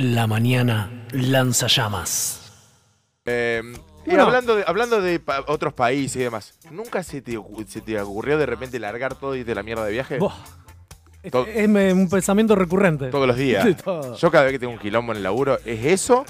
La mañana lanza llamas. Eh, y Bueno. hablando de, hablando de pa- otros países y demás, ¿nunca se te, se te ocurrió de repente largar todo y a la mierda de viaje? Buah. Es, un pensamiento recurrente. Todos los días. Sí, todo. Yo cada vez que tengo un quilombo en el laburo es eso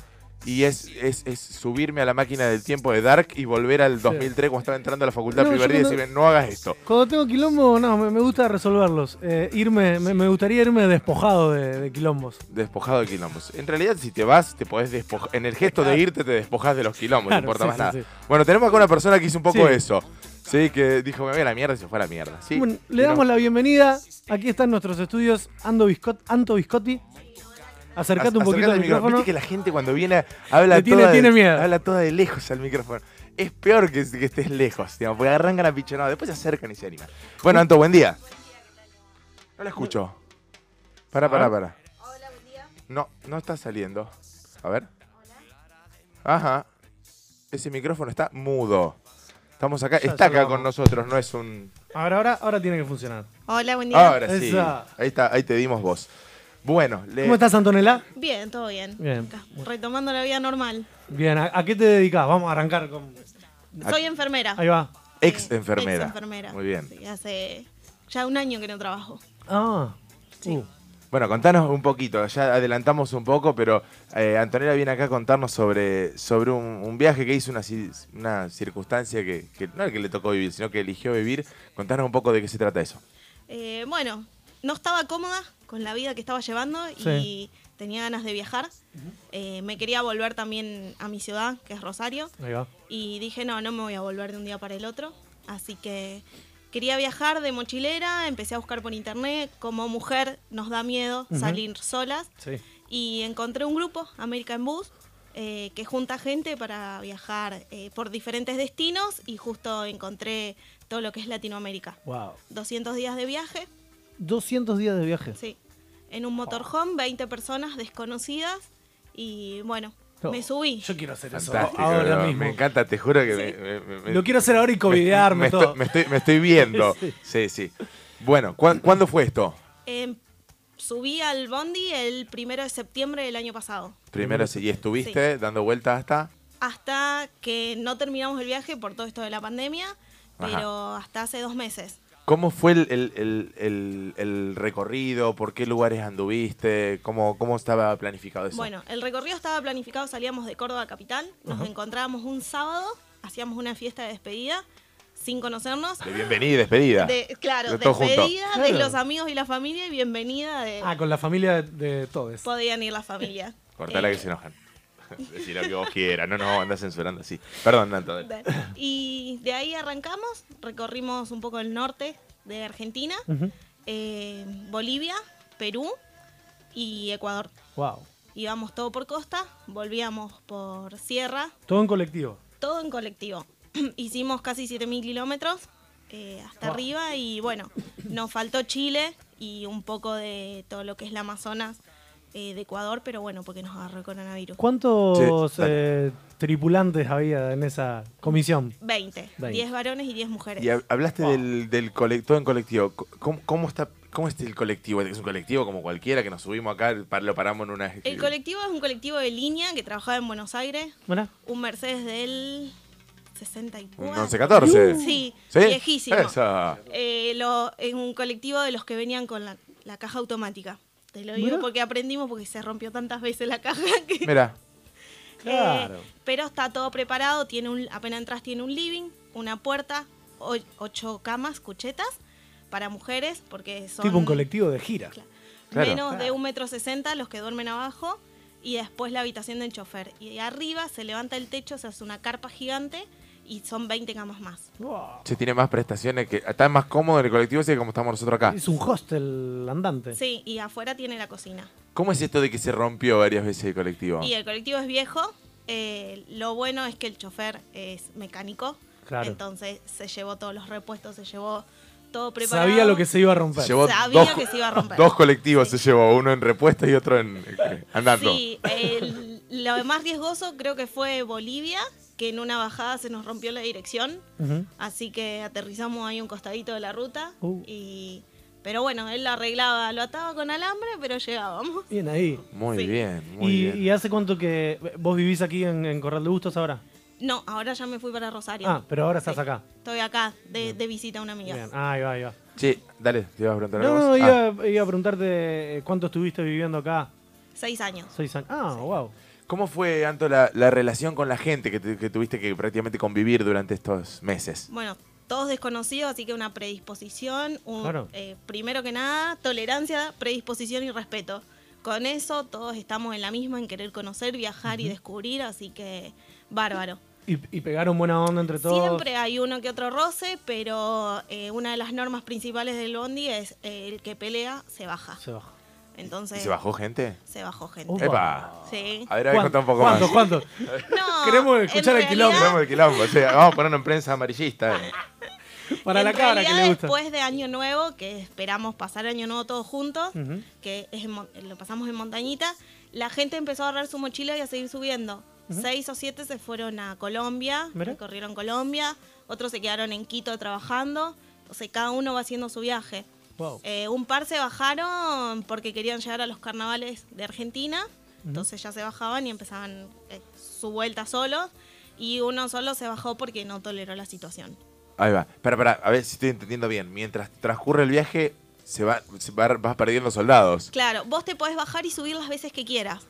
y es, es, es subirme a la máquina del tiempo de Dark y volver al 2003 cuando estaba entrando a la facultad No, día y decirme, no hagas esto. Cuando tengo quilombo, no, me, me gusta resolverlos. Eh, irme, me, me gustaría irme despojado de, de quilombos. Despojado de quilombos. En realidad, si te vas, te podés despojar. En el gesto de irte, te despojas de los quilombos, Claro, no importa sí, más nada. sí. Bueno, tenemos acá una persona que hizo un poco eso. Sí, que dijo, me voy a la mierda y se fue a la mierda. ¿sí? Bueno, le no- damos la bienvenida. Aquí están nuestros estudios. Ando Biscot, Anto Biscotti. Acercate un poquito al micrófono. Viste que la gente cuando viene habla tiene- toda, tiene de, miedo. habla toda de lejos al micrófono. Es peor que, que estés lejos, digamos, porque arrancan a pichonado, después se acercan y se animan. Bueno, Anto, buen día. No la escucho. Para, para, para. No, no está saliendo. A ver. Ajá. Ese micrófono está mudo. Estamos acá, Ya, está ya lo acá con vamos. nosotros, no es un. Ahora, ahora, ahora tiene que funcionar. Hola, buen día. Ahora sí. Esa. Ahí está, ahí te dimos voz. Bueno, le- ¿Cómo estás, Antonella? Bien, todo bien. Bien. Retomando la vida normal. Bien, ¿a, a qué te dedicas? Vamos a arrancar con. Soy enfermera. Ahí va. ex enfermera. Ex enfermera. Muy bien. Sí, hace ya un año que no trabajo. Ah. Sí. Uh, Bueno, contanos un poquito, ya adelantamos un poco, pero eh, Antonella viene acá a contarnos sobre, sobre un, un viaje que hizo, una, una circunstancia que, que no es que le tocó vivir, sino que eligió vivir. Contanos un poco de qué se trata eso. Eh, bueno, no estaba cómoda con la vida que estaba llevando y tenía ganas de viajar. Eh, me quería volver también a mi ciudad, que es Rosario. Y dije, no, no me voy a volver de un día para el otro. Así que quería viajar de mochilera, empecé a buscar por internet. Como mujer nos da miedo salir solas. Sí. Y encontré un grupo, American Bus, eh, que junta gente para viajar eh, por diferentes destinos y justo encontré todo lo que es Latinoamérica. Wow. 200 días de viaje, 200 días de viaje. sí. En un motorhome, 20 personas desconocidas y bueno, No, me subí. Yo quiero hacer eso ahora no, mismo. me encanta, te juro que Sí. me, me- me- Lo quiero hacer ahora y covidearme me, todo. estoy, me, estoy, me estoy viendo. Sí. Sí, sí. Bueno, ¿cuán- ¿cuándo fue esto? Eh, subí al Bondi el primero de septiembre del año pasado. Primero, sí, y estuviste dando vueltas hasta... Hasta que no terminamos el viaje por todo esto de la pandemia, Ajá. pero hasta hace dos meses. ¿Cómo fue el, el- el- el- el recorrido? ¿Por qué lugares anduviste? ¿Cómo, cómo estaba planificado eso? Bueno, el recorrido estaba planificado, salíamos de Córdoba capital, nos encontrábamos un sábado, hacíamos una fiesta de despedida sin conocernos. De bienvenida y despedida. De- claro, De despedida de Claro. los amigos y la familia y bienvenida de... Ah, con la familia de, de todos. Podían ir la familia. Cortala Eh, que se enojan. Decí lo que vos quieras, no nos andás censurando así. Perdón, dale. de- Y de ahí arrancamos, recorrimos un poco el norte de Argentina, eh, Bolivia, Perú y Ecuador. Wow. Íbamos todo por costa, volvíamos por sierra, Todo en colectivo. todo en colectivo. Hicimos casi 7.000 kilómetros eh, hasta Wow. arriba y bueno, nos faltó Chile y un poco de todo lo que es la Amazonas eh, de Ecuador, pero bueno, porque nos agarró el coronavirus. ¿Cuántos Sí, eh, tripulantes había en esa comisión? 20, 20. 10 varones y 10 mujeres. Y hab- hablaste Wow. del, del colec- todo en colectivo. ¿Cómo, cómo está, ¿Cómo es el colectivo? ¿Es un colectivo como cualquiera que nos subimos acá, lo paramos en una... El colectivo es un colectivo de línea que trabajaba en Buenos Aires, Mira. un Mercedes del 64. Un 1114. Sí, ¿Sí? viejísimo. Esa. Eh, lo, en un colectivo de los que venían con la, la caja automática. Te lo digo porque aprendimos porque se rompió tantas veces la caja que... Mira, Claro. Eh, pero está todo preparado, tiene un, apenas entras tiene un living, una puerta, o- ocho camas, cuchetas para mujeres, porque son Tipo un colectivo de gira. Claro. Claro. menos de un metro sesenta los que duermen abajo y después la habitación del chofer. Y arriba se levanta el techo, se hace una carpa gigante y son 20 camas más. Wow. se tiene más prestaciones, que está más cómodo en el colectivo así que como estamos nosotros acá. Es un hostel andante. Sí, y afuera tiene la cocina. ¿Cómo es esto de que se rompió varias veces el colectivo? Y el colectivo es viejo. eh, lo bueno es que el chofer es mecánico. Claro. Entonces se llevó todos los repuestos, se llevó todo preparado. Sabía lo que se iba a romper. Llevó Sabía dos, que se iba a romper. dos colectivos Sí. se llevó, uno en repuesto y otro en eh, andando. Sí, el- lo más riesgoso creo que fue Bolivia, que en una bajada se nos rompió la dirección. Así que aterrizamos ahí un costadito de la ruta Uh. y Pero bueno, él lo arreglaba, lo ataba con alambre, pero llegábamos. Bien ahí. Muy Sí. bien, muy ¿Y, bien. y hace cuánto que vos vivís aquí en, en Corral de Bustos ahora? No, ahora ya me fui para Rosario. Ah, pero ahora estás Sí. acá. Estoy acá de, de visita a una amiga. Bien. Ah, ahí va, ahí va. Sí, dale, te ibas a preguntar No, algo. no, Ah, iba, iba a preguntarte eh, cuánto estuviste viviendo acá. Seis años. Seis años. Ah, wow. ¿Cómo fue, Anto, la, la relación con la gente que tuviste que prácticamente convivir durante estos meses? Bueno, todos desconocidos, así que una predisposición, un- Claro. eh, primero que nada, tolerancia, predisposición y respeto. Con eso todos estamos en la misma, en querer conocer, viajar y descubrir, así que bárbaro. Y, y pegaron buena onda entre todos. Siempre hay uno que otro roce, pero eh, una de las normas principales del bondi es eh, el que pelea se baja. Se baja. Entonces ¿Y se bajó gente? se bajó gente. Upa. ¡Epa! Sí. A ver, a ver, contá un poco ¿Cuánto, más. cuánto? No, Queremos escuchar el quilombo. Vamos el quilombo, o sea, vamos a ponerlo en prensa amarillista. eh. Para en la cara que realidad, le gusta. Después de Año Nuevo, que esperamos pasar Año Nuevo todos juntos, que es en lo pasamos en montañita, la gente empezó a agarrar su mochila y a seguir subiendo. Seis o siete se fueron a Colombia, Mira. recorrieron Colombia, otros se quedaron en Quito trabajando, o sea, cada uno va haciendo su viaje. Wow. Eh, un par se bajaron porque querían llegar a los carnavales de Argentina, entonces ya se bajaban y empezaban eh, su vuelta solos, y uno solo se bajó porque no toleró la situación. Ahí va. Espera, espera, a ver si estoy entendiendo bien. Mientras transcurre el viaje, se va, se va- vas perdiendo soldados. Claro, vos te podés bajar y subir las veces que quieras.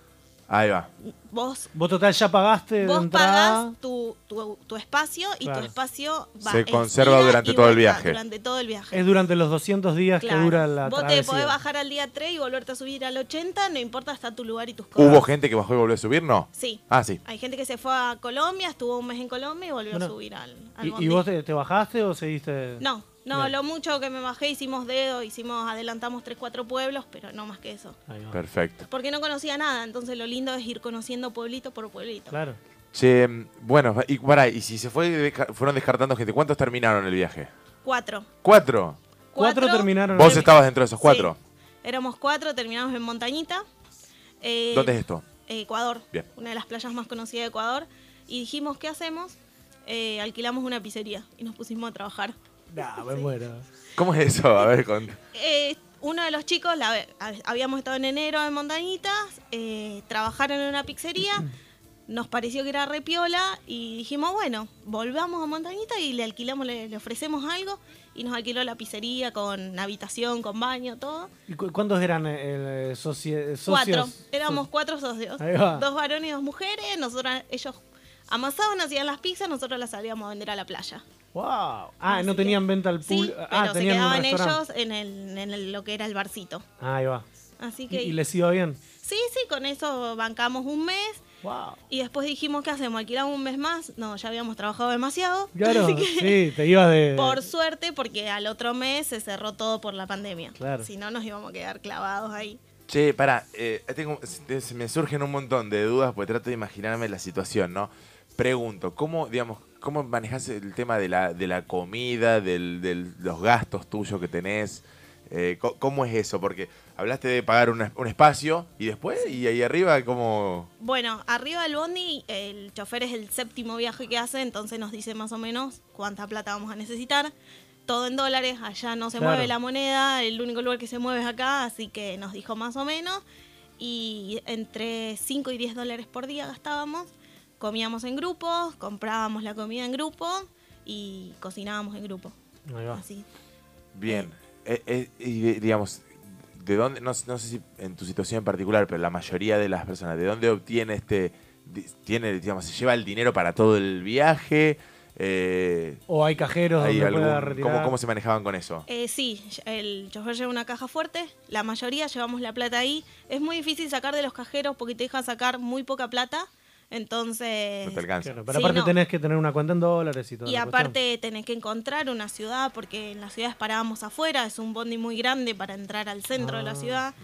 Ahí va. Vos, Vos total ya pagaste de vos entrada. pagás tu, tu, tu espacio y Claro. tu espacio va Se conserva durante todo el viaje. Durante todo el viaje. Es durante los 200 días Claro. que dura la Vos te travesía. podés bajar al día 3 y volverte a subir al 80, no importa hasta tu lugar y tus cosas. ¿Hubo gente que bajó y volvió a subir? No. Sí. Ah, sí. Hay gente que se fue a Colombia, estuvo un mes en Colombia y volvió Bueno, a subir al, al ¿Y, y vos te, te bajaste o seguiste? No, no, Bien. lo mucho que me bajé hicimos dedo, hicimos, adelantamos 3, 4 pueblos, pero no más que eso. Perfecto. Porque no conocía nada, entonces lo lindo es ir conociendo pueblito por pueblito. Claro. Che, mm, bueno, y, pará, y si se fue, fueron descartando gente, ¿cuántos terminaron el viaje? Cuatro. ¿Cuatro? Cuatro terminaron. ¿Vos el- estabas dentro de esos Sí. cuatro? Éramos cuatro, terminamos en Montañita. Eh, ¿Dónde es esto? Ecuador. Bien. Una de las playas más conocidas de Ecuador. Y dijimos, ¿qué hacemos? Eh, alquilamos una pizzería y nos pusimos a trabajar. Nah, me muero. ¿Cómo es eso? A ver, con... Eh, uno de los chicos, la- habíamos estado en enero en Montañitas, eh, trabajaron en una pizzería, nos pareció que era repiola y dijimos, bueno, volvamos a Montañita y le alquilamos, le, le ofrecemos algo y nos alquiló la pizzería con habitación, con baño, todo. ¿Y cu- cuántos eran eh, socie- socios? Cuatro, éramos cuatro socios, dos varones y dos mujeres, nosotros, ellos amasaban, hacían las pizzas, nosotros las salíamos a vender a la playa. Wow. Ah, Así no que- tenían venta al Sí, pool. pero ah, se tenían un quedaban ellos en, el, en el- lo que era el barcito. Ah, ahí va. Así ¿Y, que y les iba bien? Sí, sí, con eso bancamos un mes Wow. y después dijimos, ¿qué hacemos? ¿Alquilamos un mes más? No, ya habíamos trabajado demasiado. Claro, Así que, sí, te ibas de. por suerte, porque al otro mes se cerró todo por la pandemia. Claro. Si no, nos íbamos a quedar clavados ahí. Che, pará, eh, tengo- se se me surgen un montón de dudas porque trato de imaginarme la situación, ¿no? Pregunto, ¿cómo, digamos, cómo manejas el tema de la, de la comida, del, del- los gastos tuyos que tenés? Eh, ¿Cómo es eso? Porque hablaste de pagar un, un espacio y después, y ahí arriba, ¿cómo...? Bueno, arriba del bondi, el chofer es el séptimo viaje que hace, entonces nos dice más o menos cuánta plata vamos a necesitar. Todo en dólares, allá no se Claro. mueve la moneda, el único lugar que se mueve es acá, así que nos dijo más o menos. Y entre 5 y 10 dólares por día gastábamos. Comíamos en grupos, comprábamos la comida en grupo y cocinábamos en grupo. Ahí va. Así. Bien. Eh, eh, y de- digamos, ¿de dónde, no, no sé si en tu situación en particular, pero la mayoría de las personas, ¿de dónde obtiene este, tiene, digamos, se lleva el dinero para todo el viaje? Eh, O hay cajeros ¿hay donde pueda algún- retirar. ¿cómo, ¿Cómo se manejaban con eso? Eh, sí, el chofer lleva una caja fuerte, la mayoría llevamos la plata ahí. Es muy difícil sacar de los cajeros porque te dejan sacar muy poca plata, entonces... No te alcanza. Claro, pero Sí, aparte no. tenés que tener una cuenta en dólares y todo. Y aparte tenés que encontrar una ciudad, porque en las ciudades parábamos afuera, es un bondi muy grande para entrar al centro de la Ah. ciudad.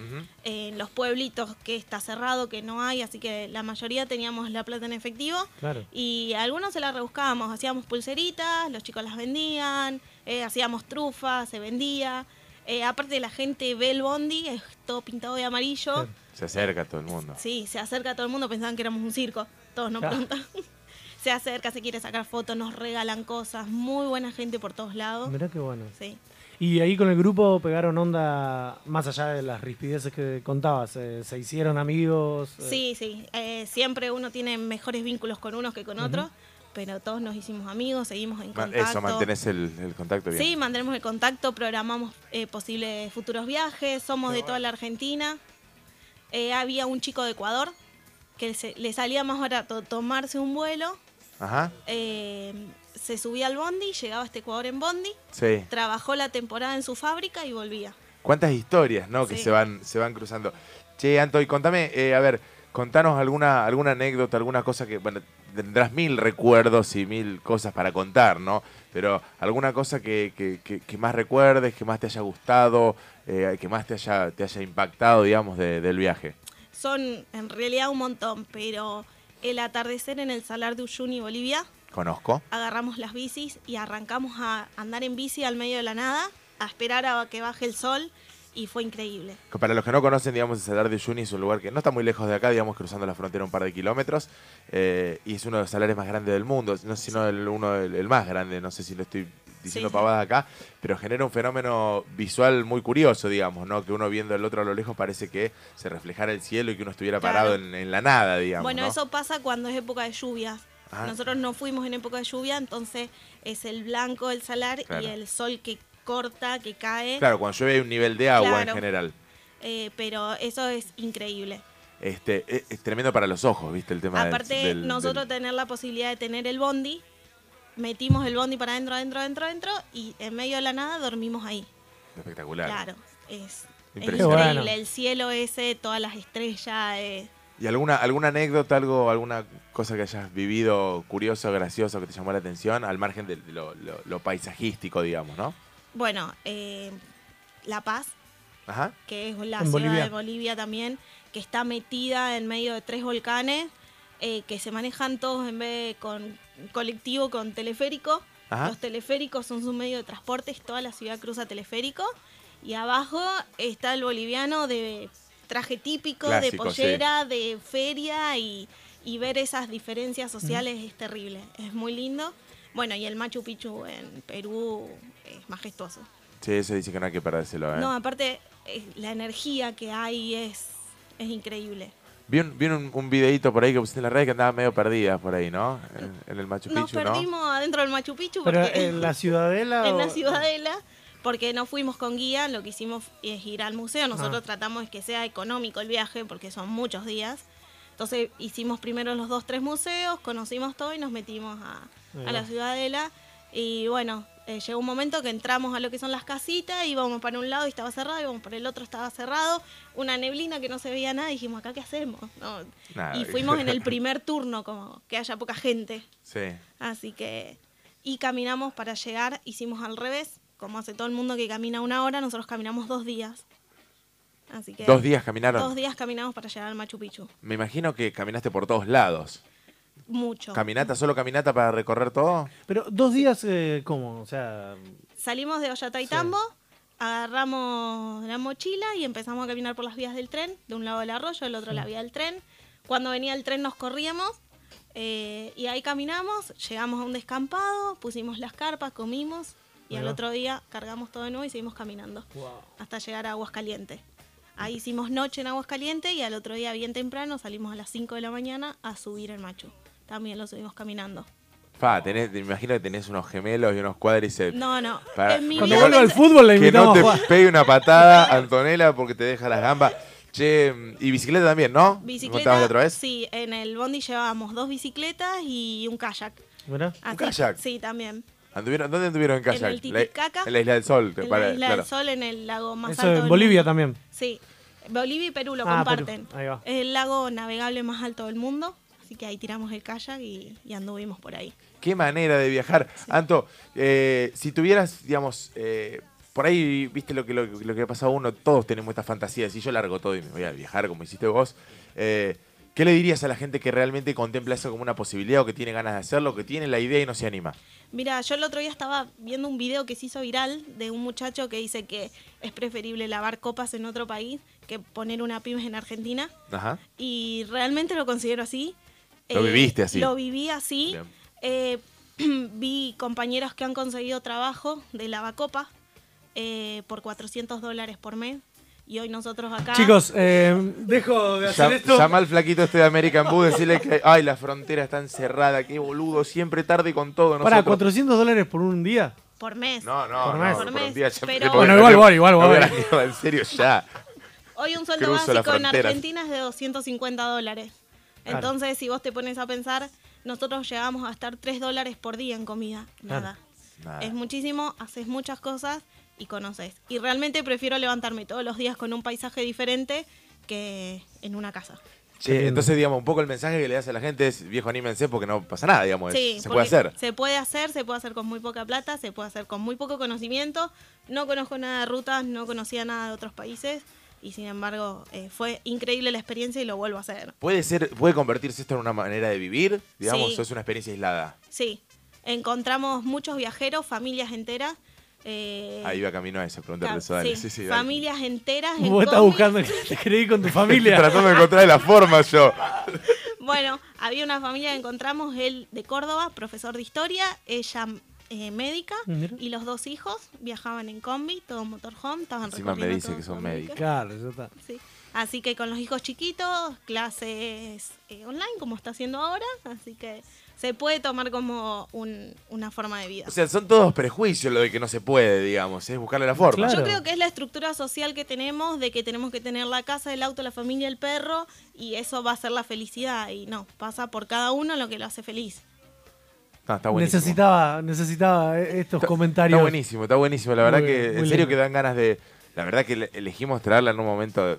En los pueblitos que está cerrado, que no hay, así que la mayoría teníamos la plata en efectivo. Claro. Y algunos se la rebuscábamos, hacíamos pulseritas, los chicos las vendían, eh, hacíamos trufas, se vendía. Eh, aparte la gente ve el bondi, es todo pintado de amarillo. Claro. Se acerca todo el mundo. Sí, se acerca todo el mundo, pensaban que éramos un circo. Todos nos Claro. preguntan. se acerca, se quiere sacar fotos, nos regalan cosas. Muy buena gente por todos lados. Mirá qué bueno. Sí. Y ahí con el grupo pegaron onda, más allá de las rispideces que contabas, eh, se hicieron amigos. eh, Sí, sí. eh, siempre uno tiene mejores vínculos con unos que con otros, pero todos nos hicimos amigos, seguimos en contacto. Eso, mantenés el, el contacto bien. Sí, mantenemos el contacto, programamos eh, posibles futuros viajes, somos de toda la Argentina. Eh, había un chico de Ecuador que se- le salía más barato tomarse un vuelo, Ajá. eh, se subía al bondi, llegaba hasta Ecuador en bondi, Sí. trabajó la temporada en su fábrica y volvía. ¿Cuántas historias, no? Que Sí. se van, se van cruzando. Che, Anto, y contame, eh, a ver, contanos alguna, alguna anécdota, alguna cosa que, bueno, tendrás mil recuerdos y mil cosas para contar, ¿no? Pero alguna cosa que, que- que- que más recuerdes, que más te haya gustado, eh, que más te haya, te haya impactado, digamos, de- del viaje. Son en realidad un montón, pero el atardecer en el Salar de Uyuni, Bolivia, Conozco. agarramos las bicis y arrancamos a andar en bici al medio de la nada, a esperar a que baje el sol y fue increíble. Para los que no conocen, digamos, el Salar de Uyuni es un lugar que no está muy lejos de acá, digamos, cruzando la frontera un par de kilómetros, eh, y es uno de los salares más grandes del mundo, no sé si no el, uno, el, el más grande, no sé si lo estoy diciendo Sí, sí. pavada acá, pero genera un fenómeno visual muy curioso, digamos, ¿no? Que uno viendo el otro a lo lejos parece que se reflejara el cielo y que uno estuviera Claro. parado en, en la nada, digamos. bueno, ¿no? eso pasa cuando es época de lluvias. Ah. Nosotros no fuimos en época de lluvia, entonces es el blanco del salar Claro. y el sol que corta, que cae. Claro, cuando llueve hay un nivel de agua en general. Eh, pero eso es increíble. Este, es, es tremendo para los ojos, ¿viste? El tema del- Aparte, del- nosotros del- tener la posibilidad de tener el bondi, metimos el bondi para adentro, adentro, adentro, adentro, y en medio de la nada dormimos ahí. Espectacular. Claro, es, increíble. Bueno. El cielo ese, todas las estrellas. eh, ¿Y alguna, alguna anécdota, algo, alguna cosa que hayas vivido curioso, gracioso, que te llamó la atención, al margen de lo, lo- lo paisajístico, digamos, ¿no? Bueno, eh, La Paz, Ajá. que es la En ciudad Bolivia. de Bolivia también, que está metida en medio de tres volcanes, eh, que se manejan todos en vez de con colectivo, con teleférico. Ajá. Los teleféricos son su medio de transporte, toda la ciudad cruza teleférico. Y abajo está el boliviano de traje típico, de pollera, de feria y, y ver esas diferencias sociales es terrible, es muy lindo. Bueno, y el Machu Picchu en Perú es majestuoso. Sí, eso dice que no hay que perdérselo, ¿eh? No, aparte, eh, la energía que hay es, es increíble. Vi, un, vi un, un videíto por ahí que pusiste en la red que andaba medio perdida por ahí, ¿no? En, en el Machu Nos Picchu, ¿no? perdimos adentro del Machu Picchu Pero porque en la ciudadela. en la ciudadela, porque no fuimos con guía, lo que hicimos es ir al museo. Nosotros Ah. tratamos de que sea económico el viaje, porque son muchos días. Entonces hicimos primero los dos, tres museos, conocimos todo y nos metimos a, a la ciudadela. Y bueno, eh, llegó un momento que entramos a lo que son las casitas, íbamos para un lado y estaba cerrado, íbamos para el otro estaba cerrado, una neblina que no se veía nada, y dijimos, ¿acá qué hacemos? No, y fuimos en el primer turno, como que haya poca gente. Sí. Así que. Y caminamos para llegar, hicimos al revés, como hace todo el mundo que camina una hora, nosotros caminamos dos días. Así que. Dos días caminaron. Dos días caminamos para llegar al Machu Picchu. Me imagino que caminaste por todos lados. Mucho. ¿Caminata, solo caminata para recorrer todo? Pero dos días, eh, ¿cómo? O sea, Salimos de Ollantaytambo, agarramos la mochila y empezamos a caminar por las vías del tren, de un lado del arroyo, del otro la vía del tren. Cuando venía el tren nos corríamos eh, y ahí caminamos, llegamos a un descampado, pusimos las carpas, comimos y al otro día cargamos todo de nuevo y seguimos caminando hasta llegar a Aguascalientes. Ahí hicimos noche en Aguascalientes y al otro día bien temprano salimos a las 5 de la mañana a subir el Machu. También lo subimos caminando. Fa, tenés, me imagino que tenés unos gemelos y unos cuádriceps. No, no. Para- en mi cuando vuelva al fútbol le que no te pegue una patada, Antonella, porque te deja las gambas. Che, y bicicleta también, ¿no? ¿Me Bicicleta, otra vez? sí, en el bondi llevábamos dos bicicletas y un kayak. Mirá. Así- kayak? Sí, también. ¿Anduvieron, ¿Dónde anduvieron en kayak? En el Titicaca. La- en la Isla del Sol. te En para- la Isla claro. del Sol, en el lago más Eso alto en Bolivia mundo. también. Sí, Bolivia y Perú lo Ah, comparten. Perú, ahí va. Es el lago navegable más alto del mundo, así que ahí tiramos el kayak y, y anduvimos por ahí. Qué manera de viajar. Anto, eh, si tuvieras, digamos, eh, por ahí, viste lo que, lo, lo que ha pasado a uno, todos tenemos esta fantasía de si yo largo todo y me voy a viajar como hiciste vos. eh, ¿Qué le dirías a la gente que realmente contempla eso como una posibilidad o que tiene ganas de hacerlo, que tiene la idea y no se anima? Mira, yo el otro día estaba viendo un video que se hizo viral de un muchacho que dice que es preferible lavar copas en otro país que poner una pymes en Argentina. Ajá. y realmente lo considero así. Lo viviste así. Lo viví así. Eh, vi compañeros que han conseguido trabajo de lavacopa eh, por 400 dólares por mes. Y hoy nosotros acá... Chicos, eh, dejo de hacer Llam- esto. Llama al flaquito este de American Boo, decirle que ay, la frontera está encerrada, qué boludo, siempre tarde con todo. Para, nosotros. 400 dólares por un día. Por mes. No, no, Por no, mes. por, Por un mes, día ya- pero- Bueno, no igual, igual, igual, no igual. mierda, en serio, ya. Hoy un sueldo Cruzo básico en. Argentina es de 250 dólares. Claro. Entonces, si vos te pones a pensar, nosotros llegamos a gastar 3 dólares por día en comida. Nada. Nada. Es muchísimo, haces muchas cosas y conoces. Y realmente prefiero levantarme todos los días con un paisaje diferente que en una casa. Che, entonces, digamos, un poco el mensaje que le das a la gente es, viejo, anímense porque no pasa nada, digamos, Sí, se puede hacer. Se puede hacer, se puede hacer con muy poca plata, se puede hacer con muy poco conocimiento. No conozco nada de rutas, no conocía nada de otros países y sin embargo eh, fue increíble la experiencia y lo vuelvo a hacer. ¿Puede ser, puede convertirse esto en una manera de vivir, digamos, Sí. o es una experiencia aislada? Sí, encontramos muchos viajeros, familias enteras. eh, Ahí va camino a eso, preguntarle eso, dale. sí, Sí, dale. familias enteras. en Vos estás buscando que te creí con tu familia. tratando de encontrar la forma yo. Bueno, había una familia que encontramos, él de Córdoba, profesor de historia, ella eh, médica, Mira. y los dos hijos viajaban en combi, todo motorhome, estaban Encima me dice todo que son médicos. Claro, ya está. Sí. Así que con los hijos chiquitos, clases eh, online, como está haciendo ahora, así que se puede tomar como un- una forma de vida. O sea, son todos prejuicios lo de que no se puede, digamos, es buscarle la forma. Claro. Yo creo que es la estructura social que tenemos, de que tenemos que tener la casa, el auto, la familia, el perro, y eso va a ser la felicidad. Y no, pasa por cada uno lo que lo hace feliz. No, está buenísimo. Necesitaba, necesitaba eh, estos Está- comentarios. Está buenísimo, está buenísimo. La verdad Muy que, en serio, lindo. que dan ganas de. La verdad que le- elegimos traerla en un momento.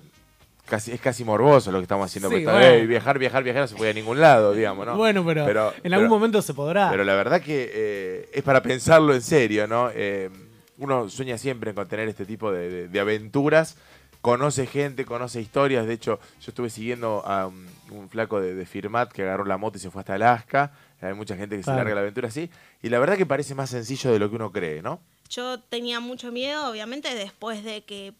Casi, es casi morboso lo que estamos haciendo. Sí, bueno. "Ey, viajar, viajar, viajar no se puede a ningún lado, digamos, ¿no? Bueno, pero, en pero- algún momento se podrá. Pero la verdad que eh, es para pensarlo en serio, ¿no? Eh, uno sueña siempre con tener este tipo de, de- de aventuras. Conoce gente, conoce historias. De hecho, yo estuve siguiendo a un, un flaco de, de Firmat que agarró la moto y se fue hasta Alaska. Hay mucha gente que Claro. se larga la aventura así. Y la verdad que parece más sencillo de lo que uno cree, ¿no? Yo tenía mucho miedo, obviamente, después de que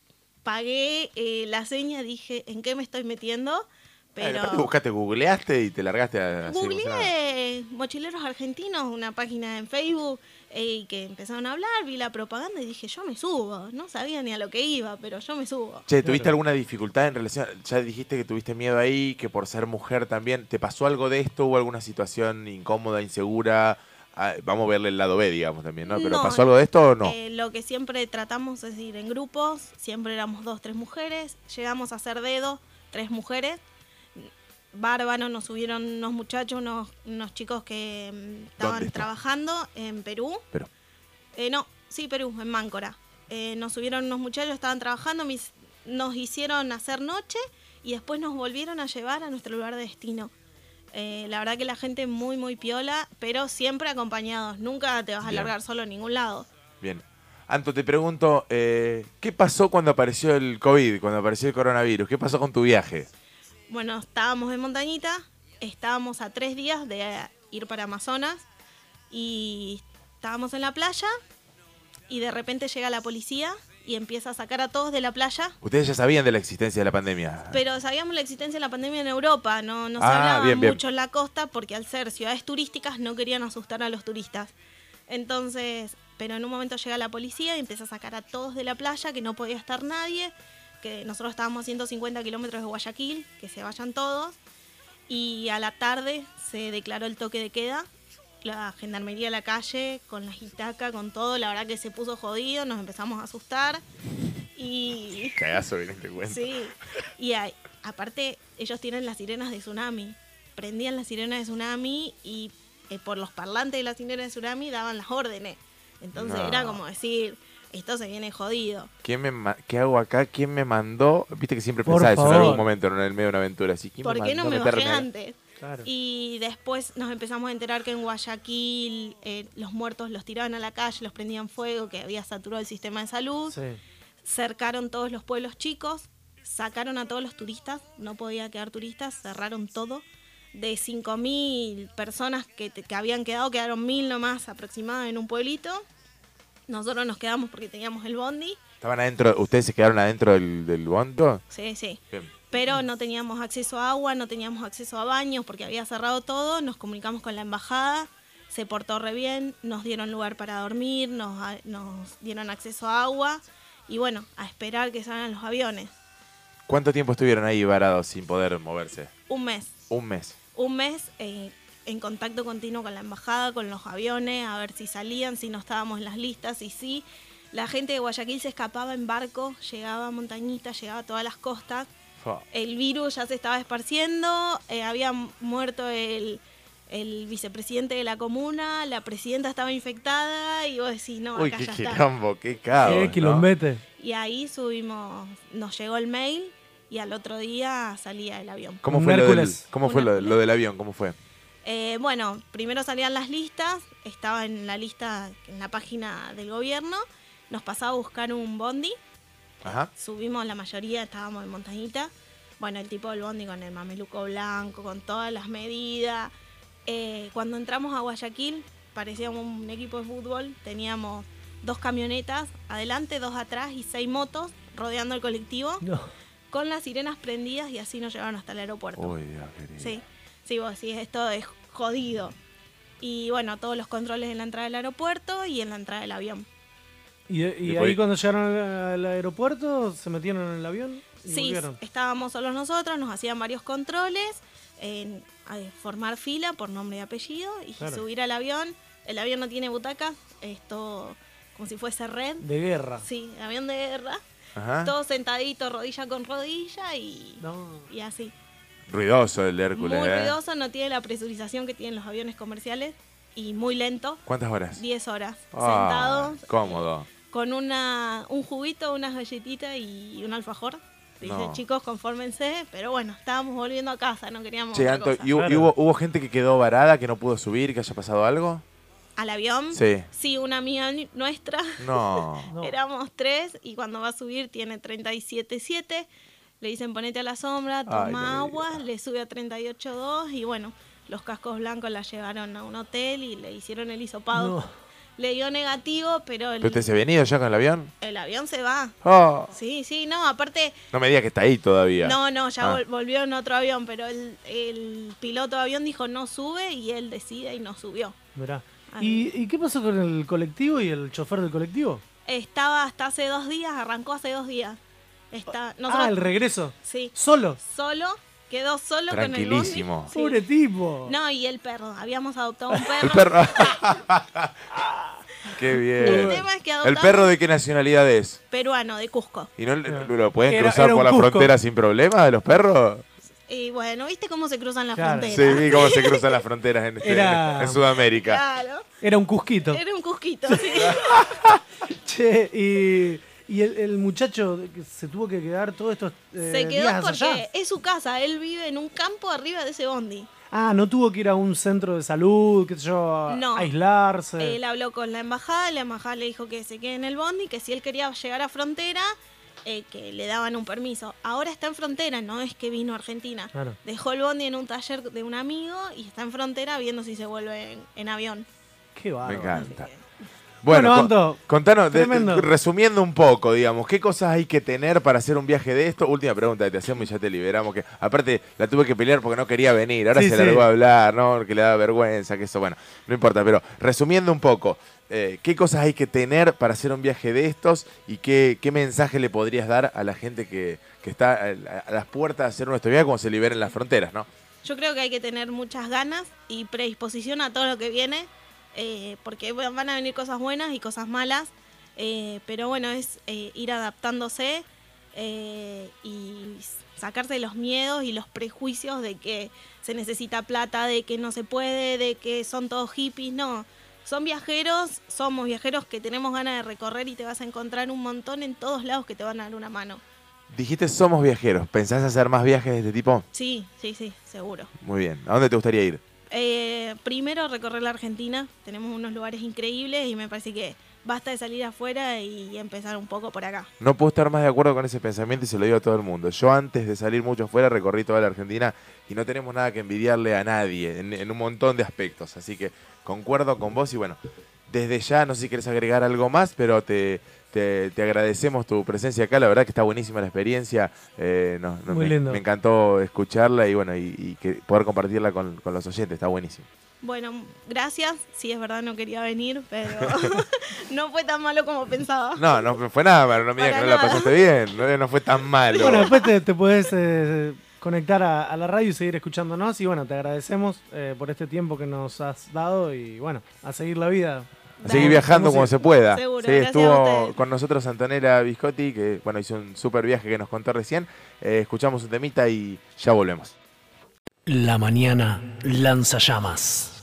pagué eh, la seña, dije, ¿en qué me estoy metiendo? Pero... Pero buscaste, googleaste y te largaste a googleé Mochileros Argentinos, una página en Facebook, y que empezaron a hablar, vi la propaganda y dije, yo me subo. No sabía ni a lo que iba, pero yo me subo. Che, ¿tuviste Claro. alguna dificultad en relación? Ya dijiste que tuviste miedo ahí, que por ser mujer también. ¿Te pasó algo de esto? ¿Hubo alguna situación incómoda, insegura? Ah, vamos a verle el lado B, digamos, también, ¿no? ¿Pero No, pasó algo de esto o no? Eh, lo que siempre tratamos es ir en grupos, siempre éramos dos, tres mujeres, llegamos a hacer dedo, tres mujeres. Bárbaro, nos subieron unos muchachos, unos, unos chicos que mm, estaban está? trabajando en Perú. Pero, Eh, no, sí, Perú, en Máncora. Eh, nos subieron unos muchachos, estaban trabajando, mis- nos hicieron hacer noche y después nos volvieron a llevar a nuestro lugar de destino. Eh, la verdad que la gente muy, muy piola, pero siempre acompañados. Nunca te vas a Bien. largar solo en ningún lado. bien. Anto, te pregunto, eh, ¿qué pasó cuando apareció el COVID, cuando apareció el coronavirus? ¿Qué pasó con tu viaje? Bueno, estábamos en Montañita, estábamos a tres días de ir para Amazonas y estábamos en la playa y de repente llega la policía y empieza a sacar a todos de la playa. Ustedes ya sabían de la existencia de la pandemia. Pero sabíamos la existencia de la pandemia en Europa, no, no se Ah, hablaba bien, bien. mucho en la costa porque al ser ciudades turísticas no querían asustar a los turistas. Entonces, pero en un momento llega la policía y empieza a sacar a todos de la playa, que no podía estar nadie, que nosotros estábamos a 150 kilómetros de Guayaquil, que se vayan todos. Y a la tarde se declaró el toque de queda. La gendarmería a la calle, con la gitaca, con todo, la verdad que se puso jodido, nos empezamos a asustar. Y Cagazo, bien te cuento. Sí, y aparte ellos tienen las sirenas de tsunami. Prendían las sirenas de tsunami y eh, por los parlantes de las sirenas de tsunami daban las órdenes. Entonces No. era como decir, esto se viene jodido. ¿Quién me ma- ¿Qué hago acá? ¿Quién me mandó? Viste que siempre pensaba eso en algún momento, en el medio de una aventura. Así, ¿quién ¿Por qué no mandó me a bajé antes? Claro. Y después nos empezamos a enterar que en Guayaquil eh, los muertos los tiraban a la calle, los prendían fuego, que había saturado el sistema de salud. Sí. cercaron todos los pueblos chicos, sacaron a todos los turistas, no podía quedar turistas, cerraron todo. De 5.000 personas que, te- que habían quedado, quedaron 1.000 nomás aproximadas en un pueblito. Nosotros nos quedamos porque teníamos el bondi. ¿Estaban adentro? ¿Ustedes se quedaron adentro del, del bondo? Sí, sí. Bien. Pero no teníamos acceso a agua, no teníamos acceso a baños porque había cerrado todo. Nos comunicamos con la embajada, se portó re bien, nos dieron lugar para dormir, nos dieron acceso a agua y bueno, a esperar que salgan los aviones. ¿Cuánto tiempo estuvieron ahí varados sin poder moverse? Un mes. Un mes. un mes eh, en contacto continuo con la embajada, con los aviones, a ver si salían, si no estábamos en las listas y sí. La gente de Guayaquil se escapaba en barco, llegaba a Montañita, llegaba a todas las costas. El virus ya se estaba esparciendo, eh, había muerto el, el vicepresidente de la comuna, la presidenta estaba infectada y vos decís, no, Uy, acá qué ya está. quilombo, qué caos. Qué ¿no? Y ahí subimos, nos llegó el mail y al otro día salía el avión. ¿Cómo fue, lo del, Hércules. cómo fue Un lo, Hércules. lo del avión? ¿Cómo fue? Eh, bueno, primero salían las listas, estaba en la lista, en la página del gobierno, nos pasaba a buscar un bondi, Ajá. subimos la mayoría, estábamos en Montañita, bueno, el tipo del bondi con el mameluco blanco, con todas las medidas. Eh, cuando entramos a Guayaquil, parecíamos un equipo de fútbol, teníamos dos camionetas adelante, dos atrás y seis motos rodeando el colectivo, No. con las sirenas prendidas y así nos llevaron hasta el aeropuerto. Uy, Dios querido. Sí, sí, vos decís, esto es jodido. Y bueno, todos los controles en la entrada del aeropuerto y en la entrada del avión. Y, ahí cuando llegaron al, aeropuerto, se metieron en el avión y Sí, volvieron. estábamos solos nosotros, nos hacían varios controles, en, a formar fila por nombre y apellido y Claro. subir al avión. El avión no tiene butacas, es todo como si fuese red. De guerra. Sí, avión de guerra. Ajá. Todo sentadito, rodilla con rodilla y, No. y así. Ruidoso el de Hércules, Muy ¿eh? ruidoso, no tiene la presurización que tienen los aviones comerciales y muy lento. ¿Cuántas horas? 10 horas Ah, sentados Cómodo. con una, un juguito, unas galletitas y un alfajor. Dice, No. chicos, confórmense, pero bueno, estábamos volviendo a casa, no queríamos Che, otra Anto, cosa. ¿y, hubo, y Claro. hubo, hubo gente que quedó varada, que no pudo subir, que haya pasado algo? ¿Al avión? Sí. Sí, una amiga nuestra, No. No. éramos tres y cuando va a subir tiene 37.7, le dicen ponete a la sombra, toma agua, le sube a 38.2 y bueno, los cascos blancos la llevaron a un hotel y le hicieron el hisopado. No. Le dio negativo, pero el, ¿Pero usted se ha venido ya con el avión? el avión se va. Oh. Sí, sí, no, aparte No me diga que está ahí todavía. No, no, ya Ah. vol- volvió en otro avión, pero el, el piloto de avión dijo no sube y él decide y no subió. Ay. ¿Y, y qué pasó con el colectivo y el chofer del colectivo? Estaba hasta hace dos días, arrancó hace dos días. Está, nosotros, Ah, el regreso. sí, Solo. solo, quedó solo con el bondi. Tranquilísimo. Sí. Pobre tipo. No, y el perro, habíamos adoptado un perro. El perro. Qué El bien. tema es que ¿El perro de qué nacionalidad es? peruano de Cusco. ¿Y no lo pueden Era- cruzar era por la Cusco. frontera sin problema de los perros? Y bueno, ¿viste cómo se cruzan las Claro. Sí, fronteras? vi cómo se cruzan las fronteras en, este- Era- en Sudamérica. Claro, Era un cusquito. era un cusquito, sí. Che, y, y el, el muchacho que se tuvo que quedar todos estos eh, se quedó días porque allá. es su casa, él vive en un campo arriba de ese bondi. Ah, no tuvo que ir a un centro de salud, qué sé yo, a aislarse. Él habló con la embajada, la embajada le dijo que se quede en el bondi, que si él quería llegar a frontera, eh, que le daban un permiso. Ahora está en frontera, no es que vino a Argentina. Claro. Dejó el bondi en un taller de un amigo y está en frontera viendo si se vuelve en, en avión. Qué Me bárbaro. encanta. Bueno, Bueno, co- Anto, contanos, de- resumiendo un poco, digamos, ¿qué cosas hay que tener para hacer un viaje de esto? Última pregunta que te hacemos y ya te liberamos, que aparte la tuve que pelear porque no quería venir, ahora Sí, se sí. largó a hablar, ¿no? Que le da vergüenza, que eso, bueno, no importa, pero resumiendo un poco, eh, ¿qué cosas hay que tener para hacer un viaje de estos y qué, qué mensaje le podrías dar a la gente que, que está a, a las puertas de hacer nuestro viaje cuando se liberen las fronteras, ¿no? Yo creo que hay que tener muchas ganas y predisposición a todo lo que viene, eh, porque van a venir cosas buenas y cosas malas, eh, pero bueno, es eh, ir adaptándose y sacarse los miedos y los prejuicios de que se necesita plata, de que no se puede, de que son todos hippies, no. Son viajeros, somos viajeros que tenemos ganas de recorrer y te vas a encontrar un montón en todos lados que te van a dar una mano. Dijiste somos viajeros, ¿pensás hacer más viajes de este tipo? Sí, sí, sí, seguro. Muy bien, ¿a dónde te gustaría ir? Eh, primero recorrer la Argentina, tenemos unos lugares increíbles y me parece que basta de salir afuera y empezar un poco por acá. No puedo estar más de acuerdo con ese pensamiento y se lo digo a todo el mundo. Yo antes de salir mucho afuera recorrí toda la Argentina y no tenemos nada que envidiarle a nadie en, en un montón de aspectos. Así que concuerdo con vos y bueno, desde ya no sé si quieres agregar algo más, pero te, te, te agradecemos tu presencia acá. La verdad que está buenísima la experiencia. eh, no- no, Muy me, lindo. me encantó escucharla y bueno, y, y que poder compartirla con, con los oyentes. Está buenísimo. Bueno, gracias. Sí, es verdad, no quería venir, pero no fue tan malo como pensaba. No, no fue nada, pero no me digas que no la pasaste bien. No, no fue tan malo. Bueno, después te, te podés eh, conectar a, a la radio y seguir escuchándonos. Y bueno, te agradecemos eh, por este tiempo que nos has dado y bueno, a seguir la vida. A seguir viajando como se pueda. Seguro, Sí, estuvo con nosotros Antonella Biscotti, que bueno, hizo un super viaje que nos contó recién. Eh, escuchamos un temita y ya volvemos. La mañana lanza llamas.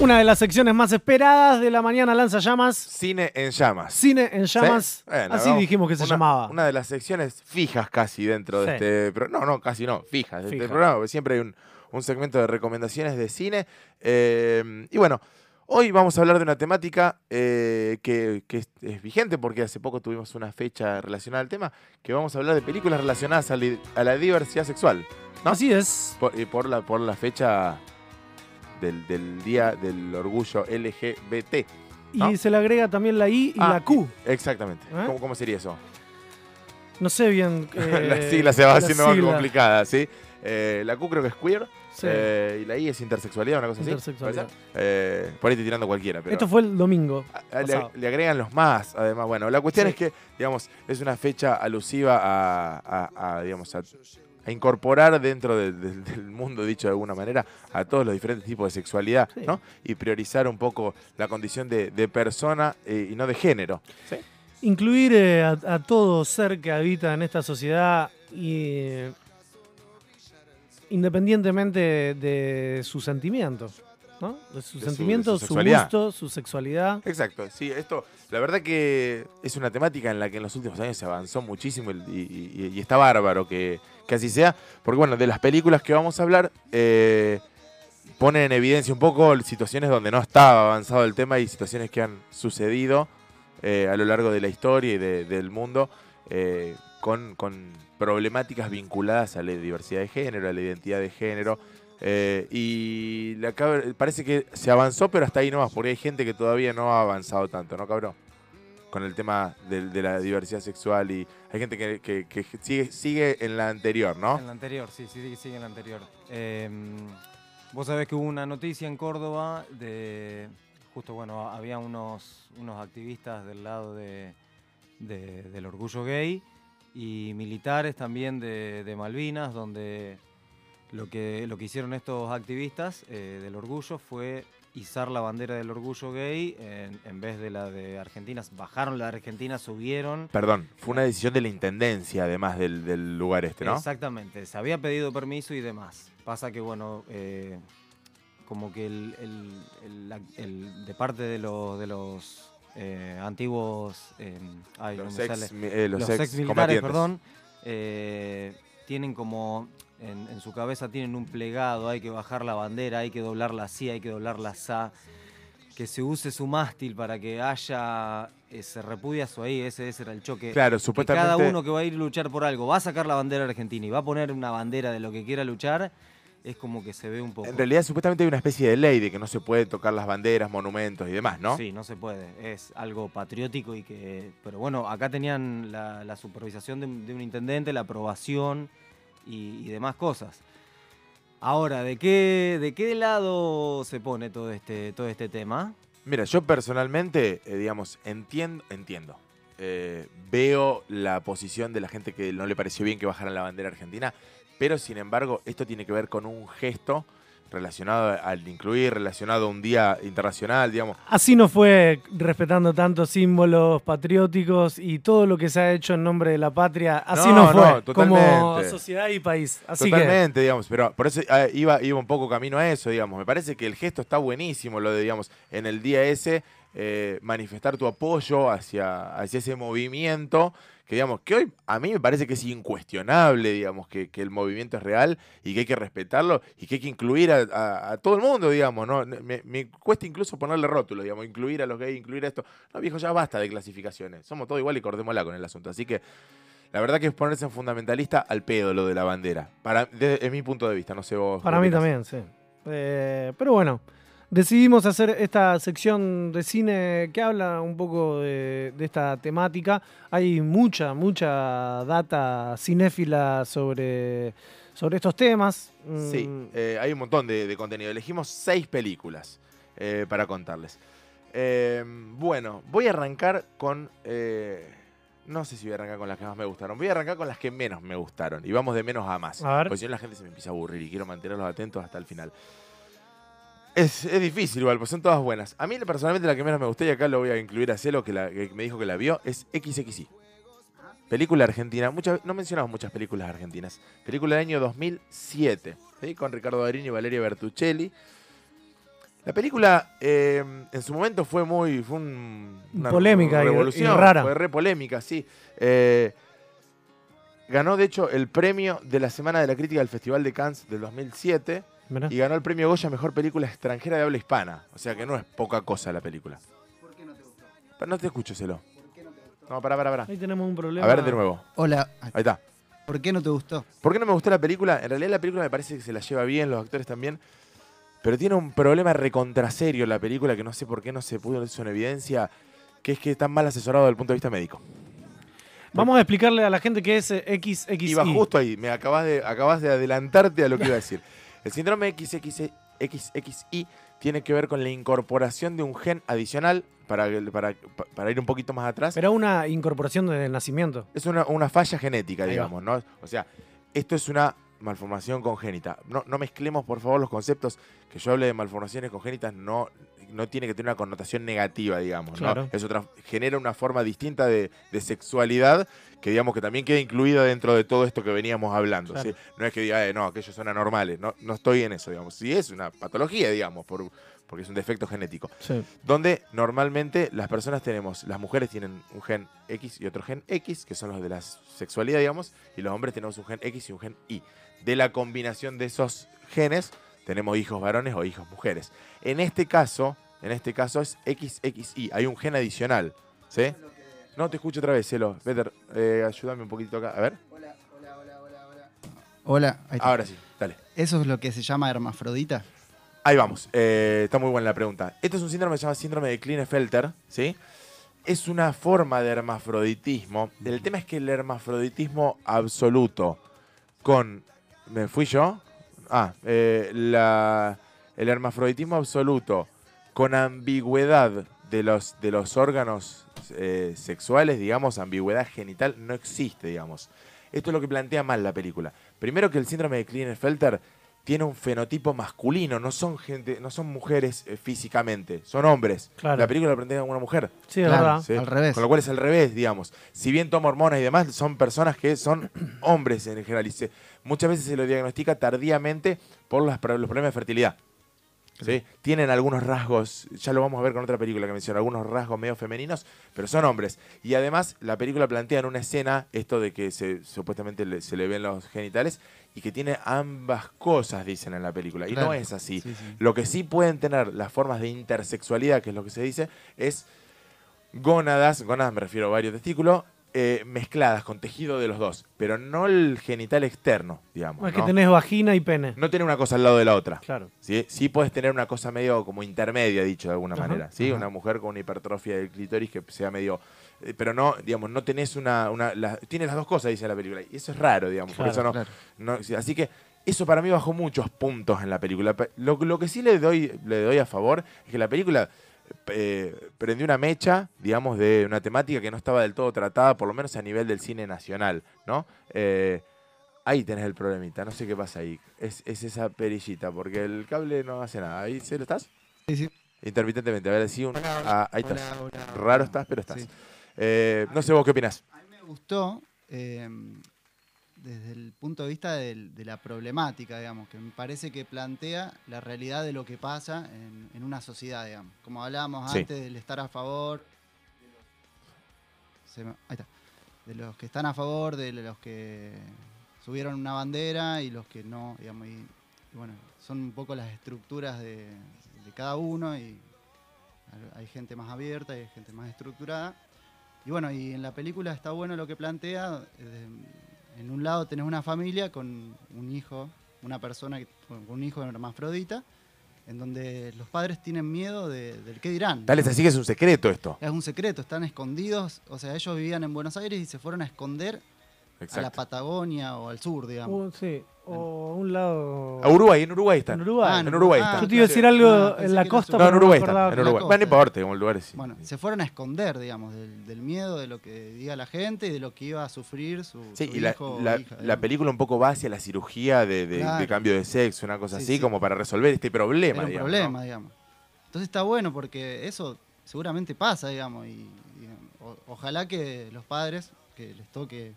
Una de las secciones más esperadas de la mañana lanza llamas. Cine en llamas. Cine en llamas. ¿Sí? Bueno, Así vamos. dijimos que se Una- llamaba. Una de las secciones fijas casi dentro de este programa. No, no, casi no, fijas de Fija. este programa, porque siempre hay un, un segmento de recomendaciones de cine. Eh, y bueno, hoy vamos a hablar de una temática eh, que, que es, es vigente porque hace poco tuvimos una fecha relacionada al tema, que vamos a hablar de películas relacionadas a, li- a la diversidad sexual. ¿no? Así es. Por, y por la, por la fecha del, del Día del Orgullo LGBT. Y se le agrega también la I y Ah, la Q. Exactamente. ¿Eh? ¿Cómo, cómo sería eso? No sé bien. eh, la sigla se va haciendo más complicada, ¿sí? Eh, la Q creo que es queer. Sí. eh, y la I es intersexualidad, una cosa así. Intersexualidad. ¿puede ser? Eh, por ahí estoy tirando cualquiera, pero. Esto fue el domingo. a- a- le, agregan los más, además. Bueno, la cuestión Sí. es que, digamos, es una fecha alusiva a, a- a, digamos, a, a incorporar dentro de- de- del mundo, dicho de alguna manera, a todos los diferentes tipos de sexualidad, Sí. ¿no? Y priorizar un poco la condición de, de persona eh, y no de género. ¿sí? Incluir eh, a, a todo ser que habita en esta sociedad y eh, independientemente de sus sentimientos, ¿no? De sus De su- de su gusto, su sexualidad. Exacto, sí, esto, la verdad que es una temática en la que en los últimos años se avanzó muchísimo y, y- y está bárbaro que, que así sea, porque bueno, de las películas que vamos a hablar, eh, ponen en evidencia un poco situaciones donde no estaba avanzado el tema y situaciones que han sucedido eh, a lo largo de la historia y de- del mundo eh, con, con problemáticas vinculadas a la diversidad de género, a la identidad de género. Eh, y parece que se avanzó, pero hasta ahí nomás, porque hay gente que todavía no ha avanzado tanto, ¿no, cabrón? Con el tema de, la diversidad sexual y hay gente que, sigue, en la anterior, ¿no? En la anterior, sí, sí, sigue en la anterior. Eh, vos sabés que hubo una noticia en Córdoba de. Justo, bueno, había unos, unos activistas del lado de, de- del orgullo gay y militares también de Malvinas, donde lo que, lo que hicieron estos activistas eh, del orgullo fue izar la bandera del orgullo gay en, en vez de la de Argentina. Bajaron la de Argentina, subieron. Perdón, fue una decisión de la intendencia, además del, del lugar este, ¿no? Exactamente, se había pedido permiso y demás. Pasa que, bueno, eh, como que el, el- de parte de los, de los eh, antiguos, eh, ay, Los ex, sale. los los ex militares, perdón, tienen como en, en su cabeza tienen un plegado, hay que bajar la bandera, hay que doblarla así, hay que doblarla así, que se use su mástil para que haya, eh, se repudia eso ahí, ese, ese era el choque. Claro, Que supuestamente. cada uno que va a ir a luchar por algo va a sacar la bandera argentina y va a poner una bandera de lo que quiera luchar, es como que se ve un poco. En realidad, supuestamente hay una especie de ley de que no se puede tocar las banderas, monumentos y demás, ¿no? Sí, no se puede. Es algo patriótico y que. Pero bueno, acá tenían la, la supervisación de, de un intendente, la aprobación y, demás cosas. Ahora, ¿de qué, ¿de qué lado se pone todo este, todo este tema? Mira, yo personalmente, eh, digamos, entiendo, entiendo. Eh, veo la posición de la gente que no le pareció bien que bajaran la bandera argentina, pero sin embargo, esto tiene que ver con un gesto relacionado al incluir, relacionado a un día internacional, digamos. Así no fue respetando tantos símbolos patrióticos y todo lo que se ha hecho en nombre de la patria. Así No, no, fue no, como sociedad y país. Así que Totalmente, digamos, pero por eso ah, iba, iba un poco camino a eso, digamos. Me parece que el gesto está buenísimo, lo de, digamos, en el día ese, eh, manifestar tu apoyo hacia, hacia ese movimiento, que digamos, que hoy a mí me parece que es incuestionable, digamos, que, que el movimiento es real y que hay que respetarlo y que hay que incluir a, a- a todo el mundo, digamos, ¿no? Me, me cuesta incluso ponerle rótulo, digamos, incluir a los gays, incluir esto. No, viejo, ya basta de clasificaciones. Somos todos igual y cordémosla con el asunto. Así que La verdad que es ponerse en fundamentalista al pedo lo de la bandera. Para, desde mi punto de vista, no sé vos. Para mí opinás. también, sí. Eh, pero bueno, decidimos hacer esta sección de cine que habla un poco de, de esta temática. Hay mucha, mucha data cinéfila sobre, sobre estos temas. Sí, Mm, eh, hay un montón de, de contenido. Elegimos seis películas eh, para contarles. Eh, bueno, voy a arrancar con... no sé si voy a arrancar con las que más me gustaron. Voy a arrancar con las que menos me gustaron. Y vamos de menos a más. A ver. Porque si no la gente se me empieza a aburrir y quiero mantenerlos atentos hasta el final. Es, es difícil igual, pues son todas buenas. A mí personalmente la que menos me gustó, y acá lo voy a incluir a Celo, que, la- que me dijo que la vio, es XXI. Película argentina. Muchas, no mencionamos muchas películas argentinas. Película del año 2007. ¿sí? Con Ricardo Darín y Valeria Bertuccelli. La película eh, en su momento fue muy. Fue un- una Polémica y revolución. rara. Fue re polémica, sí. Eh, ganó, de hecho, el premio de la Semana de la Crítica del Festival de Cannes del 2007. Y ganó el premio Goya a Mejor Película Extranjera de Habla Hispana. O sea que no es poca cosa la película. ¿Por qué no te gustó? No te escucho, Celo. ¿Por qué no te gustó? No, pará, pará, pará. Ahí tenemos un problema. A ver de nuevo. Hola, Ahí está. ¿por qué no te gustó? ¿Por qué no me gustó la película? En realidad la película me parece que se la lleva bien, los actores también. Pero tiene un problema recontraserio la película que no sé por qué no se pudo eso en evidencia, que es que está mal asesorado desde el punto de vista médico. Vamos a explicarle a la gente qué es eh, XXI. Iba justo ahí, me acabas de, acabas de adelantarte a lo que iba a decir. El síndrome XX XXI tiene que ver con la incorporación de un gen adicional, para, para, para ir un poquito más atrás, Pero una incorporación de nacimiento. es una, una falla genética, Ahí va. digamos, ¿no? O sea, esto es una malformación congénita. No, no mezclemos, por favor, los conceptos. Que yo hable de malformaciones congénitas no, no tiene que tener una connotación negativa, digamos, ¿no? Claro. Es otra, genera una forma distinta de, de sexualidad que, digamos, que también queda incluida dentro de todo esto que veníamos hablando. Claro. ¿sí? No es que diga, eh, no, aquellos son anormales. No, no estoy en eso, digamos. Sí es una patología, digamos, por, porque es un defecto genético Sí. donde normalmente las personas tenemos, las mujeres tienen un gen X y otro gen X, que son los de la sexualidad, digamos, y los hombres tenemos un gen X y un gen Y. De la combinación de esos genes tenemos hijos varones o hijos mujeres. En este caso, en este caso es XXY, hay un gen adicional, ¿sí? No te escucho otra vez, Celo. Peter, eh, ayúdame un poquito acá. A ver. Hola, hola, hola, hola, hola. Hola, ahí está. Ahora sí, dale. ¿Eso es lo que se llama hermafrodita? Ahí vamos. Eh, está muy buena la pregunta. Esto es un síndrome que se llama síndrome de Klinefelter, ¿sí? Es una forma de hermafroditismo. El tema es que el hermafroditismo absoluto con... ¿Me fui yo? Ah, eh, la, el hermafroditismo absoluto con ambigüedad de los, de los órganos eh, sexuales, digamos, ambigüedad genital, no existe, digamos. Esto es lo que plantea mal la película. Primero que el síndrome de Klinefelter tiene un fenotipo masculino, no son gente, no son mujeres eh, físicamente, son hombres. Claro. La película la plantea como una mujer. Sí, es Claro, verdad. ¿sí? Al revés. Con lo cual es al revés, digamos. Si bien toma hormonas y demás, son personas que son hombres en general. Y se- muchas veces se lo diagnostica tardíamente por las- los problemas de fertilidad. ¿sí? Tienen algunos rasgos, ya lo vamos a ver con otra película que menciona, algunos rasgos medio femeninos, pero son hombres. Y además la película plantea en una escena esto de que se, supuestamente le- se le ven los genitales y que tiene ambas cosas, dicen en la película. Y no es así. Sí, sí. Lo que sí pueden tener las formas de intersexualidad, que es lo que se dice, es gónadas, gónadas me refiero a varios testículos, eh, mezcladas con tejido de los dos, pero no el genital externo, digamos. No es ¿no? que tenés vagina y pene. No tener una cosa al lado de la otra. Claro. ¿sí? Sí puedes tener una cosa medio como intermedia, dicho de alguna Ajá, manera. ¿sí? ajá. Una mujer con una hipertrofia del clítoris que sea medio... eh, Pero no, digamos, no tenés una... una la- tiene las dos cosas, dice la película. Y eso es raro, digamos. por eso no, claro. no- sí, así que eso para mí bajó muchos puntos en la película. Pe- Lo, lo que sí le doy, le doy a favor es que la película eh, prendió una mecha, digamos, de una temática que no estaba del todo tratada, por lo menos a nivel del cine nacional, ¿no? Eh, ahí tenés el problemita, no sé qué pasa ahí. Es, es esa perillita, porque el cable no hace nada. ¿Ahí se lo estás? Sí, sí. Intermitentemente, a ver si un... ah, ahí estás. Hola, hola, Raro estás, pero estás. Sí. Eh, no sé vos qué opinás. A mí me gustó eh, desde el punto de vista del- de la problemática, digamos, que me parece que plantea la realidad de lo que pasa en, en una sociedad, digamos. Como hablábamos Sí. antes del estar a favor. se me- ahí está. De los que están a favor, de los que subieron una bandera y los que no, digamos. Y, y bueno, son un poco las estructuras de, de cada uno y hay- gente más abierta y hay gente más estructurada. y bueno, y en la película está bueno lo que plantea. En un lado tenés una familia con un hijo, una persona, que- con un hijo hermafrodita, en donde los padres tienen miedo de- del qué dirán. Tal es así que es un secreto esto. Es un secreto, están escondidos. O sea, ellos vivían en Buenos Aires y se fueron a esconder a la. Patagonia o al sur, digamos. Uh, sí, o un lado. A Uruguay, en Uruguay están. En Uruguay. Ah, En Uruguay Ah, están. Yo te iba a decir Sí. algo Ah, en la costa. No, en Uruguay acordaba. En Uruguay. no importa, como lugares. Bueno, se fueron a esconder, digamos, del, del miedo de lo que diga la gente y de lo que iba a sufrir su, Sí, su y la, hijo o la- hija. la película un poco va hacia la cirugía de, de- Claro. de cambio de sexo, una cosa Sí, así, sí. como para resolver este problema. Era un digamos, problema, ¿no? digamos. Entonces está bueno porque eso seguramente pasa, digamos, y, y, o- ojalá que los padres que les toque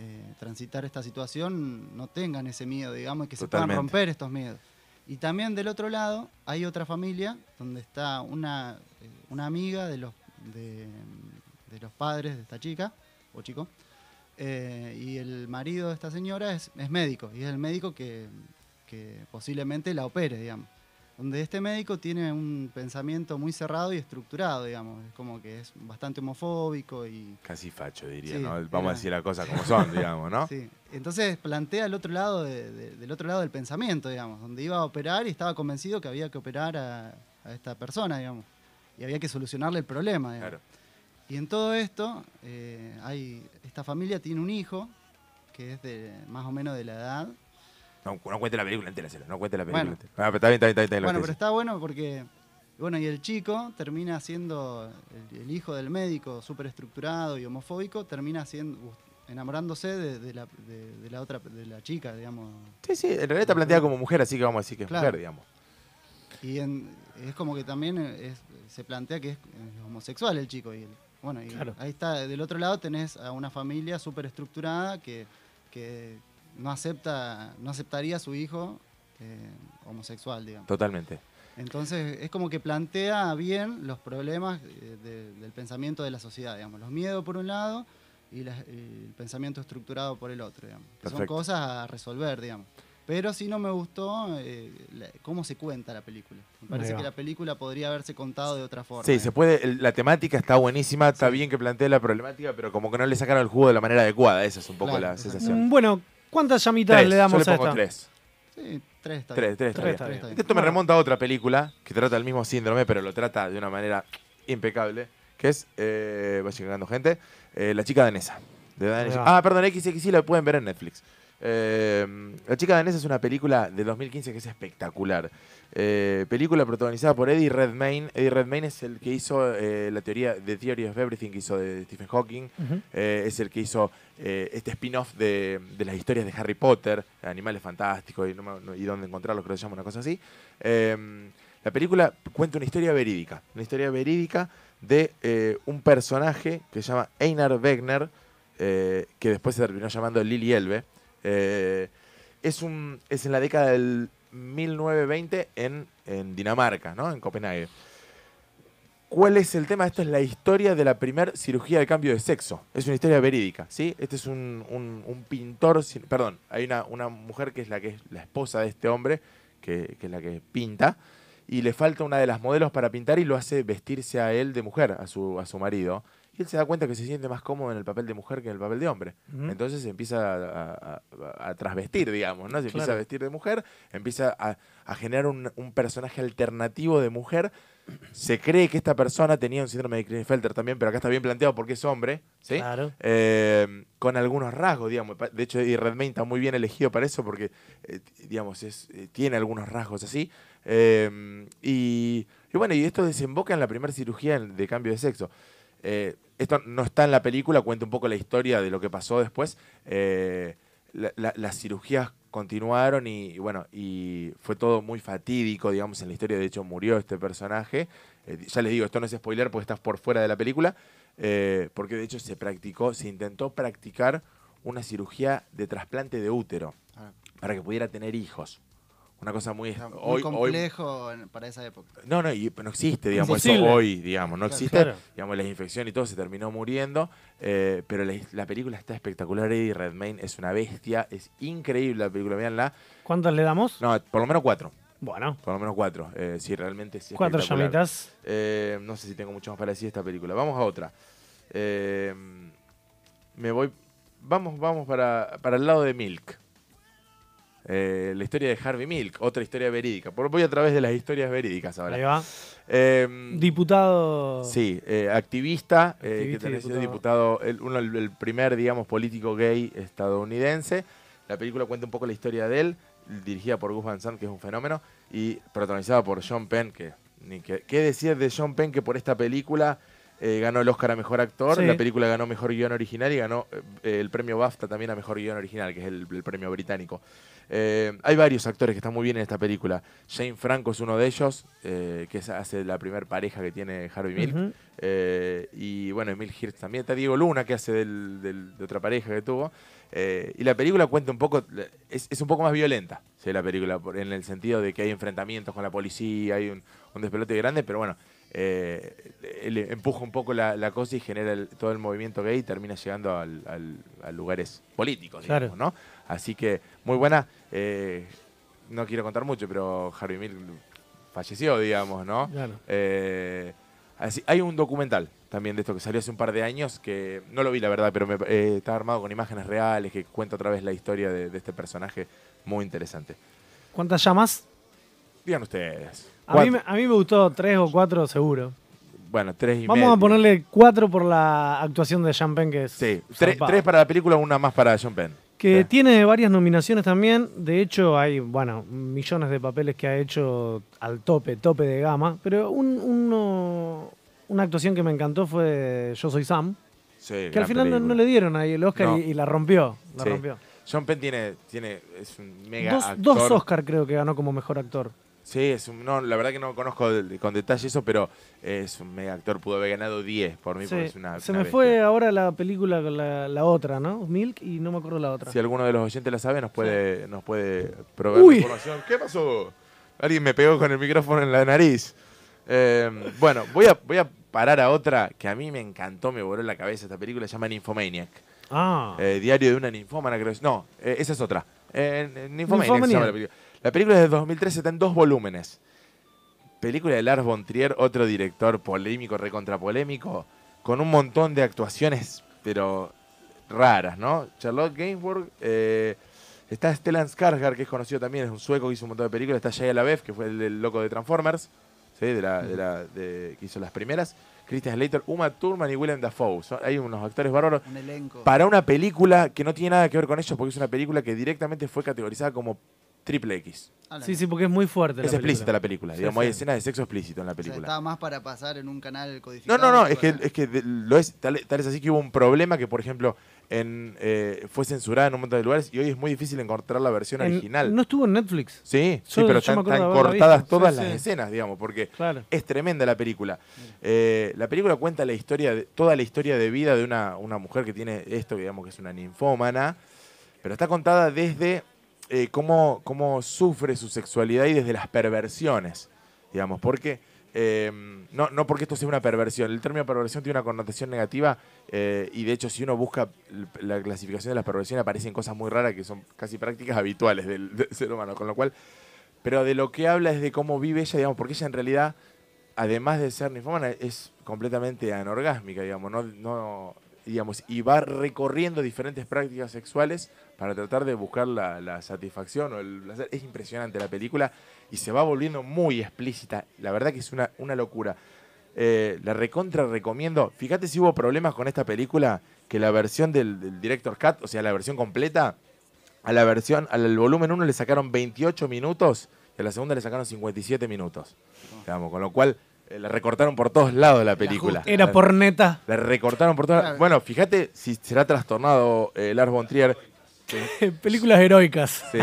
eh, transitar esta situación no tengan ese miedo, digamos, y que se puedan romper estos miedos. Y también del otro lado hay otra familia donde está una, eh, una amiga de los, de, de los padres de esta chica o chico, eh, y el marido de esta señora es, es médico, y es el médico que, que posiblemente la opere, digamos. Donde este médico tiene un pensamiento muy cerrado y estructurado, digamos. Es como que es bastante homofóbico y... Casi facho, diría, Sí, ¿no? Vamos era- a decir las cosas como son, digamos, ¿no? Sí. Entonces plantea el otro lado de- de- del otro lado del pensamiento, digamos, donde iba a operar y estaba convencido que había que operar a, a esta persona, digamos, y había que solucionarle el problema. digamos. Claro. Y en todo esto, eh, hay, esta familia tiene un hijo que es de más o menos de la edad. No, no cuente la película entera, no cuente la película Bueno. entera. Ah, pero está bien, está bien, está bien, está bien lo Bueno, pero está bueno porque, bueno, y el chico termina siendo, el, el hijo del médico súper estructurado y homofóbico, termina siendo, enamorándose de, de la, de- de la otra, de la chica, digamos. Sí, sí, en realidad está planteada como mujer, así que vamos a decir que es Claro. mujer, digamos. Y en- es como que también es- se plantea que es, es homosexual el chico. Y el- bueno, y Claro. ahí está, del otro lado tenés a una familia súper estructurada que, que no acepta, no aceptaría a su hijo eh, homosexual, digamos. Totalmente. Entonces es como que plantea bien los problemas eh, de- del pensamiento de la sociedad, digamos. Los miedos por un lado y, la- y el pensamiento estructurado por el otro, digamos. Que Son cosas a resolver, digamos. Pero sí no me gustó eh, la- cómo se cuenta la película. Me parece que la película podría haberse contado de otra forma. Sí, se puede, el- la temática está buenísima, está bien que plantee la problemática, pero como que no le sacaron el jugo de la manera adecuada, esa es un poco Claro, la sensación. Bueno, ¿cuántas llamitas Tres, le damos yo le a pongo esta? tres. Sí, tres está Tres, bien. tres, está Tres bien. está Esto me remonta a otra película que trata el mismo síndrome, pero lo trata de una manera impecable, que es, eh, va llegando gente, eh, La chica danesa. De danesa. Ahí va. Ah, perdón, XX sí la pueden ver en Netflix. Eh, la chica danesa es una película de 2015 que es espectacular. Eh, película protagonizada por Eddie Redmayne. Eddie Redmayne es el que hizo eh, la teoría de Theory of Everything que hizo de Stephen Hawking. Eh, es el que hizo este spin-off de, de las historias de Harry Potter, Animales Fantásticos y, no me- no- y dónde encontrarlos, creo que se llama una cosa así. Eh, la película cuenta una historia verídica, una historia verídica de un personaje que se llama Einar Wegner, que después se terminó llamando Lily Elbe. Eh, es, un, es en la década del 1920 en, en Dinamarca, ¿no? en Copenhague. ¿Cuál es el tema? Esto es la historia de la primera cirugía de cambio de sexo. Es una historia verídica, ¿sí? Este es un, un- un pintor, perdón, hay una, una mujer que es la que es la esposa de este hombre, que, que es la que pinta, y le falta una de las modelos para pintar y lo hace vestirse a él de mujer, a su, a su marido. Y él se da cuenta que se siente más cómodo en el papel de mujer que en el papel de hombre. Entonces se empieza a, a- trasvestir, digamos, ¿no? Se empieza Claro. a vestir de mujer, empieza a, a generar un, un personaje alternativo de mujer. Se cree que esta persona tenía un síndrome de Klinefelter también, pero acá está bien planteado porque es hombre, ¿sí? Claro. Eh, con algunos rasgos, digamos. De hecho, Eddie Redmayne está muy bien elegido para eso porque, eh, digamos, es, eh, tiene algunos rasgos así. Y, y bueno, y esto desemboca en la primera cirugía de cambio de sexo. Eh, esto no está en la película, cuenta un poco la historia de lo que pasó después. Eh, la- la- las cirugías continuaron y, y bueno, y fue todo muy fatídico, digamos, en la historia. De hecho, murió este personaje. Eh, ya les digo, esto no es spoiler porque estás por fuera de la película. porque de hecho se practicó, se intentó practicar una cirugía de trasplante de útero Ah. para que pudiera tener hijos. Una cosa muy... Era muy hoy- hoy- complejo para esa época. no, no, y no existe, digamos, eso hoy, digamos, no Claro, existe. claro. Digamos, la infección y todo se terminó muriendo, eh, pero la, la película está espectacular. Eddie Redmayne es una bestia, es increíble la película, véanla. ¿Cuántas le damos? No, por lo menos cuatro, Bueno, por lo menos cuatro. Eh, sí, realmente es cuatro llamitas. Eh, no sé si tengo mucho más para decir de esta película. Vamos a otra. Eh, me voy. Vamos, vamos para, para el lado de Milk. Eh, la historia de Harvey Milk, otra historia verídica. Por- Voy a través de las historias verídicas ahora. Ahí va. Eh, Diputado. Sí, eh, activista, eh, que sido diputado. diputado, el, uno, el, el primer, digamos, político gay estadounidense. La película cuenta un poco la historia de él, dirigida por Gus Van Sant, que es un fenómeno, y protagonizada por John Penn, que, ni que ¿qué decir de John Penn que por esta película eh, ganó el Oscar a Mejor Actor, Sí. la película ganó Mejor Guión Original y ganó eh, el premio BAFTA también a Mejor Guión Original, que es el, el premio británico. Eh, hay varios actores que están muy bien en esta película. Jane Franco es uno de ellos, que es- hace la primer pareja que tiene Harvey Milk. Y bueno, Emil Hirsch también. Está Diego Luna, que hace del- del- de otra pareja que tuvo. Y la película cuenta un poco, es, es un poco más violenta, ¿sí? la película, en el sentido de que hay enfrentamientos con la policía, hay un, un despelote grande, pero bueno, eh, empuja un poco la, la cosa y genera el- todo el movimiento gay y termina llegando al- al- a lugares políticos, Claro. digamos, ¿no? Así que muy buena. eh, no quiero contar mucho, pero Harvey Milk falleció, digamos, ¿no? Claro. Eh, así, hay un documental también de esto que salió hace un par de años que no lo vi, la verdad, pero me, está armado con imágenes reales que cuenta otra vez la historia de, de este personaje muy interesante. ¿Cuántas llamas? Digan ustedes. A mí, me, a mí me gustó tres o cuatro seguro. Bueno, tres y Vamos medio. a ponerle cuatro por la actuación de Sean Penn, que es Sí, tres, para la película, una más para John Penn. Que Sí. tiene varias nominaciones también. De hecho, hay, bueno, millones de papeles que ha hecho al tope, tope de gama. Pero un- uno- una actuación que me encantó fue Yo Soy Sam. Sí, Que gran al final no, película. no le dieron ahí el Oscar No. y, y la rompió. La Sí. rompió. John Penn tiene, tiene, es un mega Dos, actor. dos Oscar creo que ganó como mejor actor. Sí, es un, no, la verdad que no conozco con detalle eso, pero es un mega actor. Pudo haber ganado 10 por mí, Sí. porque es una. Se una me bestia. fue ahora la película, con la, la otra, ¿no? Milk y no me acuerdo la otra. Si alguno de los oyentes la sabe, nos puede, nos puede proveer Uy. información. ¿Qué pasó? Alguien me pegó con el micrófono en la nariz. Eh, bueno, voy a, voy a parar a otra que a mí me encantó, me voló la cabeza esta película, se llama Nymphomaniac. Ah, Eh, Diario de una ninfómana, creo. No, eh, esa es otra. Eh, eh, Nymphomaniac se llama la película. La película es de 2013, está en dos volúmenes. Película de Lars von Trier, otro director polémico, recontrapolémico, con un montón de actuaciones, pero raras, ¿no? Charlotte Gainsbourg, eh, está Stellan Skarsgård, que es conocido también, es un sueco que hizo un montón de películas, está Shia LaBeouf, que fue el, del loco de Transformers, ¿sí? de la, de la, de- que hizo las primeras, Christian Slater, Uma Thurman y Willem Dafoe. Son- hay unos actores bárbaros Un elenco. para una película que no tiene nada que ver con ellos, porque es una película que directamente fue categorizada como triple X. Sí, sí, porque es muy fuerte. Es la explícita película. la película, Sí, digamos, sí. hay escenas de sexo explícito en la O sea, película. estaba más para pasar en un canal No, codificado. no, no, es que, es que lo es, tal, tal es así que hubo un problema que, por ejemplo, en, eh, fue censurada en un montón de lugares y hoy es muy difícil encontrar la versión En- original. No estuvo en Netflix. sí, sí, pero están, cortadas todas Sí, las sí. escenas, digamos, porque Claro. es tremenda la película. Eh, la película cuenta la historia, de, toda la historia de vida de una, una mujer que tiene esto, digamos que es una ninfómana, pero está contada desde eh, cómo, cómo sufre su sexualidad y desde las perversiones, digamos, porque eh, no, no porque esto sea una perversión, el término perversión tiene una connotación negativa eh, y de hecho si uno busca la clasificación de las perversiones aparecen cosas muy raras que son casi prácticas habituales del, del ser humano, con lo cual, pero de lo que habla es de cómo vive ella, digamos, porque ella en realidad además de ser ninfómana, es completamente anorgásmica, digamos, no, no, digamos, y va recorriendo diferentes prácticas sexuales para tratar de buscar la, la satisfacción o el placer. Es impresionante la película y se va volviendo muy explícita. La verdad que es una, una locura. Eh, la recontra recomiendo. Fíjate si hubo problemas con esta película, que la versión del, del Director Cut, o sea, la versión completa, a la versión, al volumen 1 le sacaron 28 minutos y a la segunda le sacaron 57 minutos. Digamos, con lo cual la recortaron por todos lados la película. Era por neta. La recortaron por todos lados. Bueno, fíjate si será trastornado eh, Lars von Trier. Películas heroicas. Sí.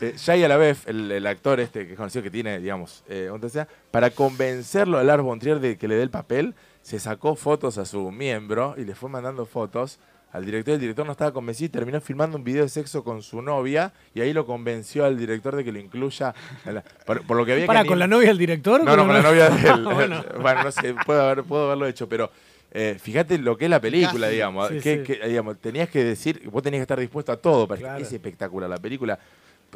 Eh, Shia LaBeouf, el, el actor este que es conocido que tiene, digamos, eh, TCA, para convencerlo a Lars von Trier de que le dé el papel, se sacó fotos a su miembro y le fue mandando fotos al director. El director no estaba convencido y terminó filmando un video de sexo con su novia y ahí lo convenció al director de que lo incluya. la- por, por lo que había ¿Para que con la novia del director? no, no, con la novia de él. Bueno. bueno. no sé, puedo, haber, puedo haberlo hecho, pero eh, fíjate lo que es la película, Casi. digamos. Sí, que, sí. que, digamos. Tenías que decir, vos tenías que estar dispuesto a todo, para Claro. es espectacular la película.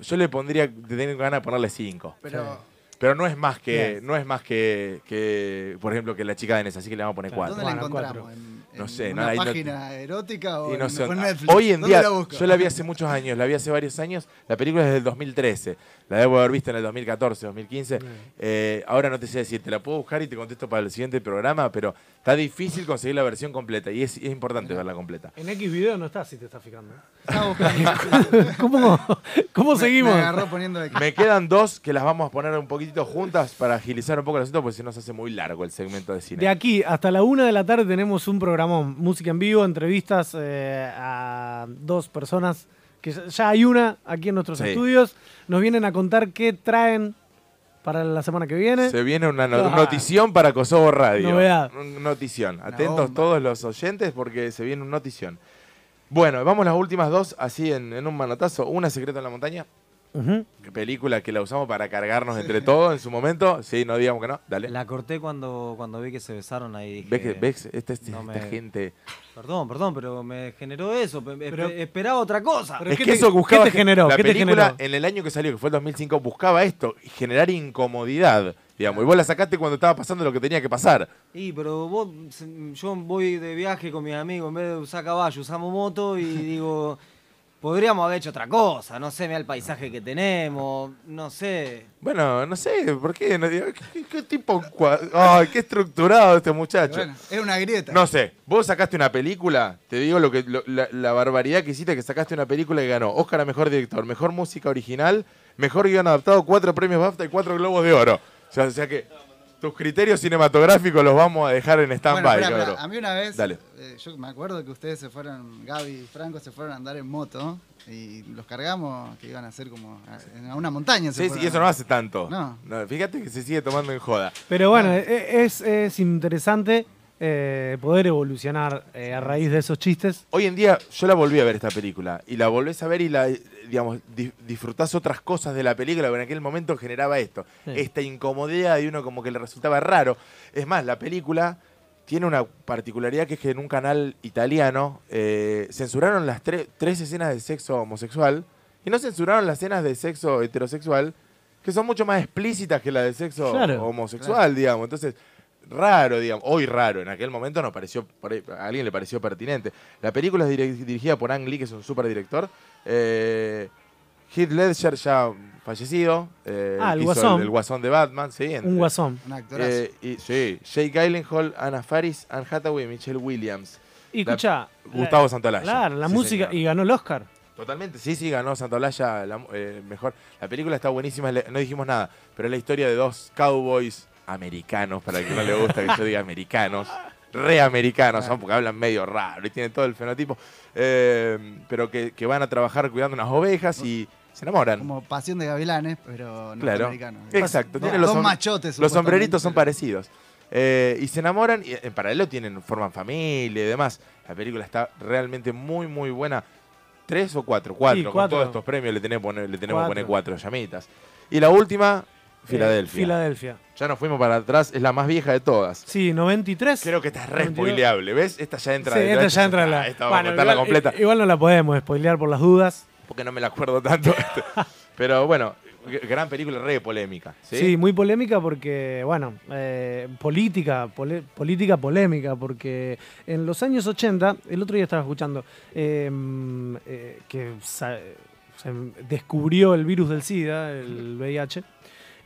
Yo le pondría, tengo ganas de ponerle 5. Pero, Pero no es más que, no es más que, que, por ejemplo, que la chica de Ness, así que le vamos a poner Claro. 4. ¿dónde la Bueno, encontramos? cuatro. En- No ¿En sé, no, una no- página erótica o no en, ah, Netflix? Hoy en ¿Dónde día, la busco? yo la vi hace muchos años, la vi hace varios años. La película es del 2013. La debo haber visto en el 2014, 2015. Eh, ahora no te sé decir, te la puedo buscar y te contesto para el siguiente programa, pero está difícil conseguir la versión completa y es, es importante verla completa. En X video no está, si te estás fijando. ¿Cómo, cómo seguimos? Me agarró poniendo de Me quedan dos que las vamos a poner un poquitito juntas para agilizar un poco el asunto, porque si no se hace muy largo el segmento de cine. De aquí hasta la una de la tarde tenemos un programón, música en vivo, entrevistas eh, a dos personas, que ya- hay una aquí en nuestros Sí. estudios. Nos vienen a contar qué traen para la semana que viene. Se viene una no- Ah. notición para Kosovo Radio. Novedad. Notición. Atentos todos los oyentes porque se viene un notición. Bueno, vamos las últimas dos así en, en un manotazo. Una, Secreto en la Montaña. Película que la usamos para cargarnos entre todos en su momento. Sí, no digamos que no. Dale. La corté cuando, cuando vi que se besaron ahí. dije, ¿Ves que ves? Esta, esta- no esta me- gente. Perdón, perdón, pero me generó eso. pe- Pero- espe- esperaba otra cosa. Pero es ¿qué que te- eso buscaba. qué te generó? La ¿Qué te película generó? en el año que salió, que fue el 2005, buscaba esto, generar incomodidad. Digamos, y vos la sacaste cuando estaba pasando lo que tenía que pasar. Y, pero vos, yo voy de viaje con mis amigos, en vez de usar caballo, usamos moto y digo, podríamos haber hecho otra cosa, no sé, mira el paisaje que tenemos, no sé. Bueno, no sé, ¿por qué? No digo, ¿Qué, qué tipo Ay, qué estructurado este muchacho. Bueno, es una grieta. No sé, vos sacaste una película, te digo lo que lo- la, la barbaridad que hiciste, que sacaste una película que ganó Oscar a Mejor Director, Mejor Música Original, Mejor Guión Adaptado, cuatro premios BAFTA y cuatro Globos de Oro. O sea, o sea que tus criterios cinematográficos los vamos a dejar en Bueno, stand-by, cabrón. A mí una vez, Dale. eh, yo me acuerdo que ustedes se fueron, Gaby y Franco se fueron a andar en moto y los cargamos que iban a hacer como a, una montaña. se Sí, sí, y eso no hace tanto. No. fíjate que se sigue tomando en joda. Pero bueno, e- es, es interesante eh, poder evolucionar eh, a raíz de esos chistes. Hoy en día yo la volví a ver esta película y la volvés a ver y la digamos di- disfrutás otras cosas de la película que en aquel momento generaba esto, Sí. esta incomodidad y uno como que le resultaba raro. Es más, la película tiene una particularidad que es que en un canal italiano eh, censuraron las tre- tres escenas de sexo homosexual y no censuraron las escenas de sexo heterosexual que son mucho más explícitas que la de sexo Claro. homosexual, digamos. Entonces, raro, digamos, hoy raro, en aquel momento nos pareció, por ahí- a alguien le pareció pertinente. La película es dirigida por Ang Lee, que es un super director. Eh, Heath Ledger ya fallecido. eh, Ah, el Guasón. El, Guasón de Batman, sí. en- Un guasón. Un actorazo. eh, y, sí, Jake Gyllenhaal, Anna Faris, Anne Hathaway y Michelle Williams. Y La- escucha. Gustavo Santaolalla. Claro, la Sí, música. señor. Y ganó el Oscar. Totalmente, sí, sí, ganó Santaolalla la, eh, mejor. La película está buenísima, no dijimos nada, pero es la historia de dos cowboys americanos, para el que no le gusta que yo diga americanos, re americanos, son porque hablan medio raro y tienen todo el fenotipo, eh, pero que, que van a trabajar cuidando unas ovejas y se enamoran. Como pasión de gavilanes, pero Claro, norteamericano. exacto. Los, dos som- machotes. los sombreritos son parecidos. Eh, y se enamoran y en paralelo tienen, forman familia y demás. La película está realmente muy, muy buena. ¿Tres o cuatro? Cuatro. Sí, Con cuatro. todos estos premios le tenemos, que poner- le tenemos que poner Cuatro. cuatro llamitas. Y la última, Filadelfia. Eh, Filadelfia. ya nos fuimos para atrás, es la más vieja de todas. Sí, 93. Creo que esta es re 92. spoileable, ¿ves? Esta ya entra Sí, de- esta ya entra en la. Esta vamos Bueno, a contarla igual, completa. i- Igual no la podemos spoilear por las dudas. porque no me la acuerdo tanto. Pero bueno, gran película, re polémica. ¿sí? Sí, muy polémica porque, bueno, eh, política, pole- política polémica, porque en los años 80, el otro día estaba escuchando eh, eh, que sa- se descubrió el virus del SIDA, el VIH,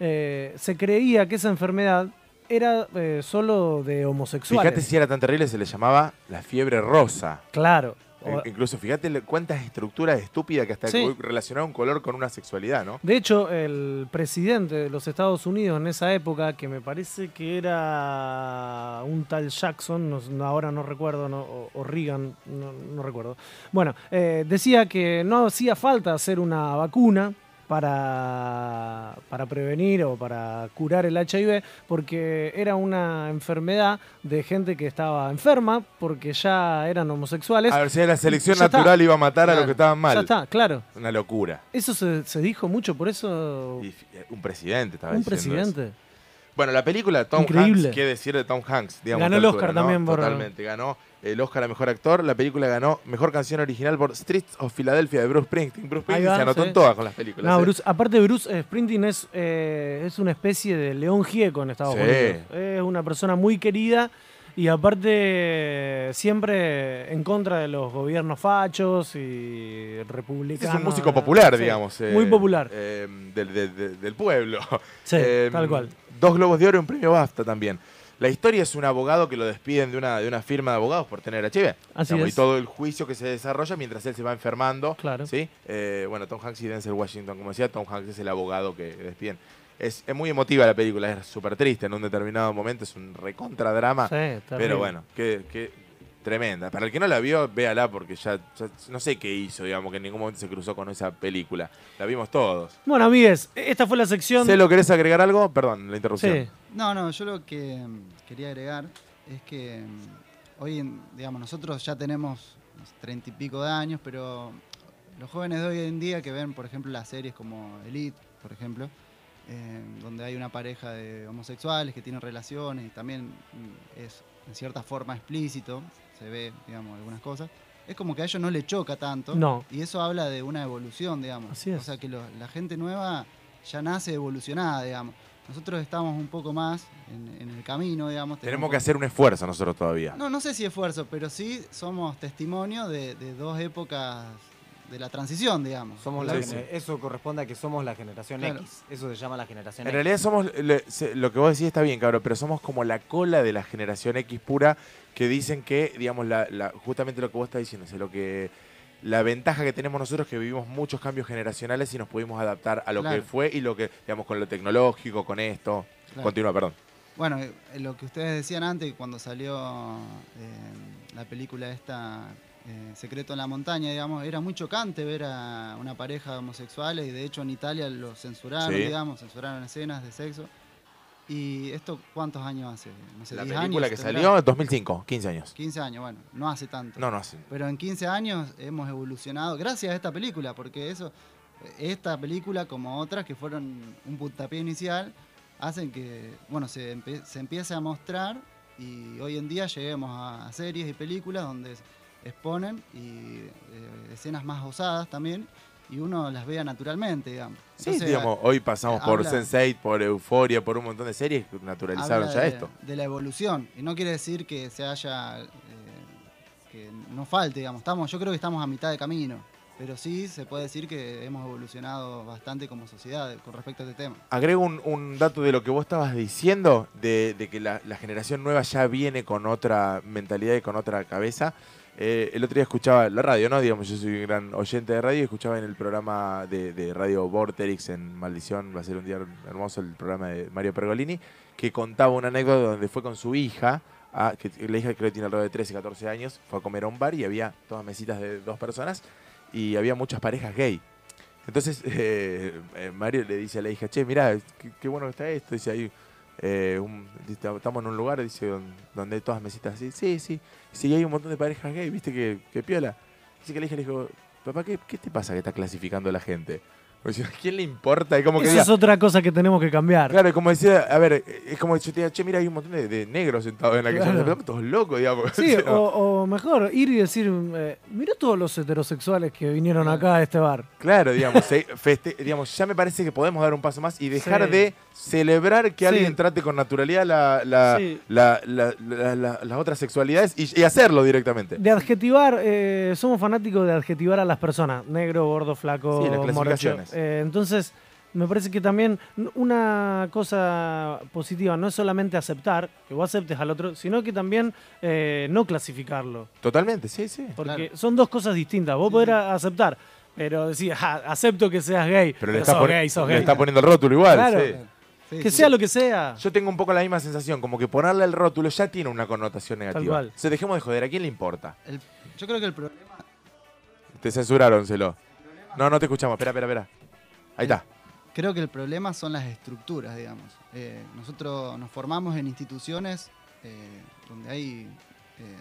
eh, se creía que esa enfermedad era eh, solo de homosexuales. Fíjate si era tan terrible, se le llamaba la fiebre rosa. Claro. Eh, O- Incluso fíjate cuántas estructuras estúpidas que hasta Sí. hoy relacionaron un color con una sexualidad, ¿no? De hecho, el presidente de los Estados Unidos en esa época, que me parece que era un tal Jackson, no- no- ahora no recuerdo, no- o, o Reagan, no, no recuerdo. Bueno, eh, decía que no hacía falta hacer una vacuna para, para prevenir o para curar el HIV, porque era una enfermedad de gente que estaba enferma, porque ya eran homosexuales. A ver si la selección está. natural iba a matar a los que estaban mal. Ya está, claro. Una locura. Eso se, se dijo mucho, por eso Y fi- un presidente estaba un eso. presidente. Bueno, la película de Tom Increíble. Hanks, ¿qué decir de Tom Hanks? Digamos, Ganó el Oscar altura, también por- Totalmente, ganó el Oscar a Mejor Actor. La película ganó Mejor Canción Original por Streets of Philadelphia de Bruce Springsteen. Bruce Springsteen va, se anotó en todas con las películas. No, ¿eh? Bruce, aparte Bruce eh, Springsteen es, eh, es una especie de león gieco en Estados Sí. Unidos. Es una persona muy querida Y aparte, siempre en contra de los gobiernos fachos y republicanos. Es un músico popular, Sí, digamos. eh, Muy popular. del, del- pueblo. Sí, tal cual. Dos Globos de Oro y un premio BAFTA también. La historia es un abogado que lo despiden de una, de una firma de abogados por tener HIV. Así Digamos, es. Y todo el juicio que se desarrolla mientras él se va enfermando. Claro. ¿sí? Eh, bueno, Tom Hanks y Denzel Washington, como decía, Tom Hanks es el abogado que despiden. Es, es muy emotiva la película, es súper triste en un determinado momento, es un recontradrama. Sí. Pero bueno, que, que tremenda. Para el que no la vio, véala porque ya, ya no sé qué hizo, digamos, que en ningún momento se cruzó con esa película. La vimos todos. Bueno, amigues, esta fue la sección. ¿Se lo querés agregar algo? Perdón, la interrupción. Sí. No, no, yo lo que mm, quería agregar es que mm, hoy, en- digamos, nosotros ya tenemos treinta y pico de años, pero los jóvenes de hoy en día que ven, por ejemplo, las series como Elite, por ejemplo, eh, donde hay una pareja de homosexuales que tienen relaciones y también mm, es en cierta forma explícito, se ve, digamos, algunas cosas. Es como que a ellos no le choca tanto. No. Y eso habla de una evolución, digamos. Así es. O sea que lo- la gente nueva ya nace evolucionada, digamos. Nosotros estamos un poco más en, en el camino, digamos. Tenemos que hacer un esfuerzo nosotros todavía. No, no sé si esfuerzo, pero sí somos testimonio de, de dos épocas de la transición, digamos. Somos la sí. Eso corresponde a que somos la generación Claro. X. Eso se llama la generación En X. realidad somos, lo que vos decís está bien, cabrón, pero somos como la cola de la generación X pura que dicen que, digamos, la, la- justamente lo que vos estás diciendo, lo que la ventaja que tenemos nosotros es que vivimos muchos cambios generacionales y nos pudimos adaptar a lo Claro. que fue y lo que, digamos, con lo tecnológico, con esto. Claro. Continúa, perdón. Bueno, eh, lo que ustedes decían antes, cuando salió eh, la película esta, eh, Secreto en la Montaña, digamos, era muy chocante ver a una pareja de homosexuales y de hecho en Italia lo censuraron, Sí. digamos, censuraron escenas de sexo. ¿Y esto cuántos años hace? No sé, La 10 película años que tendrá. salió, 2005, 15 años. 15 años, bueno, no hace tanto. No, no hace. Pero en 15 años hemos evolucionado gracias a esta película, porque eso, esta película como otras que fueron un puntapié inicial, hacen que, bueno, se, empe- se empiece a mostrar y hoy en día lleguemos a, a series y películas donde exponen y eh, escenas más osadas también y uno las vea naturalmente, digamos. Sí, digamos, hoy pasamos por habla- Sense8, por Euforia, por un montón de series que naturalizaron ya de, esto. de la evolución. Y no quiere decir que se haya. eh, que no falte, digamos. Estamos, yo creo que estamos a mitad de camino. Pero sí se puede decir que hemos evolucionado bastante como sociedad con respecto a este tema. Agrego un, un dato de lo que vos estabas diciendo, de, de que la, la generación nueva ya viene con otra mentalidad y con otra cabeza. Eh, el otro día escuchaba la radio, ¿no? Digamos, yo soy un gran oyente de radio y escuchaba en el programa de, Radio Vorterix en Maldición, va a ser un día hermoso el programa de Mario Pergolini, que contaba una anécdota donde fue con su hija, a- que la hija creo que tiene alrededor de 13, 14 años, fue a comer a un bar y había todas mesitas de dos personas y había muchas parejas gay. Entonces eh, eh, Mario le dice a la hija, che, mirá, qué, qué bueno que está esto. Dice, ahí, eh, un- estamos en un lugar dice, don- donde hay todas mesitas así. Sí, sí. Sí, hay un montón de parejas gay, viste que, que piola. Dice que la hija le dijo, papá, ¿qué, qué te pasa que está clasificando a la gente? ¿A quién le importa? Y como que diga, es otra cosa que tenemos que cambiar. Claro, como decía, a ver, es como si yo te diga, che, mira, hay un montón de, de negros sentados en la que Claro. todos locos, digamos. Sí, O sea, o, o mejor, ir y decir, eh, mira todos los heterosexuales que vinieron acá a este bar. Claro, digamos, se- feste- digamos, ya me parece que podemos dar un paso más y dejar Sí. de celebrar que Sí. alguien trate con naturalidad la, la- Sí. la- la- la- la- las otras sexualidades y, y hacerlo directamente. De adjetivar, eh, somos fanáticos de adjetivar a las personas, negro, gordo, flaco, Sí, las morocho. Eh, entonces, me parece que también una cosa positiva no es solamente aceptar, que vos aceptes al otro, sino que también eh, no clasificarlo. Totalmente, sí, sí. Porque Claro. son dos cosas distintas. Vos Sí, podés sí. aceptar, pero decir, "Ah, acepto que seas gay, Pero pero, le está, sos gay, sos le gay. está poniendo el rótulo igual. Claro. sí. Sí, Que sí. sea lo que sea. Yo tengo un poco la misma sensación, como que ponerle el rótulo ya tiene una connotación negativa. cual. Se dejemos de joder, ¿a quién le importa? El- yo creo que el problema Te censuraron, Celo. No, no te escuchamos, espera, espera, espera. Ahí está. Creo que el problema son las estructuras, digamos. Eh, nosotros nos formamos en instituciones eh, donde hay eh,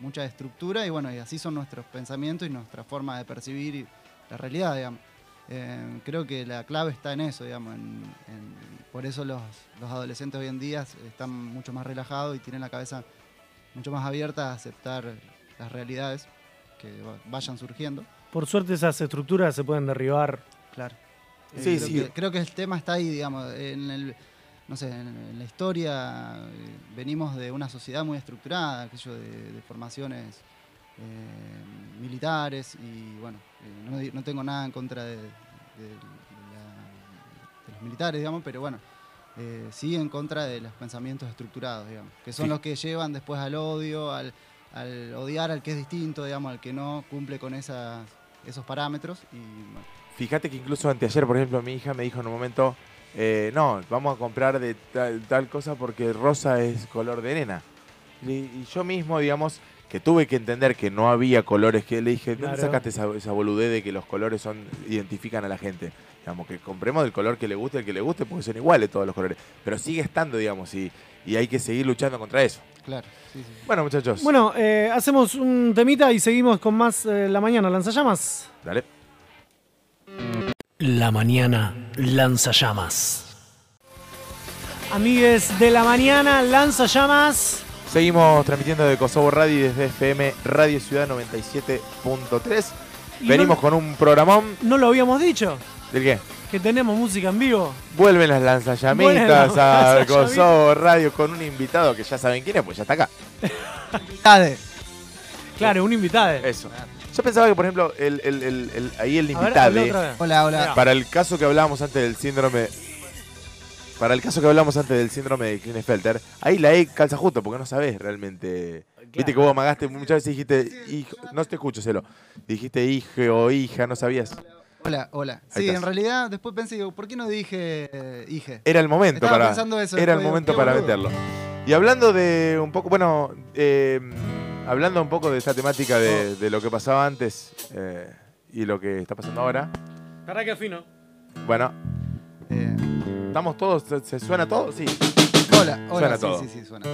mucha estructura y bueno, y así son nuestros pensamientos y nuestra forma de percibir la realidad, digamos. Eh, creo que la clave está en eso, digamos. en- en- por eso los, los adolescentes hoy en día están mucho más relajados y tienen la cabeza mucho más abierta a aceptar las realidades que va- vayan surgiendo. Por suerte esas estructuras se pueden derribar. Claro. Sí, creo sí. Que, creo que el tema está ahí, digamos. En el, no sé, en, la historia eh, venimos de una sociedad muy estructurada, aquello de, de formaciones eh, militares y bueno, eh, no, tengo nada en contra de, de- de la- de los militares, digamos, pero bueno, eh, sí en contra de los pensamientos estructurados, digamos, que son Sí. los que llevan después al odio, al, al odiar al que es distinto, digamos, al que no cumple con esas, esos parámetros y bueno, Fíjate que incluso anteayer, por ejemplo, mi hija me dijo en un momento, eh, no, vamos a comprar de tal, tal cosa porque rosa es color de nena. Y, y yo mismo, digamos, que tuve que entender que no había colores, que le dije, ¿dónde Claro. sacaste esa, esa boludez de que los colores son identifican a la gente? Digamos, que compremos el color que le guste, el que le guste, porque son iguales todos los colores. Pero sigue estando, digamos, y, y hay que seguir luchando contra eso. claro, sí, sí. Bueno, muchachos, Bueno, eh, hacemos un temita y seguimos con más eh, La Mañana Lanzallamas. dale. La mañana lanza llamas. Amigues de La Mañana Lanzallamas. Seguimos transmitiendo de Kosovo Radio y desde FM Radio Ciudad 97.3. Y Venimos no- con un programón. No lo habíamos dicho, ¿Del qué? que tenemos música en vivo. Vuelven las Vuelven lanzallamitas las a lanzallamitas. Kosovo Radio con un invitado que ya saben quién es, pues ya está acá. Claro, un invitado. Eso. Yo pensaba que, por ejemplo, el, el- el- el- ahí el invitado. Hola, hola. para el caso que hablábamos antes del síndrome. Para el caso que hablamos antes del síndrome de Klinefelter, ahí la E calza justo, porque no sabes realmente. Viste que vos amagaste muchas veces dijiste, hijo, no te escucho, celo. Dijiste hijo o hija, no sabías. Hola, hola. Ahí Sí, estás. en realidad después pensé, digo, ¿por qué no dije eh, hije? Era el momento Estaba para. pensando eso, era el digo, momento para boludo. meterlo. Y hablando de un poco, bueno, eh, hablando un poco de esta temática Oh. de, de lo que pasaba antes eh, y lo que está pasando ahora. Para que fino. Bueno, Eh, estamos todos, ¿se, se suena todo? Sí. hola, hola. Suena sí, todo. sí, sí, suena.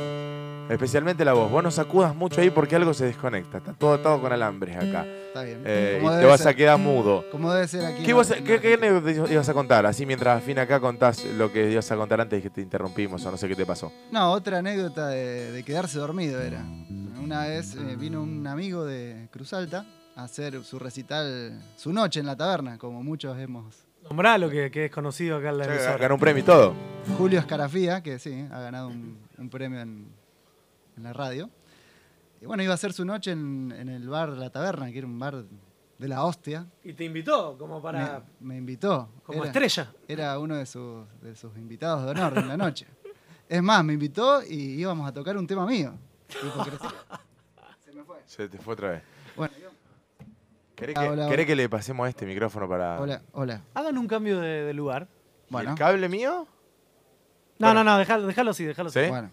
Especialmente la voz. Vos no sacudas mucho ahí porque algo se desconecta. Está todo atado con alambres acá. Está bien. Eh, y te vas ser. a quedar mudo. Como debe ser aquí. ¿Qué, en qué, ibas a contar? Así mientras al fin acá contás lo que ibas a contar antes y que te interrumpimos o no sé qué te pasó. No, otra anécdota de, de quedarse dormido era. Una vez eh, vino un amigo de Cruz Alta a hacer su recital, su noche en la taberna, como muchos hemos. Nombralo, que, que es conocido acá en la emisora. Ganó un premio y todo. Julio Escarafía, que sí, ha ganado un, un premio en, en la radio. Y bueno, iba a hacer su noche en, en el bar La Taberna, que era un bar de la hostia. Y te invitó como para... Me, me invitó. como Era- estrella. Era uno de sus, de sus invitados de honor en la noche. Es más, me invitó y íbamos a tocar un tema mío. Hipocresía. Se me fue. Se te fue otra vez. Bueno, yo- ¿Querés, Ah, que, hola, querés hola. que le pasemos este micrófono para. hola, hola. Hagan un cambio de, de lugar. ¿Y Bueno, ¿El cable mío? No, Bueno. no, no, déjalo, déjalo así, déjalo así. ¿Sí? bueno.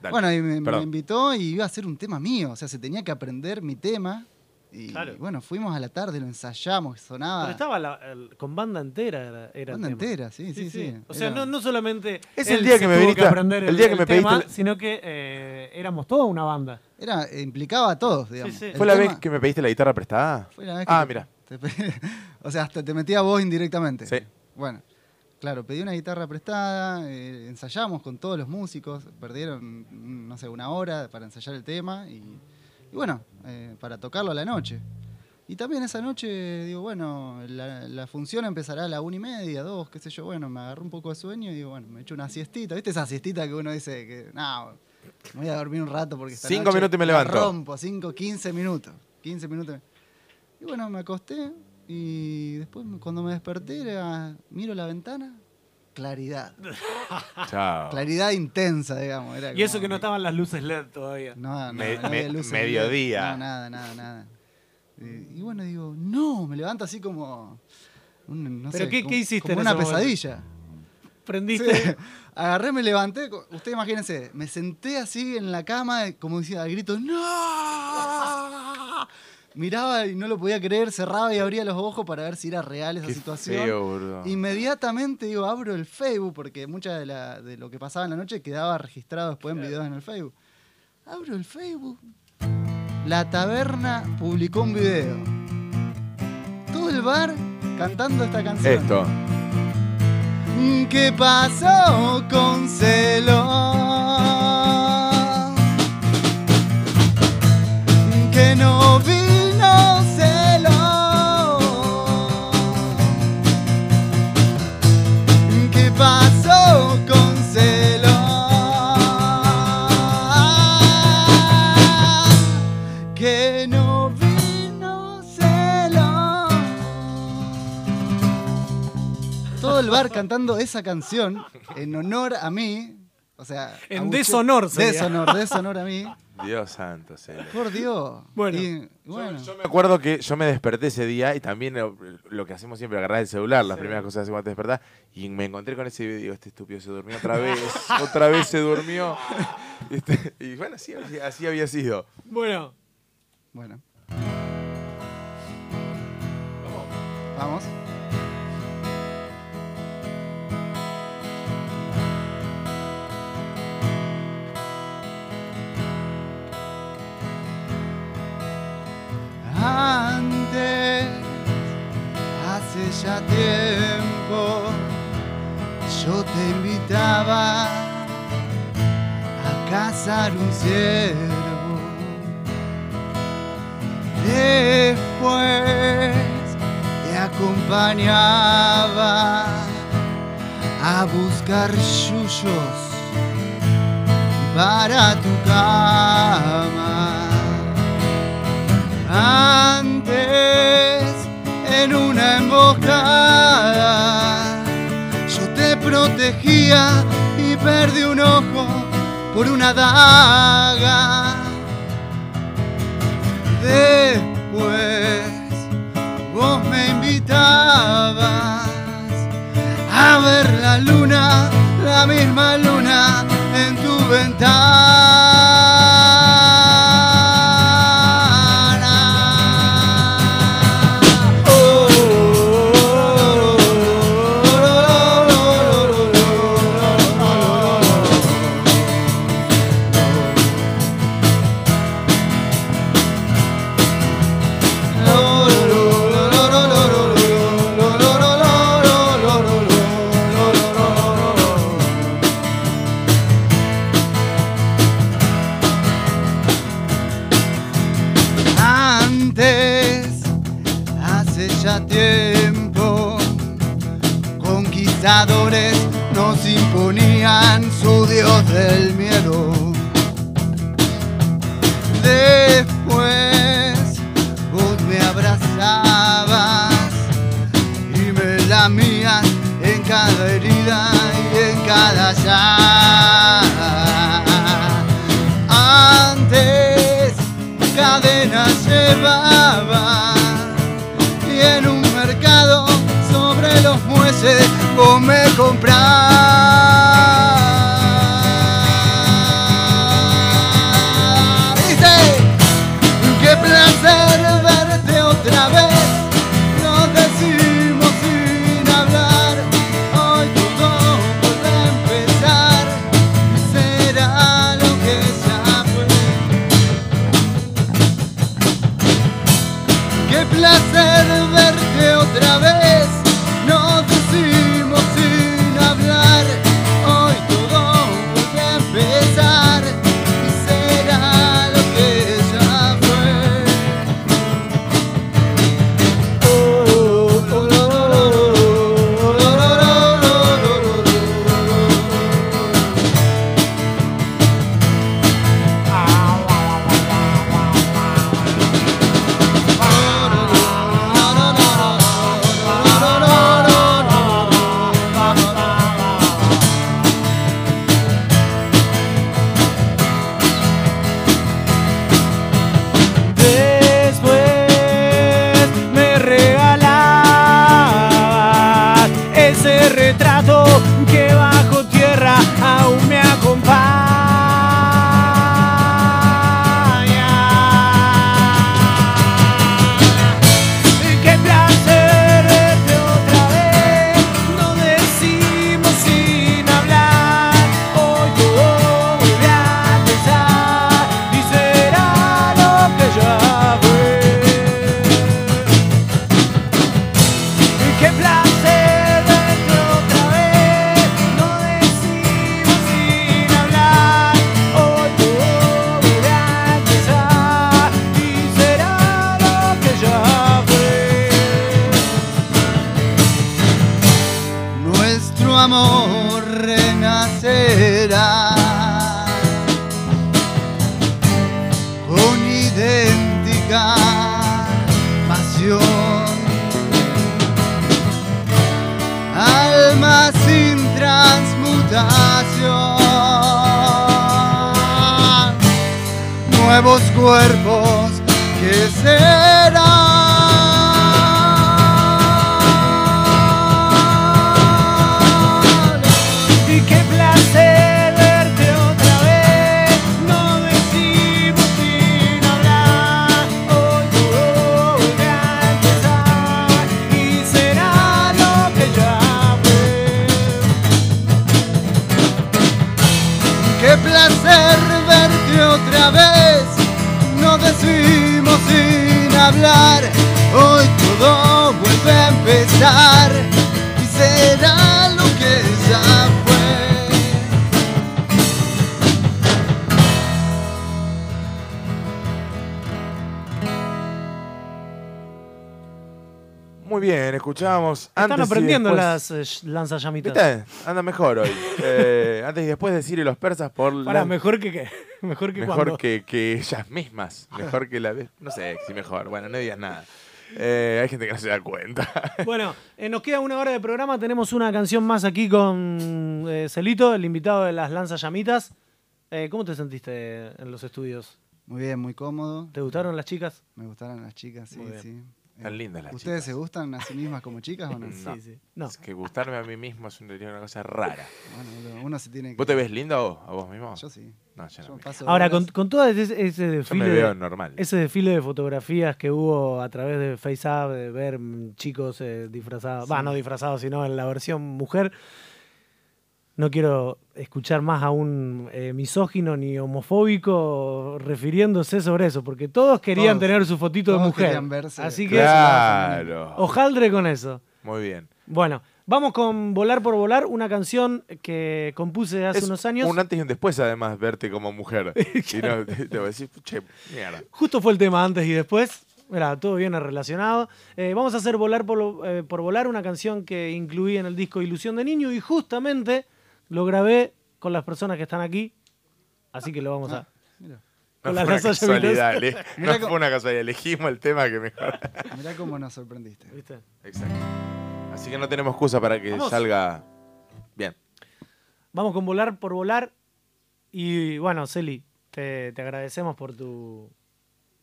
Dale. Bueno, y me, me invitó y iba a hacer un tema mío. O sea, se tenía que aprender mi tema. Y Claro. bueno, fuimos a la tarde, lo ensayamos, sonaba. Pero estaba la- el- con banda entera. Era, era el Banda tema. entera, sí, sí, sí. O sea, Era- no, no solamente Es el día que me viniste a- aprender el día que me pediste tema, sino que eh, éramos toda una banda. Era, implicaba a todos, digamos. sí. ¿Fue la tema- vez que me pediste la guitarra prestada? Fue la vez que Ah, te- mira. te pe- o sea, hasta te metía vos indirectamente. Sí. Bueno, claro, pedí una guitarra prestada, eh, ensayamos con todos los músicos, perdieron, no sé, una hora para ensayar el tema y, y bueno, eh, para tocarlo a la noche. Y también esa noche, digo, bueno, la, la función empezará a la una y media, dos, qué sé yo, bueno, me agarré un poco de sueño y digo, bueno, me echo una siestita. ¿Viste esa siestita que uno dice que, no, me voy a dormir un rato porque esta Cinco noche minutos y me levanto. rompo, cinco, quince minutos, 15 minutos. Y bueno, me acosté y después cuando me desperté era, miro la ventana, claridad. Chao. Claridad intensa, digamos. Era Y eso como- que no estaban las luces LED todavía. No, no, Me- no había me- luces mediodía. No, nada, nada, nada. Y, y bueno, digo, no, me levanto así como... un- no ¿Pero sé, qué- como- qué hiciste Como en una momento? pesadilla. Prendiste. Sí. Agarré, me levanté. Ustedes imagínense, me senté así en la cama, como decía, al grito, ¡No! Miraba y no lo podía creer, cerraba y abría los ojos para ver si era real esa Qué situación. feo. Inmediatamente digo, abro el Facebook, porque mucha de, la- de lo que pasaba en la noche quedaba registrado después en videos en el Facebook. Abro el Facebook. La taberna publicó un video. Todo el bar cantando esta canción. Esto. ¿Qué pasó con Celo? Que no vino bar cantando esa canción en honor a mí. O sea, En deshonor sería. Deshonor, deshonor a mí. Dios santo, señor. Por Dios. Bueno. Y, bueno. Yo me acuerdo que yo me desperté ese día y también lo, lo que hacemos siempre, agarrar el celular, las primeras cosas que hacemos antes de despertar, y me encontré con ese video y digo, este estúpido se durmió otra vez, otra vez se durmió. Este, y bueno, así, así- así había sido. Bueno, Bueno. Vamos. Antes, ya tiempo, yo te invitaba a cazar un ciervo. Después te acompañaba a buscar yuyos para tu cama. Antes, en una emboscada, yo te protegía y perdí un ojo por una daga. Después vos me invitabas a ver la luna, la misma luna en tu Antes, del miedo. Después, vos me abrazabas y me lamías en cada herida y en cada llaga. Antes cadenas llevaba y en un mercado sobre los muelles vos me comprás. Están antes aprendiendo después- las eh, lanzallamitas. ¿Viste? Anda mejor hoy. Eh, antes y después de Ciro y los persas por Para, la- mejor que qué. Mejor que mejor cuando. que, que ellas mismas. Mejor que la vez. No sé si mejor. Bueno, no digas nada. Eh, hay gente que no se da cuenta. Bueno, eh, nos queda una hora de programa. Tenemos una canción más aquí con eh, Celito, el invitado de las lanzallamitas. Eh, ¿Cómo te sentiste en los estudios? Muy bien, muy cómodo. ¿Te gustaron las chicas? Me gustaron las chicas, sí, sí. Eh, lindas las ¿Ustedes chicas. se gustan a sí mismas como chicas o no? No. Sí, sí. No. Es que gustarme a mí mismo es una, una cosa rara. Bueno, uno- se tiene que... ¿Vos te ves lindo vos, a vos mismo? Yo sí. no, yo no. Yo paso Ahora, con, horas- con todo ese, ese Yo me desfile, veo de, normal. ese desfile de fotografías que hubo a través de FaceApp, de ver mm, chicos eh, disfrazados, va, Sí. no disfrazados, sino en la versión mujer, no quiero escuchar más a un eh, misógino ni homofóbico refiriéndose sobre eso, porque todos querían Todos- tener su fotito de todos mujer. querían verse. Así que Claro. ojaldre con eso. Muy bien. Bueno, vamos con Volar por Volar, una canción que compuse hace Es unos años. Un antes y un después, además, verte como mujer. y no, te, voy a decir, che, mierda. Justo fue el tema antes y después. Mira, todo viene relacionado. Eh, vamos a hacer Volar por, eh, por Volar, una canción que incluí en el disco Ilusión de Niño y justamente lo grabé con las personas que están aquí. Así que lo vamos a. Ah, mira. No Con fue las una casualidad. No cómo- fue una casualidad. Elegimos el tema que mejor. Mirá cómo nos sorprendiste. ¿viste? Exacto. Así que no tenemos excusa para que Vamos. salga bien. Vamos con Volar por Volar. Y bueno, Celi, te, te agradecemos por tu,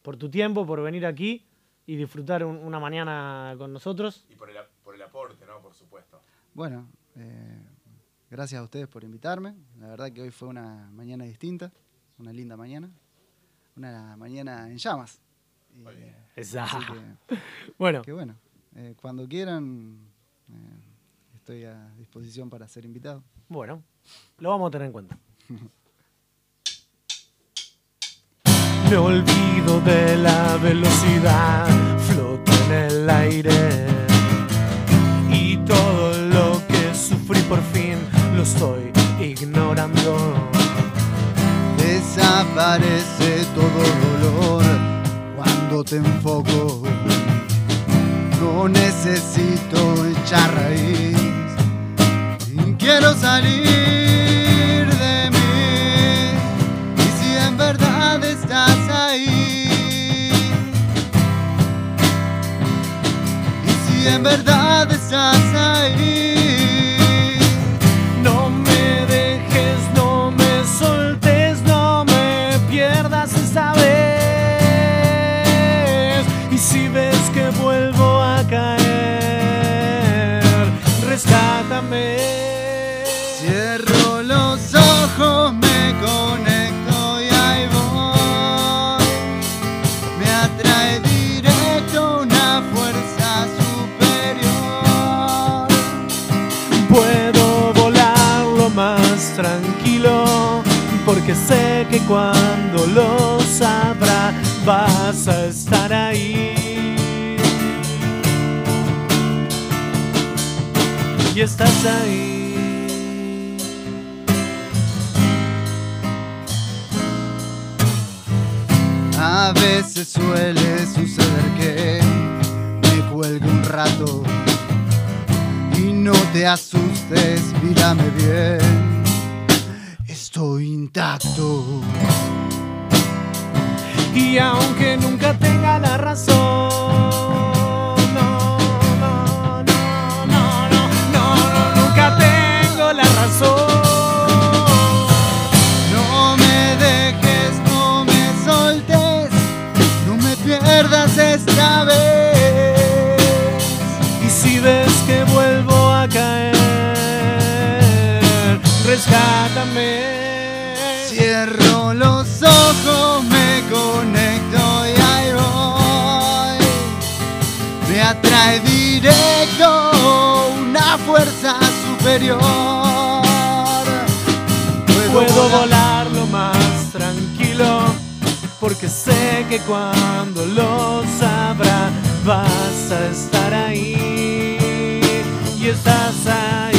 por tu tiempo, por venir aquí y disfrutar un- una mañana con nosotros. Y por el, por el aporte, ¿no? Por supuesto. Bueno, eh, gracias a ustedes por invitarme. La verdad que hoy fue una mañana distinta, una linda mañana. Una mañana en llamas. Así que, Bueno, que bueno, eh, cuando quieran, eh, estoy a disposición para ser invitado. Bueno, lo vamos a tener en cuenta. Me olvido de la velocidad, floto en el aire. Lo estoy ignorando. Desaparece todo dolor cuando te enfoco. No necesito echar raíz. Quiero salir de mí. Y si en verdad estás ahí. Y si en verdad estás ahí. Porque sé que cuando lo sabrá vas a estar ahí. Y estás ahí. A veces suele suceder que me cuelgue un rato. Y no te asustes, mírame bien. Estoy intacto. Y aunque nunca tenga la razón, Cierro los ojos, me conecto y ahí voy. Me atrae directo una fuerza superior. Puedo volar lo más tranquilo, porque sé que cuando lo sabrá vas a estar ahí y estás ahí.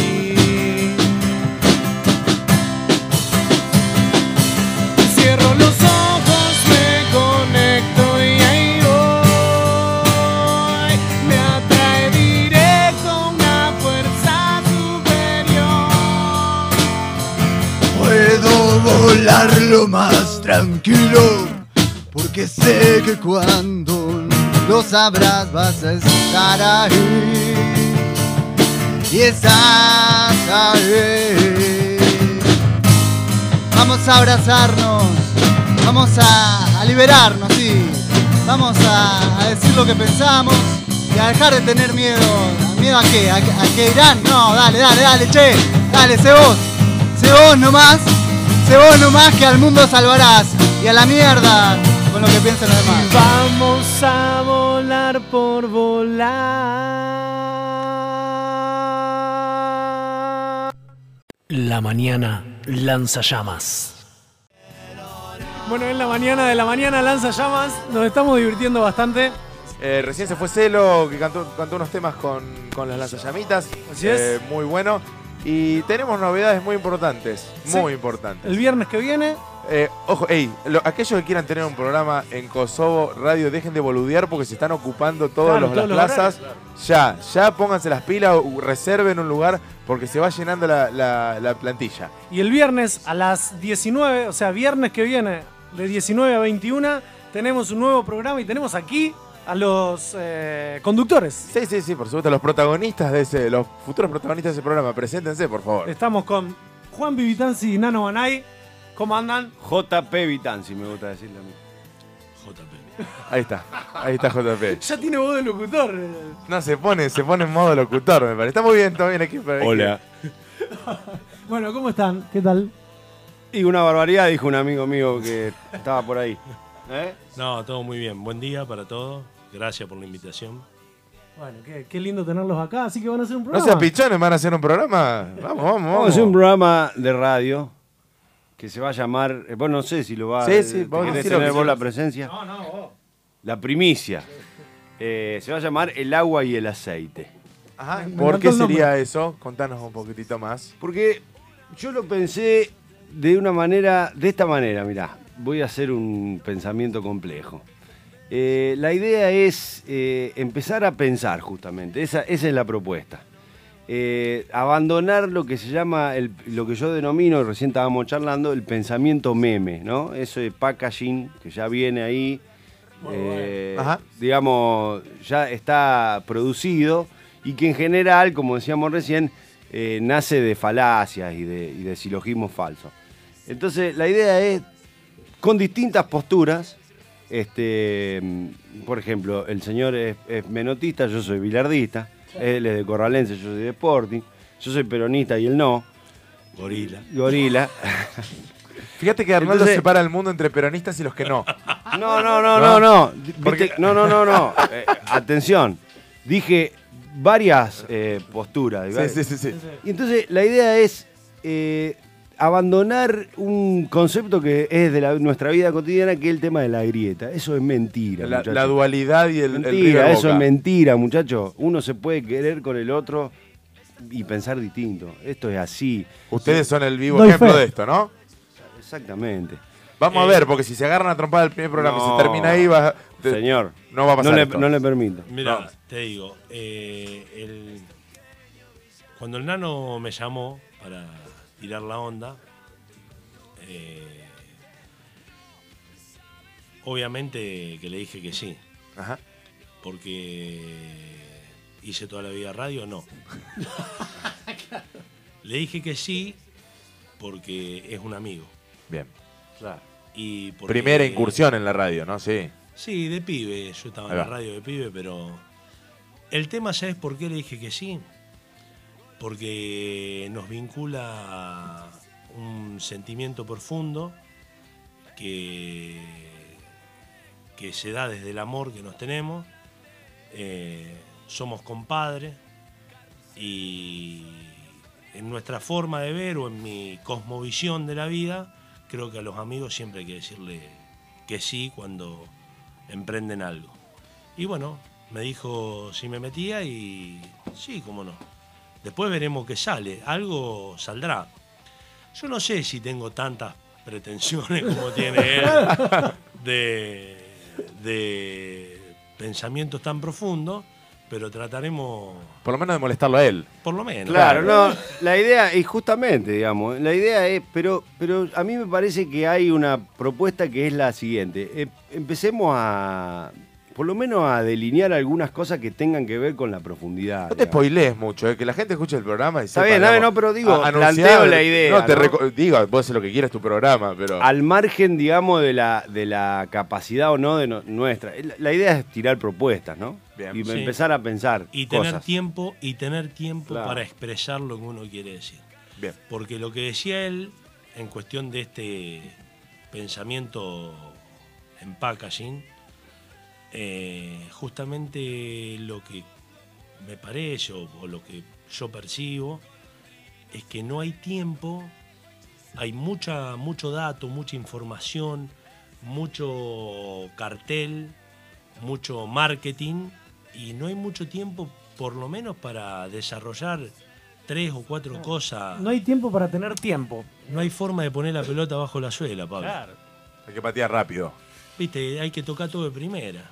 Puedo volar lo más tranquilo, porque sé que cuando lo sabrás vas a estar ahí. Y estás ahí. Vamos a abrazarnos, vamos a, liberarnos, sí. Vamos a, decir lo que pensamos y a dejar de tener miedo. ¿Miedo a qué? ¿A, a que irán? No, dale, dale, dale, che. Dale, sé vos. Sé vos nomás. Sé vos nomás que al mundo salvarás. Y a la mierda con lo que piensen los demás. Vamos a volar por volar. La mañana lanza llamas. Bueno, en la mañana de la mañana lanza llamas. Nos estamos divirtiendo bastante. Eh, recién se fue Celo, que cantó, cantó unos temas con, con las lanzallamitas. Así es. Eh, muy bueno. Y tenemos novedades muy importantes. Sí. Muy importantes. El viernes que viene, Eh, ojo, ey, lo- aquellos que quieran tener un programa en Kosovo Radio, dejen de boludear porque se están ocupando todas Claro, las plazas. Ya, ya pónganse las pilas, o reserven un lugar porque se va llenando la, la- la plantilla. y el viernes a las 19, o sea, viernes que viene, de 19 a 21, tenemos un nuevo programa y tenemos aquí a los eh, conductores. Sí, sí, sí, por supuesto, los protagonistas de ese, los futuros protagonistas de ese programa, preséntense, por favor. Estamos con Juan Vivitanzi y Nano Banay. ¿Cómo andan? JP Vitanzi, me gusta decirle a mí. Ahí está, ahí está JP. Ya tiene voz de locutor. No, se pone, se pone en modo locutor, me parece. Está muy bien, está bien aquí. Hola. Bueno, ¿cómo están? ¿Qué tal? Y una barbaridad, dijo un amigo mío que estaba por ahí. ¿Eh? No, todo muy bien. Buen día para todos. Gracias por la invitación. Bueno, qué, qué lindo tenerlos acá, así que van a hacer un No programa. seas pichones, van a hacer un programa. Vamos, vamos, Vamos a vamos. hacer un programa de radio que se va a llamar. eh, Bueno, no sé si lo va Sí, a. sí, vos ¿Querés decilo, tener vos la presencia? No, no, vos. La primicia. Eh, se va a llamar El agua y el aceite. Ajá, Me ¿Por qué sería eso? Contanos un poquitito más. Porque yo lo pensé de una manera, de esta manera, mirá, voy a hacer un pensamiento complejo. Eh, la idea es eh, empezar a pensar justamente, esa, esa es la propuesta. Eh, abandonar lo que se llama, el- lo que yo denomino, recién estábamos charlando, el pensamiento meme, ¿no? Eso de packaging que ya viene ahí, eh, Ajá. digamos, ya está producido y que en general, como decíamos recién, eh, nace de falacias y de, y de silogismos falsos. Entonces, la idea es, con distintas posturas, este, por ejemplo, el señor es, es menotista, yo soy bilardista, él es de Corralense, yo soy de Sporting, yo soy peronista y él no, Gorila. gorila. Fíjate que Arnaldo Entonces- separa el mundo entre peronistas y los que no. No, no, no, no, no. Porque- No, no, no, no. Eh, atención. Dije varias eh, posturas. Sí, sí, sí, sí. Y entonces la idea es eh, abandonar un concepto que es de la- nuestra vida cotidiana, que es el tema de la grieta. Eso es mentira. La, muchacho. la dualidad y el, el mentira, eso Boca. es mentira, muchacho. Uno se puede querer con el otro y pensar distinto. Esto es así. Ustedes son el vivo ejemplo fe. de esto, ¿no? Exactamente. Vamos a Eh, ver, porque si se agarran a trompar el primer programa y No. se termina ahí, va, te- Señor, no va a pasar no le, esto. no le permito. Mira, No. te digo, eh, el- cuando el nano me llamó para tirar la onda, eh, obviamente que le dije que sí, Ajá. porque hice toda la vida radio, no. Le dije que sí porque es un amigo. Bien. Y porque- Primera incursión en la radio, ¿no? Sí. Sí, de pibe. Yo estaba en la radio de pibe, pero. El tema, ¿sabes por qué le dije que sí? Porque nos vincula un sentimiento profundo que, que se da desde el amor que nos tenemos. Eh, somos compadres y en nuestra forma de ver o en mi cosmovisión de la vida, creo que a los amigos siempre hay que decirle que sí cuando emprenden algo. Y bueno, me dijo si me metía y sí, cómo no. Después veremos qué sale, algo saldrá. Yo no sé si tengo tantas pretensiones como tiene él de, de pensamientos tan profundos, pero trataremos, Por lo menos de molestarlo a él. por lo menos. Claro, no, la idea, y justamente, digamos, la idea es, pero, pero a mí me parece que hay una propuesta que es la siguiente. Eh, empecemos a, por lo menos a delinear algunas cosas que tengan que ver con la profundidad. No te digamos. spoilees mucho, eh, que la gente escuche el programa y Está sepa, bien, digamos, no, pero digo, a- anunciar- planteo la idea, No, te ¿no? reco- digo, vos haces lo que quieras tu programa, pero. Al margen, digamos, de la, de la capacidad o no de no- nuestra. La, la idea es tirar propuestas, ¿no? Bien. Y Sí. empezar a pensar Y tener cosas. tiempo, y tener tiempo Claro. para expresar lo que uno quiere decir. Bien. Porque lo que decía él en cuestión de este pensamiento en packaging, eh, justamente lo que me parece o, o lo que yo percibo es que no hay tiempo, hay mucha, mucho dato, mucha información, mucho cartel, mucho marketing y no hay mucho tiempo por lo menos para desarrollar tres o cuatro cosas. No hay tiempo para tener tiempo. No hay forma de poner la pelota bajo la suela, Pablo. Hay que patear rápido. Viste, hay que tocar todo de primera.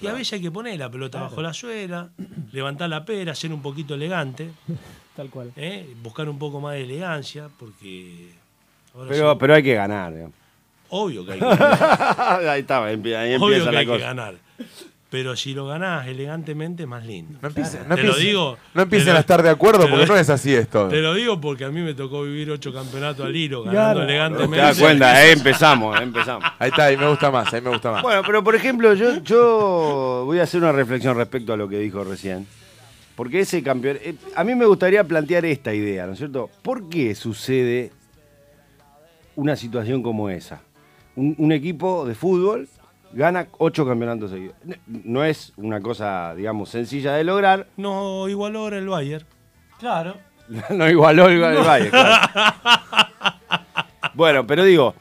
Y a veces hay que poner la pelota bajo la suela, levantar la pera, ser un poquito elegante, Tal cual. ¿eh? buscar un poco más de elegancia, porque. ahora Pero, sí, pero hay que ganar, digamos. obvio que hay que ganar. ahí está, ahí obvio empieza que la hay que cosa. ganar. Pero si lo ganás elegantemente, más lindo. No empiecen, no Te lo empiecen- digo, no te a estar de acuerdo te lo- porque no es así esto. Te lo digo porque a mí me tocó vivir ocho campeonatos al hilo, Claro. ganando ¿Te elegantemente. das cuenta? Ahí empezamos, ahí empezamos. Ahí está, ahí me gusta más, ahí me gusta más. Bueno, pero por ejemplo, yo, yo voy a hacer una reflexión respecto a lo que dijo recién. Porque ese campeón. eh, a mí me gustaría plantear esta idea, ¿no es cierto? ¿Por qué sucede una situación como esa? Un, un equipo de fútbol gana ocho campeonatos seguidos. No- No es una cosa, digamos, sencilla de lograr. No igualó ahora el Bayern. Claro. No igualó el el Valle, claro. Bueno, pero digo,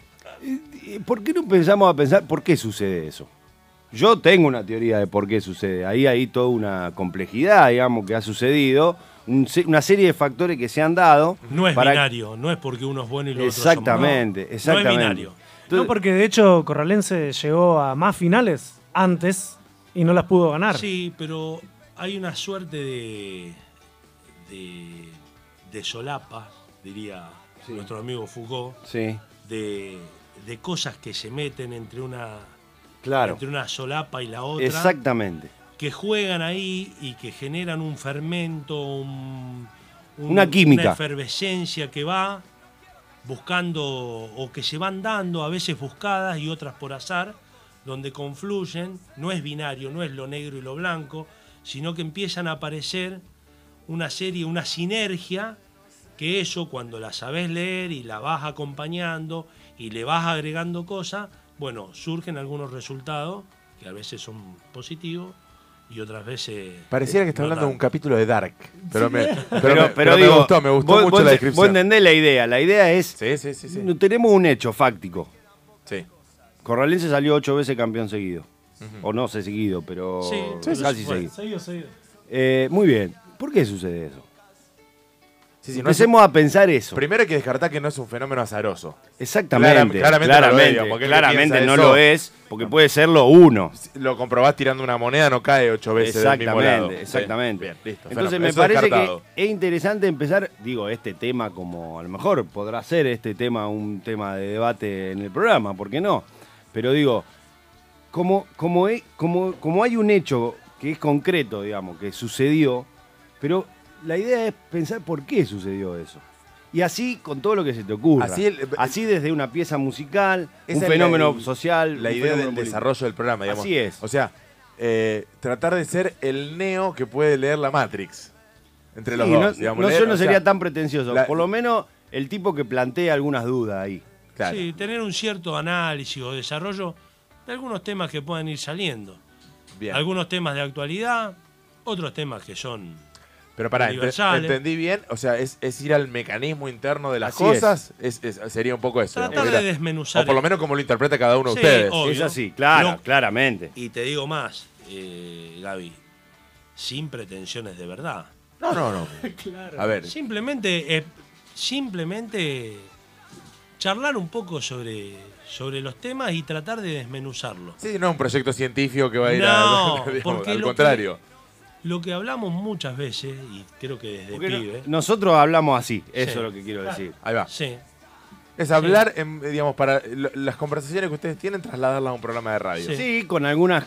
¿por qué no pensamos a pensar por qué sucede eso? Yo tengo una teoría de por qué sucede. Ahí hay toda una complejidad, digamos, que ha sucedido, un una serie de factores que se han dado. No es para- binario, no es porque uno es bueno y los Exactamente, somos. No, exactamente. No es binario. Entonces- no, porque de hecho Corralense llegó a más finales antes y no las pudo ganar. Sí, pero hay una suerte de, de, de solapa, diría nuestro amigo Foucault, Sí, de, de cosas que se meten entre una, claro. entre una solapa y la otra, Exactamente. que juegan ahí y que generan un fermento, un- un- Una química. una efervescencia que va buscando o que se van dando, a veces buscadas y otras por azar, donde confluyen, no es binario, no es lo negro y lo blanco, sino que empiezan a aparecer una serie, una sinergia, que eso cuando la sabes leer y la vas acompañando y le vas agregando cosas, bueno, surgen algunos resultados que a veces son positivos y otras veces... Pareciera que está no hablando de un capítulo de Dark. Pero me, pero Pero, me- pero gustó, me gustó vos- mucho vos la descripción. Vos entendés la idea. La idea es, Sí, sí, sí, tenemos un hecho fáctico. Sí. Corralense salió ocho veces campeón seguido. O no sé seguido, pero Sí, sí, casi sí. Seguido, seguido. Eh, muy bien. ¿Por qué sucede eso? Sí, sí, no es- Empecemos a pensar eso. Primero hay que descartar que no es un fenómeno azaroso. Exactamente. Clara- claramente claramente no lo es, claramente no lo es, porque puede serlo uno. Lo comprobás tirando una moneda, no cae ocho veces del mismo lado. Exactamente, exactamente. Sí, Bien, listo. Entonces fenómeno. me parece descartado. que es interesante empezar, digo, este tema como a lo mejor podrá ser este tema un tema de debate en el programa, ¿por qué no? Pero digo, como, como, como, como hay un hecho que es concreto, digamos, que sucedió, pero la idea es pensar por qué sucedió eso. Y así con todo lo que se te ocurra. Así el- Así desde una pieza musical, un fenómeno la- social. La idea del político. desarrollo del programa, digamos. Así es. O sea, eh, tratar de ser el neo que puede leer la Matrix. Entre los dos. no, digamos, no, leer, yo no sea, sería tan pretencioso. la- Por lo menos el tipo que plantea algunas dudas ahí. Claro. Sí, tener un cierto análisis o desarrollo de algunos temas que puedan ir saliendo. Bien. Algunos temas de actualidad, otros temas que son Pero pará, universales. entendí bien, o sea, es, es ir al mecanismo interno de las Así cosas, es. es- sería un poco eso. Tratar de desmenuzar O por lo menos como lo interpreta cada uno de Sí, ustedes. obvio. Es así, claro, claramente. Y te digo más, eh, Gaby, sin pretensiones de verdad. No, no, no. A ver, Simplemente, eh, simplemente charlar un poco sobre, sobre los temas y tratar de desmenuzarlos. sí, no es un proyecto científico que va a ir No, a. digamos, al contrario. Lo que hablamos muchas veces, y creo que desde Porque no- pibe, nosotros hablamos así, eso Sí. es lo que quiero decir. Ahí va. sí, Es hablar, en, digamos, para lo- las conversaciones que ustedes tienen, trasladarlas a un programa de radio. Sí. Sí, con algunas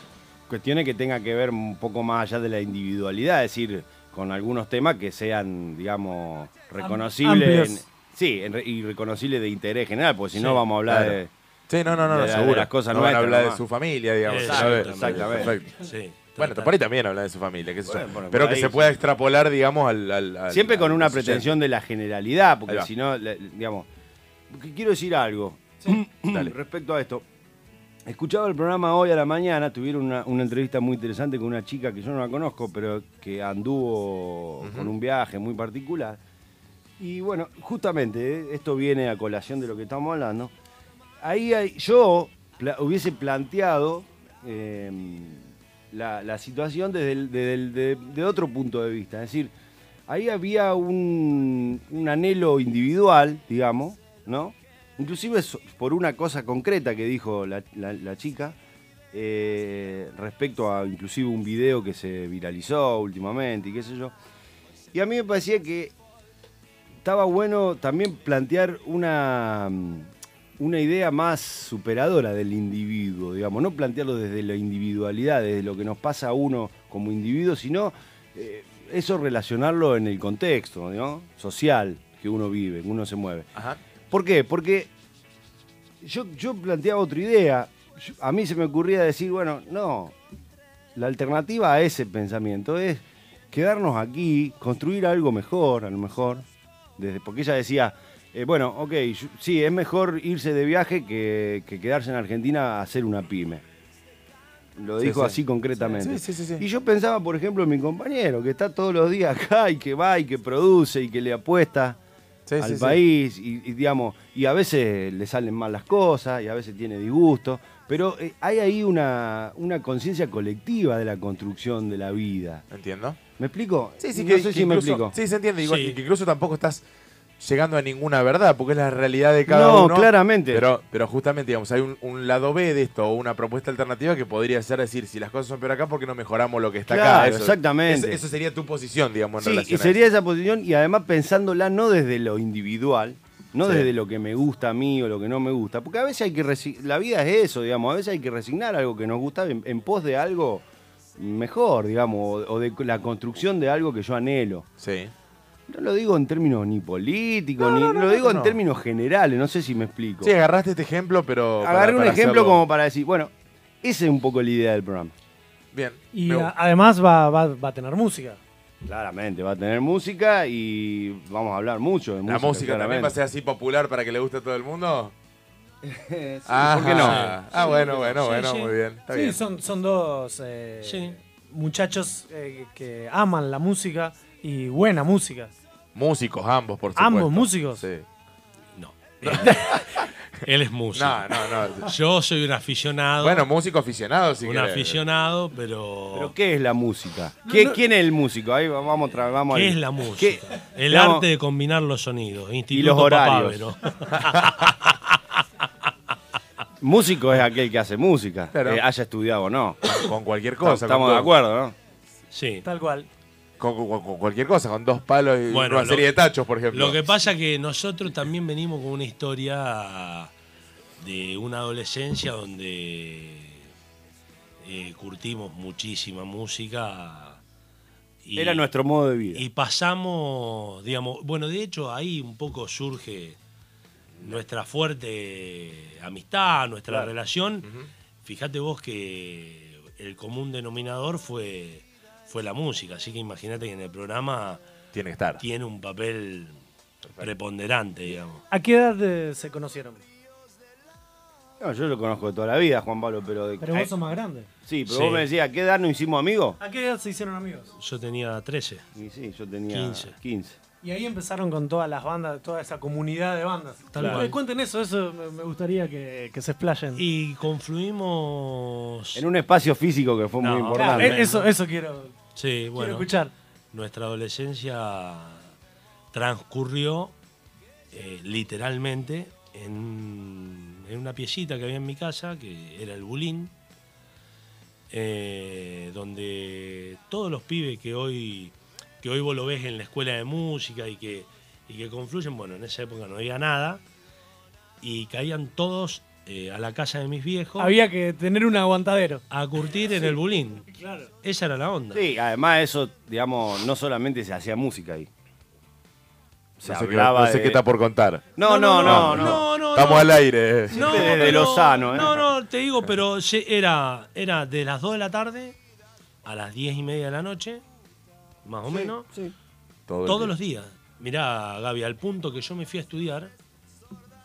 cuestiones que tengan que ver un poco más allá de la individualidad, es decir, con algunos temas que sean, digamos, reconocibles. en- sí, en re- y reconocibles de interés general, porque si no Sí, vamos a hablar claro. de... Sí, no, no, no, De no, de seguro. las cosas no van a hablar de su familia, digamos. Exactamente. Perfecto. sí. Bueno, ahí también habla de su familia, qué sé yo. Bueno, Pero que ahí se sí. pueda extrapolar, digamos, al. al- al- Siempre con una pretensión de la generalidad, porque si no, digamos, quiero decir algo Dale. respecto a esto. Escuchaba el programa hoy a la mañana, tuvieron una, una entrevista muy interesante con una chica que yo no la conozco, pero que anduvo con un viaje muy particular. Y bueno, justamente, eh, esto viene a colación de lo que estamos hablando. Ahí hay- yo pla- hubiese planteado eh, la, situación desde, desde de, otro punto de vista. Es decir, ahí había un, un anhelo individual, digamos, ¿no? Inclusive por una cosa concreta que dijo la, la- chica, eh, respecto a inclusive un video que se viralizó últimamente y qué sé yo. Y a mí me parecía que estaba bueno también plantear una, una idea más superadora del individuo, digamos, no plantearlo desde la individualidad, desde lo que nos pasa a uno como individuo, sino eh, eso relacionarlo en el contexto ¿no? social que uno vive, que uno se mueve. Ajá. ¿Por qué? Porque yo, yo planteaba otra idea. Yo- a mí se me ocurría decir, bueno, no, la alternativa a ese pensamiento es quedarnos aquí, construir algo mejor, a lo mejor. Desde, porque ella decía, eh, bueno, ok, sí, es mejor irse de viaje que, que quedarse en Argentina a hacer una pyme. Lo Sí, dijo sí. así concretamente. Sí, sí, sí, sí. Y yo pensaba, por ejemplo, en mi compañero, que está todos los días acá y que va y que produce y que le apuesta Sí, al sí, sí. país y, y, digamos y a veces le salen mal las cosas y a veces tiene disgusto pero eh, hay ahí una, una conciencia colectiva de la construcción de la vida ¿Entiendo? ¿me explico? Sí, sí, no que, sé que si me incluso, explico Sí, se entiende. Igual, Sí. y que incluso tampoco estás llegando a ninguna verdad, porque es la realidad de cada No, uno. claramente. Pero, pero justamente, digamos, hay un, un lado B de esto, o una propuesta alternativa que podría ser decir, si las cosas son peor acá, ¿por qué no mejoramos lo que está acá? Eso- exactamente. Eso, eso sería tu posición, digamos, en sí relación y sería esa posición y además pensándola no desde lo individual no Sí. desde lo que me gusta a mí o lo que no me gusta porque a veces hay que la vida es eso digamos a veces hay que resignar algo que nos gusta en, en pos de algo mejor digamos o, o de la construcción de algo que yo anhelo Sí. No lo digo en términos ni políticos, No, ni no, no, lo no, digo no. en términos generales, no sé si me explico. Sí, agarraste este ejemplo, pero. para- Agarré un para ejemplo hacerlo- como para decir, bueno, esa es un poco la idea del programa. Bien. Y a- además va, va- va a tener música. Claramente, va a tener música y vamos a hablar mucho de música. ¿La música también va a ser así popular para que le guste a todo el mundo? Sí, Ah, ¿Por qué no? Ah, bueno, bueno, Sí, bueno, sí. muy bien. Está sí, bien. son, son dos eh, Sí. muchachos eh, que aman la música y buena música. Músicos, ambos, por supuesto. Ambos músicos. Sí. No. Él es músico. No, no, no. Yo soy un aficionado. Bueno, músico aficionado, si un querés. aficionado, pero. ¿Pero qué es la música? ¿Qué- ¿Quién es el músico? Ahí vamos, tra- vamos ¿Qué ahí. es la música? ¿Qué- El arte de combinar los sonidos. Instituto los horarios. Músico es aquel que hace música, Claro. eh, haya estudiado o no. Con cualquier cosa. Estamos de acuerdo, ¿no? Sí. Tal cual. Con, con- con cualquier cosa, con dos palos y Bueno, una lo- serie de tachos, por ejemplo. Lo que pasa que nosotros también venimos con una historia de una adolescencia donde eh, curtimos muchísima música. Y, Era nuestro modo de vida. Y pasamos, digamos, bueno, de hecho ahí un poco surge nuestra fuerte amistad, nuestra relación. Fíjate vos que el común denominador fue, fue la música, así que imagínate que en el programa Tiene que estar. tiene un papel preponderante, digamos. ¿A qué edad eh, se conocieron? No, yo lo conozco de toda la vida, Juan Pablo, pero... De... Pero vos sos más grande. Sí, pero Sí. vos me decías, ¿a qué edad nos hicimos amigos? ¿A qué edad se hicieron amigos? Yo tenía 13. Y sí, yo tenía 15. 15. Y ahí empezaron con todas las bandas, toda esa comunidad de bandas. Tal Eh, cual. Cuenten eso, eso me me gustaría que, que se explayen. Y confluimos. En un espacio físico que fue No, muy Claro, importante. eh, eso, eso quiero, Sí, quiero bueno. escuchar. Nuestra adolescencia transcurrió eh, literalmente en, en una piecita que había en mi casa, que era el Bulín, eh, donde todos los pibes que hoy, que hoy vos lo ves en la escuela de música y que, y que confluyen, bueno, en esa época no había nada, y caían todos eh, a la casa de mis viejos Había que tener un aguantadero. a curtir en el Bulín. Claro. Esa era la onda. Sí, además eso, digamos, no solamente se hacía música ahí. Se no sé, qué, hablaba no sé de- qué está por contar. No, no, no, no. no, no, Estamos no. al aire. No, Siempre desde pero- lo sano, ¿eh? No, no, te digo, pero se- era, era de las 2 de la tarde a las 10 y media de la noche, más o menos, Todo el todos día. los días. Mirá, Gaby, al punto que yo me fui a estudiar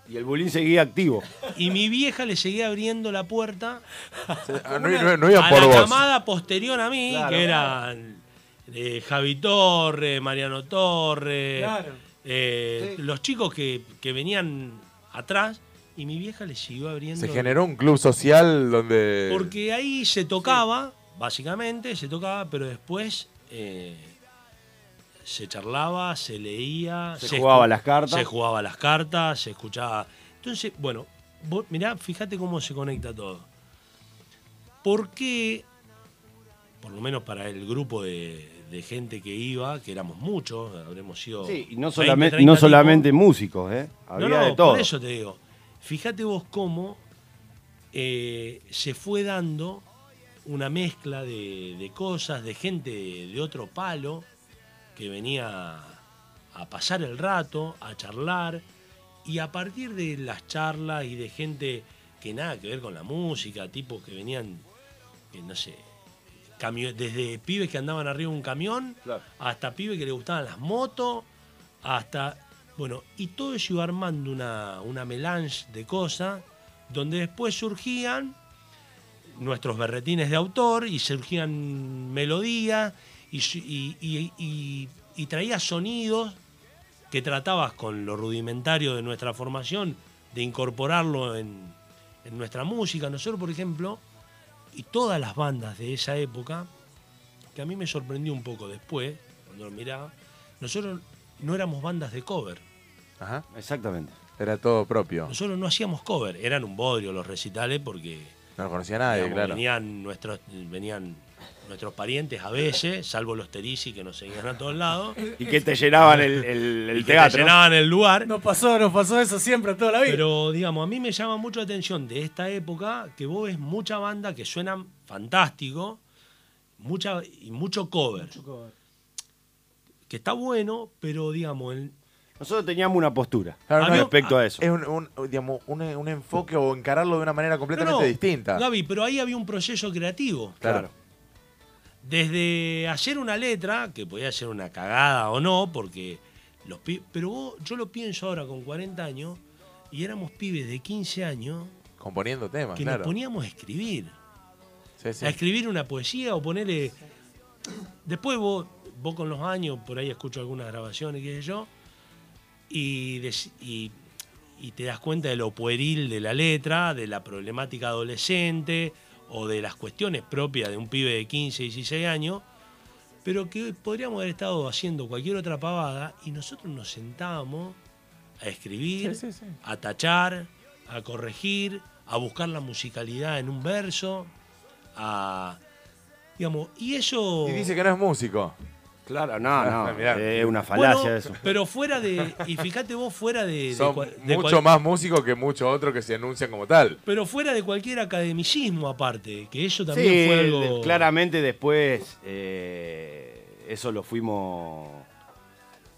Y el bulín seguía activo. y mi vieja le seguía abriendo la puerta Ah, no, no- no iban a por la vos. camada posterior a mí, Claro. que eran eh, Javi Torre, Mariano Torre, Claro. eh, Sí. los chicos que, que venían atrás, y mi vieja le siguió abriendo. Se generó un club social donde. Porque ahí se tocaba, básicamente, se tocaba, pero después eh, se charlaba, se leía. Se jugaba las cartas. Se jugaba las cartas, se escuchaba. Entonces, bueno, vos, mirá, fíjate cómo se conecta todo. ¿Por qué, por lo menos para el grupo de, de gente que iba, que éramos muchos, habremos sido. Sí, y no 20, solamente, 30 no tipos, solamente músicos, ¿eh? Había no, no, de todo. por eso te digo. Fíjate vos cómo eh, se fue dando una mezcla de, de cosas, de gente de otro palo que venía a pasar el rato, a charlar, y a partir de las charlas y de gente que nada que ver con la música, tipos que venían, que no sé, desde pibes que andaban arriba de un camión, Claro. hasta pibes que le gustaban las motos, hasta. Bueno, y todo eso iba armando una, una melange de cosas, donde después surgían nuestros berretines de autor y surgían melodías y, y, y- y- y traía sonidos que tratabas con lo rudimentario de nuestra formación, de incorporarlo en, en nuestra música. Nosotros, por ejemplo, y todas las bandas de esa época, que a mí me sorprendió un poco después, cuando lo miraba, nosotros no éramos bandas de cover. Ajá. Exactamente. Era todo propio. Nosotros no hacíamos cover, eran un bodrio los recitales porque No conocía nadie, digamos, claro. venían, nuestros, venían nuestros parientes a veces, salvo los Terisi que nos seguían a todos lados, Y que te llenaban el, el- el y que te teatro. llenaban el lugar. Nos pasó, nos pasó eso siempre, toda la vida. Pero, digamos, a mí me llama mucho la atención de esta época que vos ves mucha banda que suenan fantástico, mucha, y mucho cover, que está bueno, pero, digamos, el- Nosotros teníamos una postura Claro, no, respecto a eso. Es un, un- digamos, un, un enfoque o encararlo de una manera completamente No, no, distinta. Gaby, pero ahí había un proceso creativo. Claro. Desde hacer una letra, que podía ser una cagada o no, porque los pi- Pero vos, yo lo pienso ahora con 40 años, y éramos pibes de 15 años Componiendo temas, que claro. nos poníamos a escribir. Sí, sí. A escribir una poesía o ponerle. Después vos, vos con los años, por ahí escucho algunas grabaciones, qué sé yo, y, y te das cuenta de lo pueril de la letra, de la problemática adolescente o de las cuestiones propias de un pibe de 15, 16 años, pero que podríamos haber estado haciendo cualquier otra pavada y nosotros nos sentábamos a escribir, Sí, sí, sí. a tachar, a corregir, a buscar la musicalidad en un verso, a. Digamos, y eso. Y dice que no es músico. Claro, no, Ah, no. Es una falacia Bueno, eso. Pero fuera de. Y fíjate vos, fuera de. de Son de mucho cual- más músicos que muchos otros que se anuncian como tal. Pero fuera de cualquier academicismo aparte, que eso también Sí, fue algo. claramente después eh, eso lo fuimos,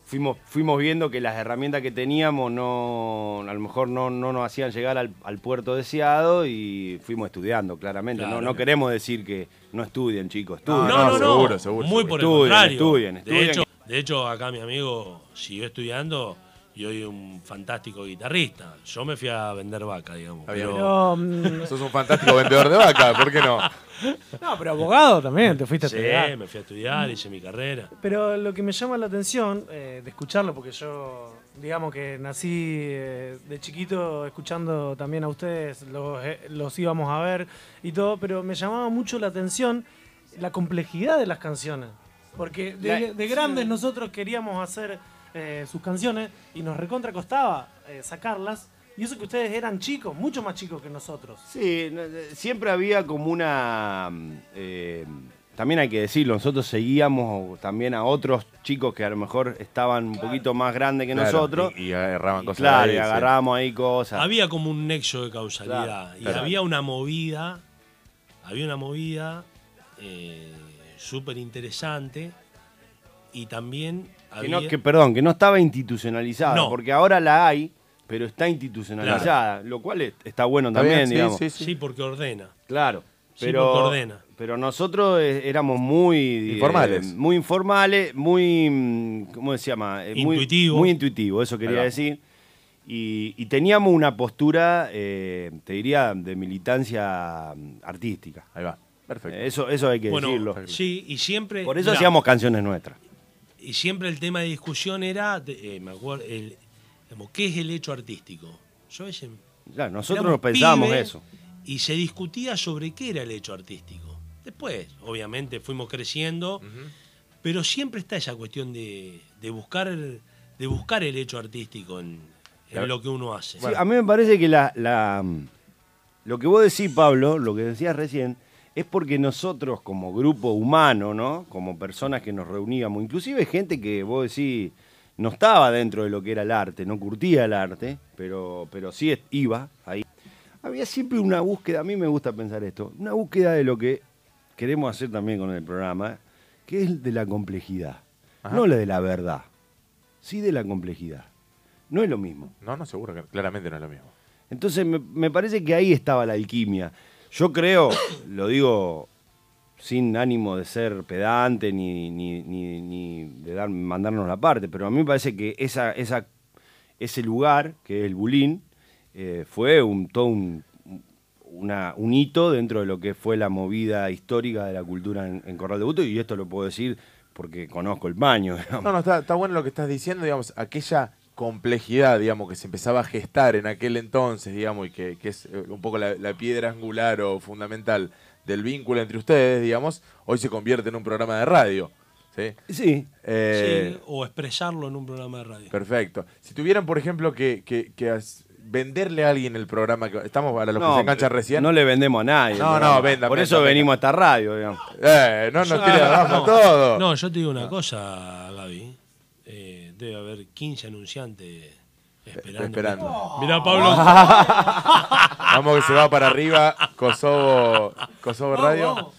fuimos fuimos viendo que las herramientas que teníamos no a lo mejor no, no nos hacían llegar al, al puerto deseado y fuimos estudiando claramente. Claro. no, no queremos decir que no estudien, chicos. Estudien. no, no, seguro, no. seguro, Muy seguro. por el Estudien, contrario. estudien, de, hecho, de hecho, acá mi amigo siguió estudiando y hoy un fantástico guitarrista. Yo me fui a vender vaca, digamos. Pero, Pero, mm, Sos un fantástico vendedor de vaca, ¿por qué no? no, pero abogado también, te fuiste a sí, estudiar. me fui a estudiar, hice mi carrera. Pero lo que me llama la atención eh, de escucharlo, porque yo, digamos que nací eh, de chiquito escuchando también a ustedes, los, eh, los íbamos a ver y todo, pero me llamaba mucho la atención la complejidad de las canciones. Porque de grandes nosotros queríamos hacer eh, sus canciones y nos recontra costaba eh, sacarlas. Y eso que ustedes eran chicos, mucho más chicos que nosotros. Sí, eh, siempre había como una... mm, eh, también hay que decirlo, nosotros seguíamos también a otros chicos que a lo mejor estaban un poquito más grandes que Claro, nosotros. Y, y agarraban Y cosas claro, y agarrábamos ahí cosas. Había como un nexo de causalidad. Claro, y claro. había una movida, había una movida eh, súper interesante. Y también Que no- que, perdón, que no estaba institucionalizada, No. porque ahora la hay, pero está institucionalizada, lo cual es- está bueno también, bien, sí, digamos. sí, sí. Sí, porque ordena. Claro. Sí, Pero, porque ordena. pero nosotros eh, éramos muy... eh, Informales. muy informales, muy... mm, ¿Cómo se llama? Eh, muy- Intuitivo. Muy, intuitivo, eso quería decir. Y, y teníamos una postura, eh, te diría, de militancia mm, artística. Ahí va. Perfecto. Eh, Eso, eso hay que Bueno, decirlo. sí, y siempre... Por eso mirá, hacíamos canciones nuestras. Y siempre el tema de discusión era, de- eh, me acuerdo, el, digamos, ¿qué es el hecho artístico? Yo a veces Claro, nosotros pensábamos eso. Y se discutía sobre qué era el hecho artístico. Después, obviamente, fuimos creciendo, pero siempre está esa cuestión de, de buscar, de buscar el hecho artístico en, en Claro. lo que uno hace. Sí, a mí me parece que la, la, lo que vos decís, Pablo, lo que decías recién, es porque nosotros como grupo humano, ¿no? Como personas que nos reuníamos, inclusive gente que vos decís no estaba dentro de lo que era el arte, no curtía el arte, pero, pero sí iba ahí. Había siempre una búsqueda, a mí me gusta pensar esto, una búsqueda de lo que queremos hacer también con el programa, que es de la complejidad, Ajá. no la de la verdad, sí de la complejidad. No es lo mismo. No, no, seguro que claramente no es lo mismo. Entonces me, me parece que ahí estaba la alquimia. Yo creo, lo digo sin ánimo de ser pedante ni, ni, de dar, mandarnos la parte, pero a mí me parece que ese lugar, que es el Bulín, eh, fue un, todo un, una- un hito dentro de lo que fue la movida histórica de la cultura en, Corral de Buto, y esto lo puedo decir porque conozco el baño. No, no, está bueno lo que estás diciendo, digamos, aquella complejidad, digamos, que se empezaba a gestar en aquel entonces, digamos, y que, que es eh, un poco la, la piedra angular o fundamental del vínculo entre ustedes, digamos, hoy se convierte en un programa de radio. ¿sí? Sí, Eh, Sí, o expresarlo en un programa de radio. Perfecto. Si tuvieran, por ejemplo, que, que- que as- venderle a alguien el programa, que estamos para los que se enganchan recién. no le vendemos a nadie. No, no, vendan, Por eso venimos a esta radio, digamos. Eh, no nos tire abajo no, todo. No, yo te digo una cosa, debe haber 15 anunciantes esperando. esperando. Mirá, Pablo. Vamos que se va para arriba, Kosovo, Kosovo Radio. No,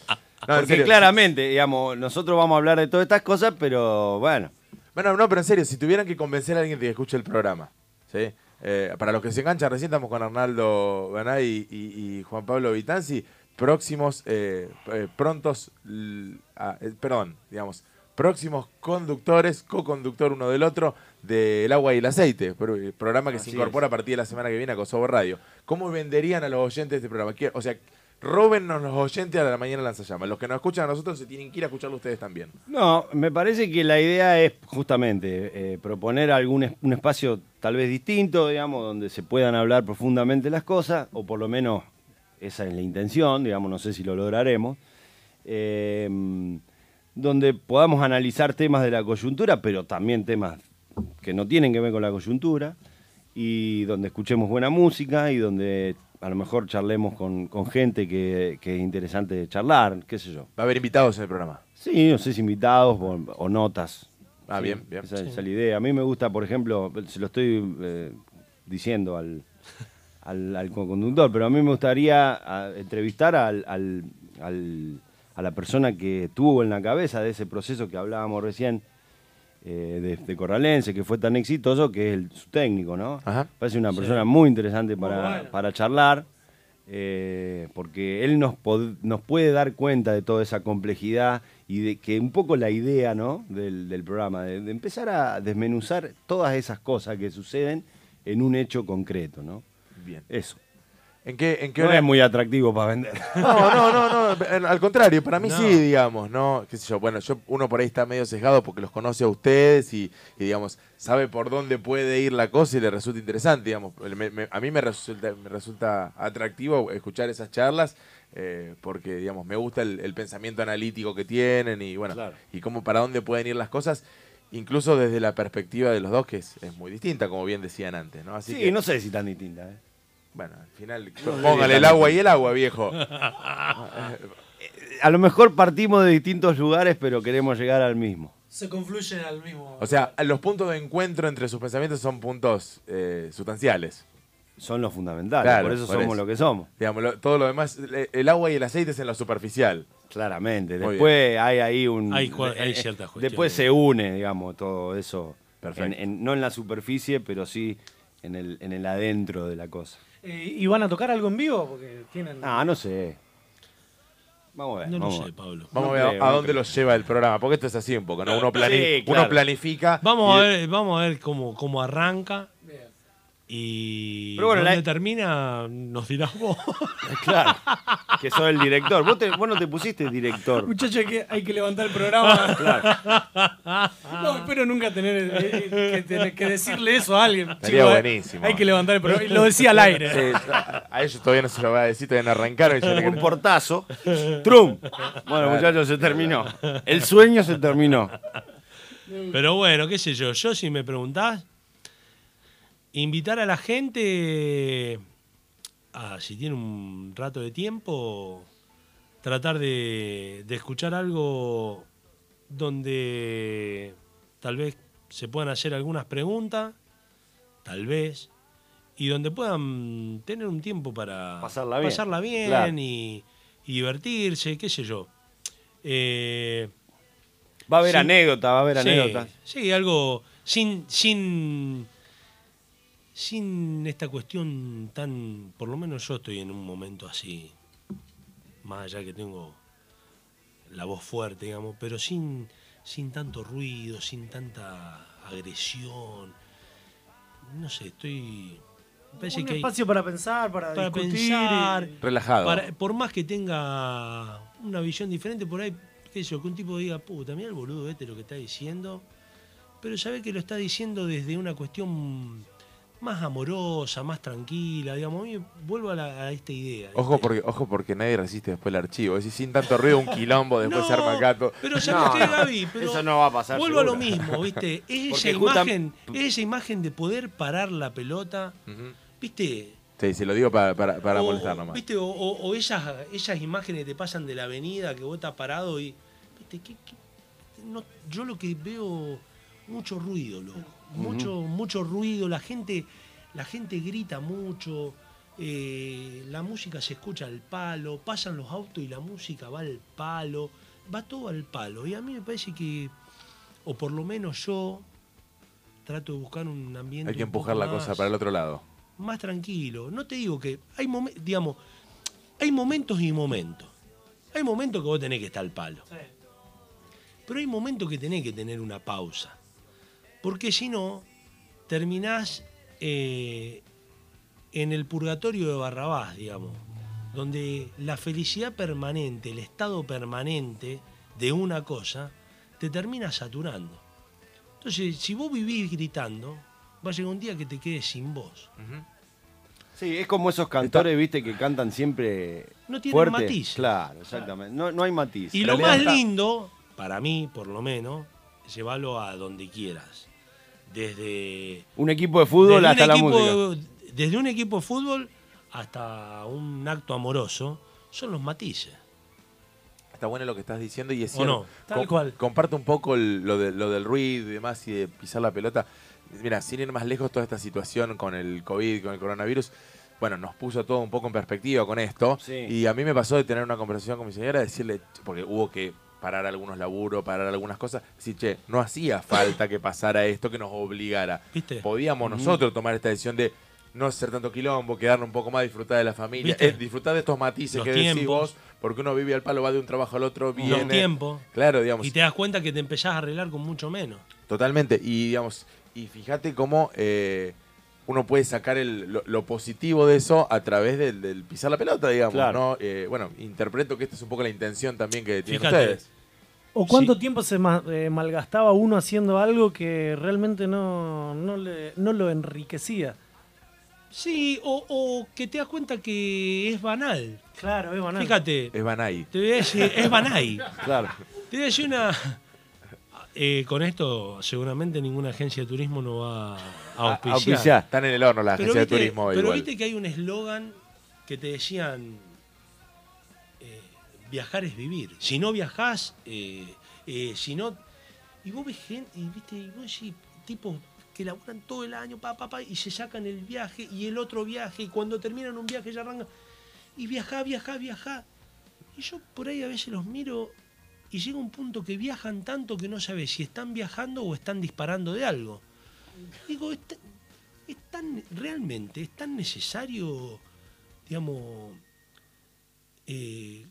Porque claramente, digamos, nosotros vamos a hablar de todas estas cosas, pero bueno. Bueno, no, pero en serio, si tuvieran que convencer a alguien de que escuche el programa, ¿sí? Eh, para los que se enganchan, recién estamos con Arnaldo Banay y, y- y Juan Pablo Vitanzi, próximos, eh, eh, prontos, l- ah, perdón, digamos, próximos conductores, co-conductor uno del otro, del agua y el aceite, pro- programa que se incorpora a partir de la semana que viene a Kosovo Radio. ¿Cómo venderían a los oyentes de este programa? ¿Qué- O sea, róbennos los oyentes a la mañana lanzallamas. Los que nos escuchan a nosotros se tienen que ir a escucharlo ustedes también. No, me parece que la idea es justamente eh, proponer algún es- un espacio tal vez distinto, digamos, donde se puedan hablar profundamente las cosas, o por lo menos esa es la intención, digamos, no sé si lo lograremos, eh, donde podamos analizar temas de la coyuntura, pero también temas que no tienen que ver con la coyuntura, y donde escuchemos buena música y donde a lo mejor charlemos con, con gente que, que es interesante charlar, qué sé yo. Va a haber invitados en el programa. Sí, no sé si invitados o, o notas. Ah, Sí, bien, bien. Esa, esa es la idea. A mí me gusta, por ejemplo, se lo estoy eh, diciendo al, al, al conductor, pero a mí me gustaría a, entrevistar al, al- al- a la persona que tuvo en la cabeza de ese proceso que hablábamos recién eh, de, de Corralense, que fue tan exitoso, que es el, su técnico, ¿no? Ajá. Parece una persona muy interesante para, para charlar. eh, porque él nos, pod- nos puede dar cuenta de toda esa complejidad y de que un poco la idea ¿no? del, del programa, de, de empezar a desmenuzar todas esas cosas que suceden en un hecho concreto, ¿no? Bien. Eso. ¿En qué, en qué No hora- es muy atractivo para vender. No, no, no, no, en- al contrario, para mí No. sí, digamos, ¿no? Qué sé yo, bueno, yo, uno por ahí está medio sesgado porque los conoce a ustedes y, y, digamos, sabe por dónde puede ir la cosa y le resulta interesante, digamos. Me- me- a mí me resulta, me resulta atractivo escuchar esas charlas eh, porque, digamos, me gusta el, el pensamiento analítico que tienen y, bueno, Claro. y cómo para dónde pueden ir las cosas. Incluso desde la perspectiva de los dos, que es, es muy distinta, como bien decían antes, ¿no? Así sí, que, no sé si tan distinta. ¿eh? Bueno, al final, póngale el agua y el agua, viejo. A lo mejor partimos de distintos lugares, pero queremos llegar al mismo. Se confluyen al mismo. O sea, los puntos de encuentro entre sus pensamientos son puntos eh, sustanciales. Son los fundamentales, Claro, por eso por somos eso. lo que somos. Digamos, lo- todo lo demás, el agua y el aceite es en lo superficial. Claramente. Muy Después hay ahí un. Hay hay eh, ciertas Después cuestiones. se une, digamos, todo eso. Perfecto. En- en- no en la superficie, pero sí en el, en el adentro de la cosa. Eh, ¿Y van a tocar algo en vivo? Porque tienen. Ah, no sé. Vamos a ver. No lo vamos sé. Pablo. Vamos No a ver creo, a no dónde creo. los lleva el programa, porque esto es así un poco, ¿no? Uno, plani- Sí, claro. uno planifica. Vamos a ver, vamos a ver cómo, cómo arranca. Y Pero bueno, dónde la- termina nos dirás vos. Claro. Que sos el director. Vos, te- vos no te pusiste director. Muchachos, hay que, hay que levantar el programa. No, espero nunca tener eh, eh, que, tener que decirle eso a alguien. Chicos, eh, buenísimo. Hay que levantar el programa. Y lo decía al aire. Sí, a, ellos todavía no se lo voy a decir, todavía no arrancaron. y Un portazo. Trum. Bueno, muchachos, se terminó. El sueño se terminó. Pero bueno, qué sé yo, yo si me preguntás, invitar a la gente a, si tiene un rato de tiempo, tratar de, de escuchar algo donde tal vez se puedan hacer algunas preguntas, tal vez, y donde puedan tener un tiempo para Pasarla bien, pasarla bien claro. y, y divertirse, qué sé yo. Eh, Va a haber Sí. anécdota, va a haber Sí, anécdotas. Sí, algo sin, sin, sin esta cuestión tan, por lo menos yo estoy en un momento así, más allá que tengo la voz fuerte, digamos, pero sin, sin tanto ruido, sin tanta agresión. No sé, estoy... Parece Un que hay- espacio para pensar, para, para discutir. pensar, y- Relajado. para- por más que tenga una visión diferente, por ahí, qué sé yo, que un tipo diga, puta, mira el boludo este lo que está diciendo, pero sabe que lo está diciendo desde una cuestión más amorosa, más tranquila, digamos, a mí vuelvo a, la- a esta idea. Ojo porque, ojo porque nadie resiste después el archivo. Es decir, sin tanto ruido, un quilombo, después No, se arma todo. Pero ¿sabes No, no, Gaby? Pero eso no va a pasar, Vuelvo a lo mismo, ¿viste? Es esa imagen, es esa imagen de poder parar la pelota. ¿viste? Sí, se lo digo para, para, para o, molestar nomás. ¿viste? O, o- o esas, esas imágenes que te pasan de la avenida, que vos estás parado y. ¿viste? ¿Qué- qué? No, yo lo que veo, mucho ruido, loco. Mucho, mucho ruido. La gente, la gente grita mucho. eh, la música se escucha al palo. Pasan los autos y la música va al palo. Va todo al palo. Y a mí me parece que. O por lo menos yo. Trato de buscar un ambiente. Hay que empujar la cosa para el otro lado. más tranquilo. No te digo que hay momentos, digamos, hay momentos y momentos. Hay momentos que vos tenés que estar al palo. Pero hay momentos que tenés que tener una pausa. Porque si no, terminás eh, en el purgatorio de Barrabás, digamos. Donde la felicidad permanente, el estado permanente de una cosa, te termina saturando. Entonces, si vos vivís gritando, va a llegar un día que te quedes sin voz. Sí, es como esos cantores, viste, que cantan siempre No tienen fuerte. matices. Claro, exactamente. No, no hay matiz. Y lo más lindo, para mí por lo menos, es llevarlo a donde quieras. Desde, Un equipo de fútbol hasta un la música. desde un equipo de fútbol hasta un acto amoroso, son los matices. Está bueno lo que estás diciendo y es ¿O cierto. no? Tal Com- cual. Comparto un poco el- lo, de- lo del ruido y demás y de pisar la pelota. Mira, sin ir más lejos, toda esta situación con el COVID, con el coronavirus, bueno, nos puso todo un poco en perspectiva con esto. Sí. Y a mí me pasó de tener una conversación con mi señora, decirle, porque hubo que parar algunos laburos, parar algunas cosas, decir, che, no hacía falta que pasara esto, que nos obligara. ¿Viste? Podíamos nosotros tomar esta decisión de no hacer tanto quilombo, quedarnos un poco más, disfrutar de la familia, eh, disfrutar de estos matices Los que decís tiempos. vos, porque uno vive al palo, va de un trabajo al otro, viene. Los tiempos. Claro, digamos. Y te das cuenta que te empezás a arreglar con mucho menos. Totalmente. Y digamos, y fíjate cómo eh, uno puede sacar el- lo, lo positivo de eso a través del, del pisar la pelota, digamos, Claro. ¿no? Eh, bueno, interpreto que esta es un poco la intención también que tienen Fíjate. ustedes. ¿O cuánto Sí. tiempo se ma- eh, malgastaba uno haciendo algo que realmente no, no, le- no lo enriquecía? Sí, o, o que te das cuenta que es banal. Claro, es banal. Fíjate, Es Banai. te voy a decir, es banal. Claro. Te voy a decir una. eh, con esto, seguramente ninguna agencia de turismo no va a auspiciar. Auspiciar. Están en el horno la Pero agencia viste, de turismo hoy, pero igual. viste que hay un eslogan que te decían: viajar es vivir. Si no viajás, eh, eh, si no. Y vos ves gente, y viste, y vos decís, tipos que laburan todo el año, pa, pa, pa, y se sacan el viaje y el otro viaje, y cuando terminan un viaje ya arrancan. Y viajá, viajá, viajá. Y yo por ahí a veces los miro y llega un punto que viajan tanto que no sabes si están viajando o están disparando de algo. Digo, es, es tan, realmente, es tan necesario, digamos, eh,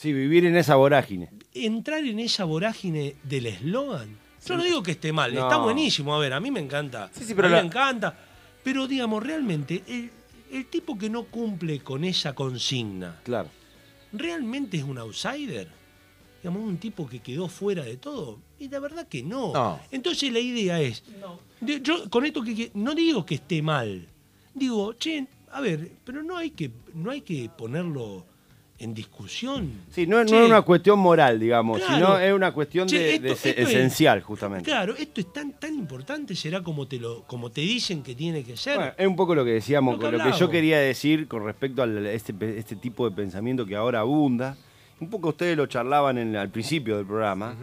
Sí, vivir en esa vorágine. entrar en esa vorágine del eslogan. Yo no digo que esté mal, No. está buenísimo, a ver, a mí me encanta. Sí, sí, pero a mí la- me encanta. Pero digamos, realmente, el, el tipo que no cumple con esa consigna, Claro. ¿realmente es un outsider? Digamos, un tipo que quedó fuera de todo. Y la verdad que no. No. Entonces la idea es, de- yo con esto que, que- no digo que esté mal, digo, che, a ver, pero no hay que, no hay que ponerlo en discusión. Sí, no, no es una cuestión moral, digamos, Claro. sino es una cuestión Che, de, esto- de se- esto es- esencial, justamente. Claro, esto es tan, tan importante, será como te lo, como te dicen que tiene que ser. Bueno, es un poco lo que decíamos, Lo que con lo que yo quería decir con respecto a este, este tipo de pensamiento que ahora abunda. Un poco ustedes lo charlaban en- al principio del programa,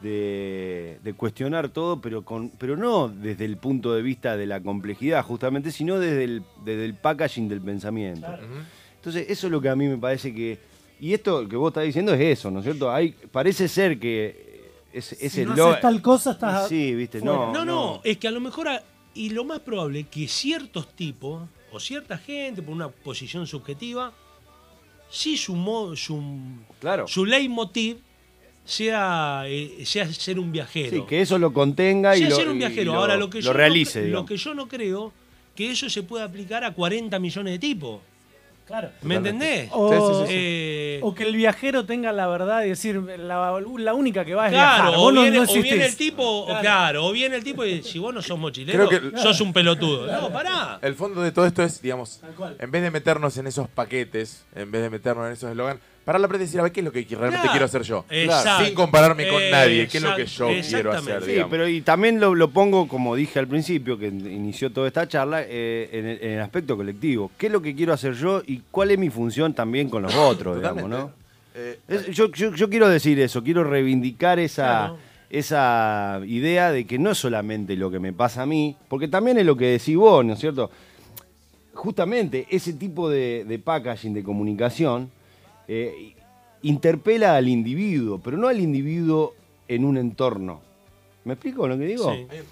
de, de cuestionar todo, pero, con, pero no desde el punto de vista de la complejidad, justamente, sino desde el, desde el packaging del pensamiento. Entonces, eso es lo que a mí me parece que... Y esto que vos estás diciendo es eso, ¿no es cierto? Hay, parece ser que ese, Si ese no lo- haces tal cosa, estás... Sí, viste, no. no, no, es que a lo mejor, a- y lo más probable que ciertos tipos, o cierta gente, por una posición subjetiva, sí su, mo- su, Claro. su leitmotiv sea, eh, sea ser un viajero. Sí, que eso lo contenga y sea lo, ser un y viajero. lo- Ahora, lo que, lo yo no realice, cre- lo que yo no creo, que eso se pueda aplicar a 40 millones de tipos. Claro. ¿Me entendés? O, Sí, sí, sí, sí. Eh, o que el viajero tenga la verdad y decir, la, la única que va es Claro, viajar. o viene, no o viene el tipo, o Claro. o viene el tipo y dice, si vos no sos mochilero, Creo que- sos un pelotudo. No, pará. El fondo de todo esto es, digamos, Tal cual. en vez de meternos en esos paquetes, en vez de meternos en esos eslogan, parar la frente y decir, a ver, ¿qué es lo que realmente Claro. quiero hacer yo? Exacto. Sin compararme con nadie, ¿qué es lo que yo quiero hacer? Sí, digamos? pero y también lo, lo pongo, como dije al principio, que inició toda esta charla, eh, en, el, en el aspecto colectivo. ¿Qué es lo que quiero hacer yo y cuál es mi función también con los otros, digamos. ¿no? Eh, Es- yo, yo- yo quiero decir eso, quiero reivindicar esa, Claro. esa idea de que no es solamente lo que me pasa a mí, porque también es lo que decís vos, ¿no es cierto? Justamente ese tipo de, de packaging, de comunicación, eh, interpela al individuo, pero no al individuo en un entorno. ¿Me explico lo que digo? Sí. Eh,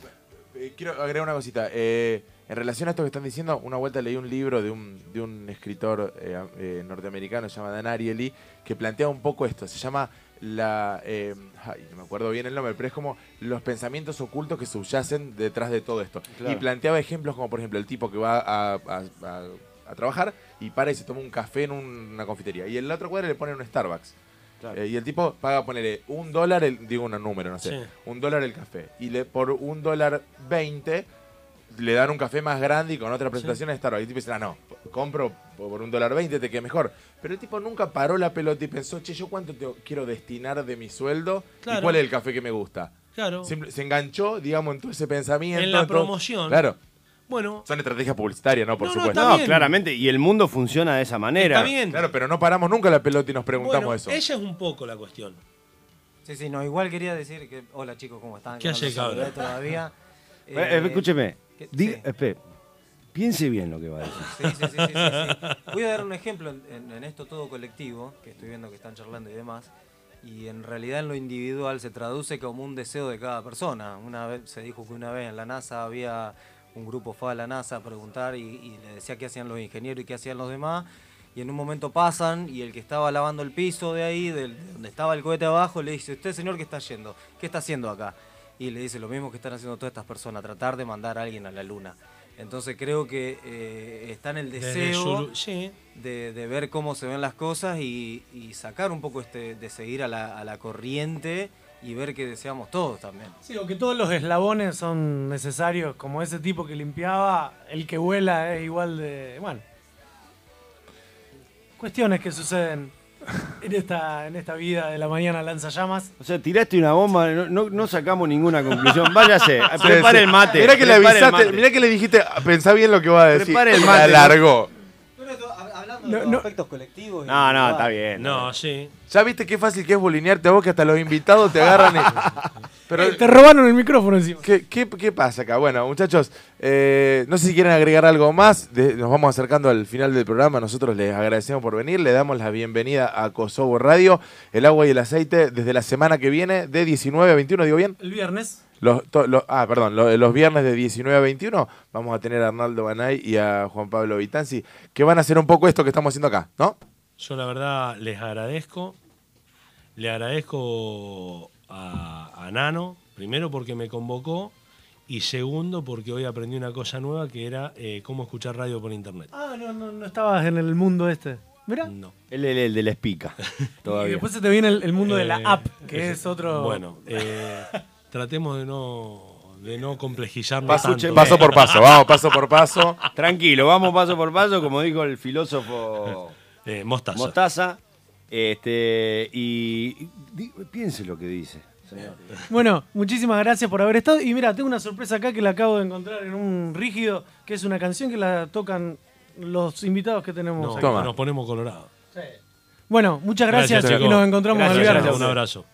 eh, quiero agregar una cosita. Eh, en relación a esto que están diciendo, una vuelta leí un libro de un, de un escritor eh, eh, norteamericano, se llama Dan Ariely, que plantea un poco esto. Se llama la... eh, ay, no me acuerdo bien el nombre, pero es como los pensamientos ocultos que subyacen detrás de todo esto. Claro. Y planteaba ejemplos como, por ejemplo, el tipo que va a, a- a- a trabajar y para y se toma un café en un- una confitería. Y en la otra cuadra le ponen un Starbucks. Claro. Eh, y el tipo paga, ponerle un dólar, el, digo un número, no sé, Sí. un dólar el café. Y le, por un dólar veinte le dan un café más grande y con otra presentación de Starbucks. Y el tipo dice, ah, no, compro por un dólar veinte, te queda mejor. Pero el tipo nunca paró la pelota y pensó, che, ¿yo cuánto te quiero destinar de mi sueldo? Claro. ¿Y cuál es el café que me gusta? Claro. Simple- se enganchó, digamos, en todo ese pensamiento. En la en todo- promoción. Claro, Bueno, son estrategias publicitarias, ¿no? Por No, supuesto. No, claramente, y el mundo funciona de esa manera. está bien. Claro, pero no paramos nunca la pelota y nos preguntamos Bueno, eso. esa es un poco la cuestión. Sí, sí, no, igual quería decir que. Hola chicos, ¿cómo están? ¿Qué saludé cabrón? todavía. Eh, eh, escúcheme, que- diga- sí. espere, piense bien lo que va a decir. Sí, sí, sí, sí, sí, sí. Voy a dar un ejemplo en, en- en esto todo colectivo, que estoy viendo que están charlando y demás. Y en realidad en lo individual se traduce como un deseo de cada persona. Una vez se dijo que una vez en la NASA había un grupo fue a la NASA a preguntar y, y le decía qué hacían los ingenieros y qué hacían los demás. Y en un momento pasan y el que estaba lavando el piso de ahí, del- de donde estaba el cohete abajo, le dice, usted señor, ¿qué está yendo? ¿Qué está haciendo acá? Y le dice lo mismo que están haciendo todas estas personas, tratar de mandar a alguien a la luna. Entonces creo que eh, está en el deseo sí. de, de ver cómo se ven las cosas y, y sacar un poco este, de seguir a la, a la corriente y ver que deseamos todos también. Sí, o que todos los eslabones son necesarios, como ese tipo que limpiaba, el que vuela es igual de. Bueno. Cuestiones que suceden en esta, en esta vida de la mañana lanzallamas. O sea, tiraste una bomba, no, no- no sacamos ninguna conclusión. Váyase, prepare Sí, el mate. Mirá que le avisaste, mirá que le dijiste, pensá bien lo que va a decir. Prepare el La mate, ¿no? alargó. No, los no. aspectos colectivos. No, no, está bien. No, sí. Ya viste qué fácil que es bulinearte a vos que hasta los invitados te agarran y... Pero, Eh, te robaron el micrófono encima. ¿qué, qué, qué pasa acá? Bueno, muchachos, eh, no sé si quieren agregar algo más. de- nos vamos acercando al final del programa. Nosotros les agradecemos por venir. Le damos la bienvenida a Kosovo Radio, el agua y el aceite, desde la semana que viene, de 19 a 21, ¿digo bien? El viernes. Los, to- los- ah, perdón, lo- los viernes de 19 a 21 vamos a tener a Arnaldo Banay y a Juan Pablo Vitanzi, que van a hacer un poco esto que estamos haciendo acá, ¿no? Yo la verdad les agradezco. Le agradezco a, a Nano, primero porque me convocó y segundo porque hoy aprendí una cosa nueva que era eh, cómo escuchar radio por internet. Ah, no, no, no estabas en el mundo este. Mirá. No. Él es el de la espica. Y después se te viene el, el mundo de la Eh, app, que ese- es otro. Bueno, eh, tratemos de no, de no complejizarnos Paso, tanto. paso por paso, vamos, paso por paso. Tranquilo, vamos paso por paso, como dijo el filósofo Eh, mostaza. Mostaza. Este, y, piense lo que dice. señor. Bueno, muchísimas gracias por haber estado. Y mira, tengo una sorpresa acá que la acabo de encontrar en un rígido, que es una canción que la tocan los invitados que tenemos No, aquí. Toma. nos ponemos colorados. Bueno, muchas gracias, y nos encontramos Gracias, el viernes. Un abrazo.